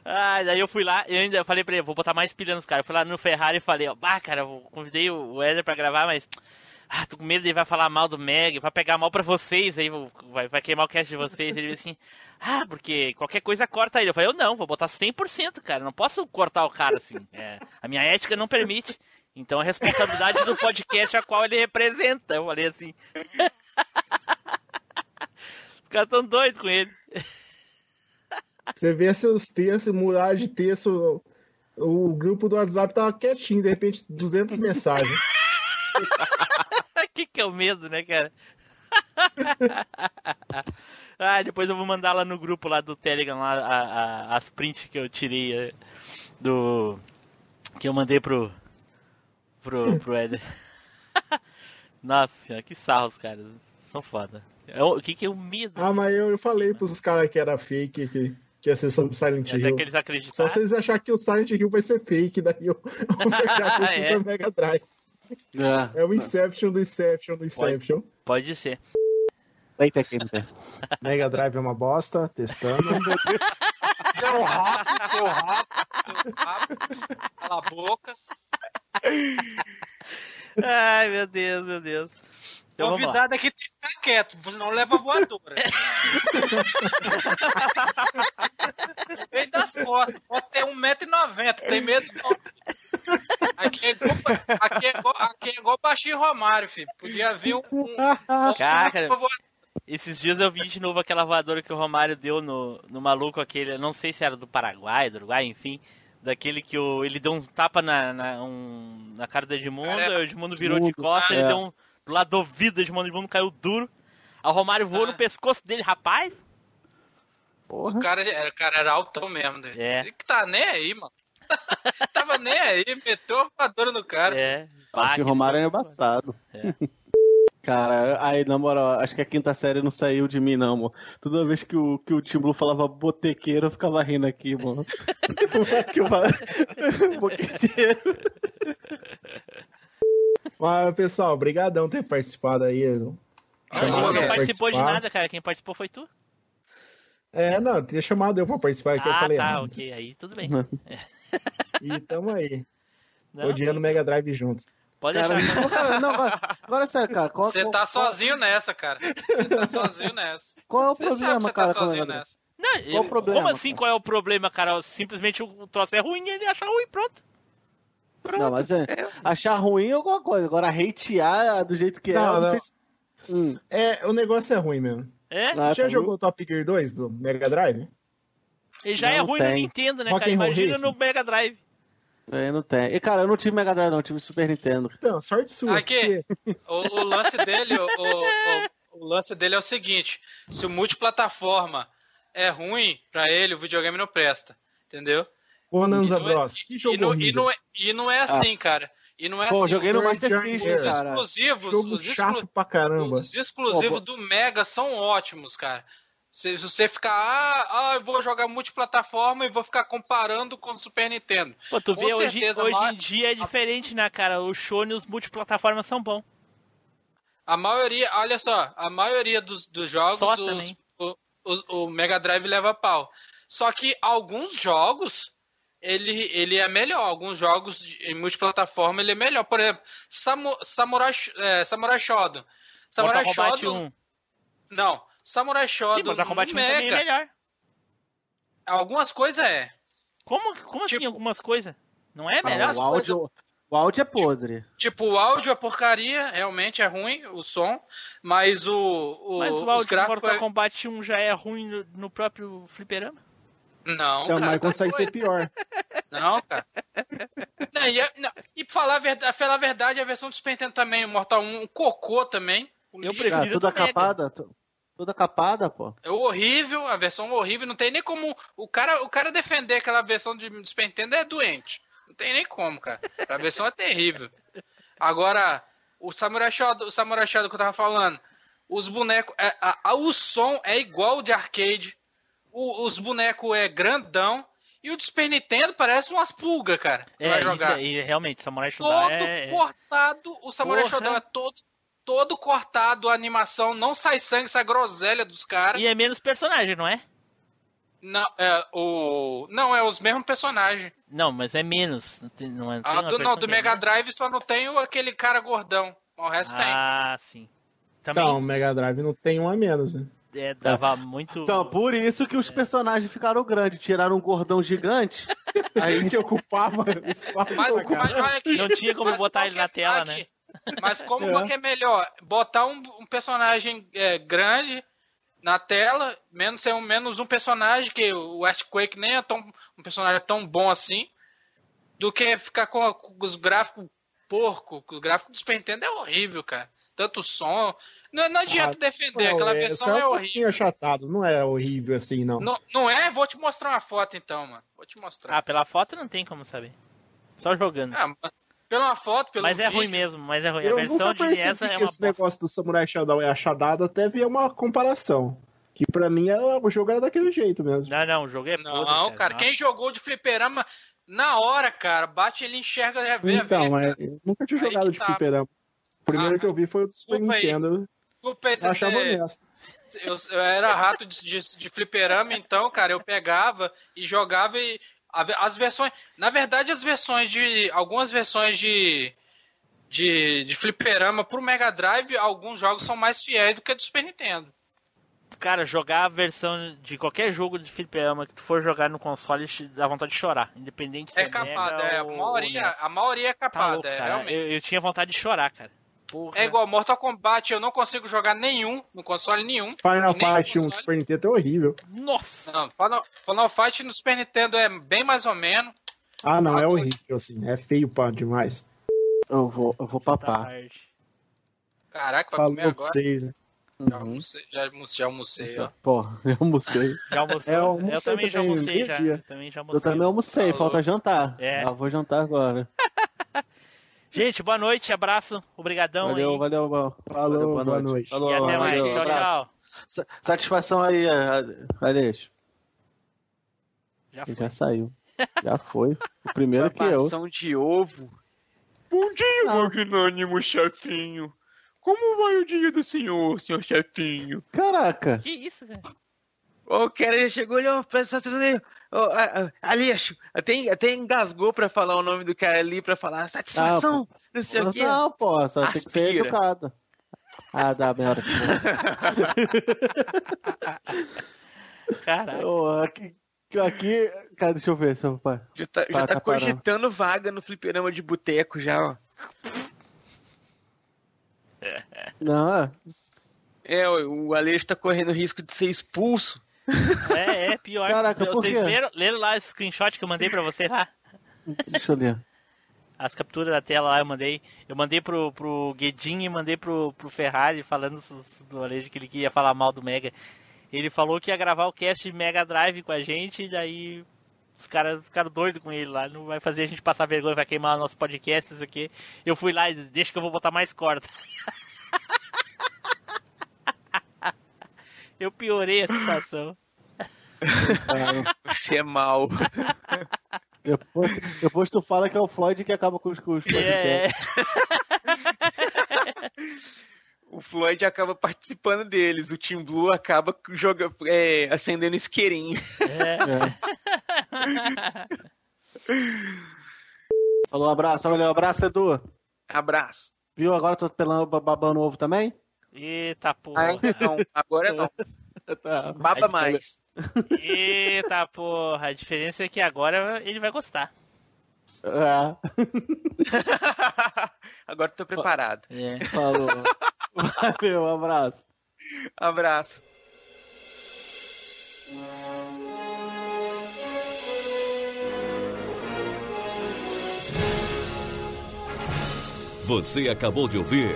Ah, daí eu fui lá, eu ainda falei pra ele, vou botar mais pilha nos caras. Eu fui lá no Ferrari e falei, ó, bah, cara, eu convidei o Éder pra gravar, mas. Ah, tô com medo ele vai falar mal do Meg, vai pegar mal pra vocês, aí vai, vai queimar o cast de vocês. Ele disse assim, ah, porque qualquer coisa corta ele. Eu falei, eu não, vou botar 100%, cara, não posso cortar o cara assim. É, a minha ética não permite. Então a responsabilidade do podcast a qual ele representa. Eu falei assim. Os caras tão doidos com ele. Você vê seus textos, mudar de texto, o, grupo do WhatsApp tava quietinho, de repente 200 mensagens. que que é o medo, né, cara? ah, depois eu vou mandar lá no grupo lá do Telegram lá, a- a- as prints que eu tirei eh, do que eu mandei pro pro, pro Éder. Nossa senhora, que sarros, cara. São foda. É O que que é o medo? Ah, mas eu, eu falei pros caras que era fake, que, que ia ser sobre Silent Mas é Hill. que eles Só acreditaram. vocês acharem que o Silent Hill vai ser fake, daí eu vou pegar a É. é. Mega Drive. É. É o Inception do Inception do Inception. Pode ser. Eita, aqui, né? Mega Drive é uma bosta, testando. Seu rápido, seu rápido, seu rápido. Cala a boca. Ai, meu Deus, meu Deus. Então. Convidado aqui tem que ficar quieto, senão leva voadora. Vem das costas, pode ter 1,90m, tem medo. Aqui é igual, aqui é igual, aqui é igual Baixinho Romário, filho. Podia vir um. um, Cara, um Esses dias eu vi de novo aquela voadora que o Romário deu no, no maluco aquele, não sei se era do Paraguai, do Uruguai, enfim. Daquele que o, ele deu um tapa na, na, um- na cara do Edmundo, o Edmundo virou de costas, ele deu um do lado do ouvido do Edmundo, o Edmundo caiu duro. Aí o Romário voou Ah. no pescoço dele, rapaz. Porra. O cara, era- o cara era altão mesmo, né? É. Ele que tá nem aí, mano. Tava nem aí, meteu a voadora no cara. É. Acho que o Romário é embaçado. É. Cara, aí, na moral, acho que a quinta série não saiu de mim, não, amor. Toda vez que o, que o Tim Blue falava botequeiro, eu ficava rindo aqui, mano. que eu falava... boqueteiro. Mas, pessoal, brigadão ter participado aí. Não, Chamaram não pra participou de nada, cara. Quem participou foi tu? É, não, tinha chamado eu pra participar, que eu ah, falei, tá, ah, ok. Aí tudo bem. e tamo aí, Não, odiando o Mega Drive juntos. pode Cara, deixar. não, cara, não, agora, agora sério, cara. Qual, Você qual- tá qual- sozinho nessa, cara. Você tá sozinho nessa. Qual é o que problema, você cara? tá sozinho nessa. Não, Qual o problema, Como assim cara? qual é o problema, cara? Simplesmente o troço é ruim e ele acha ruim, pronto. Não, mas é, achar ruim é alguma coisa. Agora, hatear do jeito que é, Não, eu não, não. sei se... Hum. É, o negócio é ruim mesmo. É? Ah, Já tá, jogou Top Gear 2 do Mega Drive? Ele já Não, é não ruim no tem. Nintendo, né, Rock cara? Imagina Racing. no Mega Drive. Aí não tem. E cara, eu não tive Mega Drive, não, eu tive Super Nintendo. Então, sorte sua. Aqui. porque- O, o lance dele, o, o- o- o lance dele é o seguinte: se o multiplataforma é ruim pra ele, o videogame não presta. Entendeu? Bonanza E não é- Bros. Que E jogo não, e, não é, e não é assim, cara. E não é Pô, assim. joguei no Master System, cara. exclusivos, Jogo os, exclu- chato pra caramba. os exclusivos Pô, do Mega são ótimos, cara. Se se você ficar, ah, ah, eu vou jogar multiplataforma e vou ficar comparando com o Super Nintendo. Pô, tu Com vê, hoje, certeza, hoje em dia é diferente, né, cara? O Shone e os multiplataformas são bons. A maioria, olha só, a maioria dos, dos jogos, os- o, o- o Mega Drive leva pau. Só que alguns jogos, ele, ele é melhor. Alguns jogos em multiplataforma, ele é melhor. Por exemplo, Samu, Samurai, é, Samurai Shodown. Samurai Mortal Kombat Shodown... 1. Não, Samurai Shodown Sim, Mortal Kombat 1 no também é Mega. melhor. Algumas coisas é. Como, como assim Tipo- algumas coisas? Não é Ah, melhor? as o, áudio, o áudio é podre. Tipo, o áudio é porcaria, realmente é ruim, o som, mas o, o, Mas o áudio do. Mortal é- Kombat 1 já é ruim no, no próprio fliperama? Não, Então, cara, mas consegue tá ser pior. Não, cara. Não, e, é- não, e pra falar a verdade, falar a verdade, a versão do Super Nintendo também, o Mortal 1, um cocô também. Eu prefiro Cara, toda capada. to- Toda capada, pô. É horrível, a versão horrível, não tem nem como. O cara, o cara defender aquela versão de do Super Nintendo é doente. Não tem nem como, cara. A versão é terrível. Agora, o Samurai Shodown, o Samurai Shodown que eu tava falando, os bonecos. é, a- a- o som é igual o de arcade. O- os bonecos é grandão. E o do Super Nintendo parece umas pulgas, cara. Você É, vai isso jogar. aí, realmente, Samurai Shodown todo é... é- cortado. O Samurai Porra. Shodown é todo, todo cortado, a animação, não sai sangue, sai groselha dos caras. E é menos personagem, não é? Não, é, o... não, é os mesmos personagens. Não, mas é menos. Não tem, não é, tem Ah, do, não, do é Mega. Drive só não tem o- aquele cara gordão. O resto Ah, sim. Também Então, o Mega Drive não tem um a menos, né? É, dava muito... Então, por isso que os personagens ficaram grandes. Tiraram um gordão gigante. Aí que ocupava espaço. Mas, mas olha aqui. Não tinha como mas botar ele é- na tela, aqui, né? Mas como É. que é melhor? Botar um, um personagem é, grande na tela, menos ser um, menos um personagem, que o Earthquake nem é tão, um personagem tão bom assim, do que ficar com, com os gráficos porco. O gráfico do Super Nintendo é horrível, cara. Tanto som. Não, não adianta defender, Não, aquela é, versão só é um horrível. achatado, não é horrível assim, não. Não, não é? Vou te mostrar uma foto então, mano. Vou te mostrar. Ah, pela foto não tem como saber. Só jogando. Ah, mas pela foto, pelo mas é vídeo, ruim mesmo, mas é ruim. Eu a versão nunca de NES é que uma esse negócio do Samurai Shodown é achadado, até vi uma comparação. Que pra mim era- o jogo era daquele jeito mesmo. Não, não, o jogo é Não, podre, cara, quem jogou de fliperama, na hora, cara, bate ele enxerga já vê, Então, vê, mas cara. eu nunca tinha Aí jogado de tá. fliperama. O primeiro Ah, que eu vi foi o do Super desculpa aí. Desculpa aí, Eu você- achava você- honesto. eu, eu era rato de, de, de fliperama, então, cara, eu pegava e jogava e a- as versões, na verdade, as versões de algumas versões de de, de fliperama pro Mega Drive, alguns jogos são mais fiéis do que do Super Nintendo. Cara, jogar a versão de qualquer jogo de fliperama que tu for jogar no console dá vontade de chorar. Independente se É é capada, Mega é, a maioria, ou a maioria é Tá capada, louco, é. Eu, eu tinha vontade de chorar, cara. Porra. É igual Mortal Kombat, eu não consigo jogar nenhum no console nenhum. Final no Fight 1 do console. Super Nintendo é horrível. Nossa! Não, Final, Final Fight no Super Nintendo é bem mais ou menos. Ah, não, é Ah, horrível, assim. É feio pá, demais. Eu vou, eu vou Tá papar. Caraca, vai Falou comer pra agora. vocês. né? Já Uhum. almocei, já almocei, já almocei, ó. Porra, eu almocei. Já almoçou? É, eu eu almocei também já também, almocei, já. Também já almocei. Eu também almocei, Falou. falta jantar. É. Eu vou jantar agora. Gente, boa noite, abraço, obrigadão valeu, aí. valeu, valeu. Falou, boa noite. Falou, E até mais, valeu, tchau, abraço. tchau. Sa- Satisfação aí, Alex. Já foi. já saiu. Já foi. O primeiro que eu. De ovo. Bom dia, Não. magnânimo chefinho. Como vai o dia do senhor, senhor chefinho? Caraca. Que isso, cara? O cara já chegou e pensou assim, oh, Aleixo, até, até engasgou pra falar o nome do cara ali, pra falar satisfação, não sei o quê. Não, pô, só tem que ser Aspira. educado. Ah, dá merda. Caraca. Ô, aqui, aqui. Cara, deixa eu ver, seu pai. Já tá, já Tá, tá tá cogitando vaga no fliperama de boteco já, ó. Não, é. É, o o Aleixo tá correndo risco de ser expulso. É, é pior. Caraca, Vocês leram, leram lá o screenshot que eu mandei pra você lá? Deixa eu ler. As capturas da tela lá eu mandei. Eu mandei pro, pro Guedin e mandei pro, pro Ferrari falando do Alejo que ele queria falar mal do Mega. Ele falou que ia gravar o cast Mega Drive com a gente, e daí os caras ficaram doidos com ele lá. Não vai fazer a gente passar vergonha, vai queimar nosso podcast, isso aqui. Eu fui lá e deixa que eu vou botar mais corda. eu piorei a situação. Você é mal. Depois, depois tu fala que é o Floyd que acaba com os custos. É. o Floyd acaba participando deles, o Team Blue acaba joga, é, acendendo isqueirinho. É. Falou, abraço, valeu, abraço, Edu. Abraço. Viu? Agora tô pelando, babando ovo também? Eita porra. Ainda não, agora não. Tá. Baba mais. Eita porra. A diferença é que agora ele vai gostar. É. agora tô preparado. É. Falou. Valeu, um abraço. Abraço. Você acabou de ouvir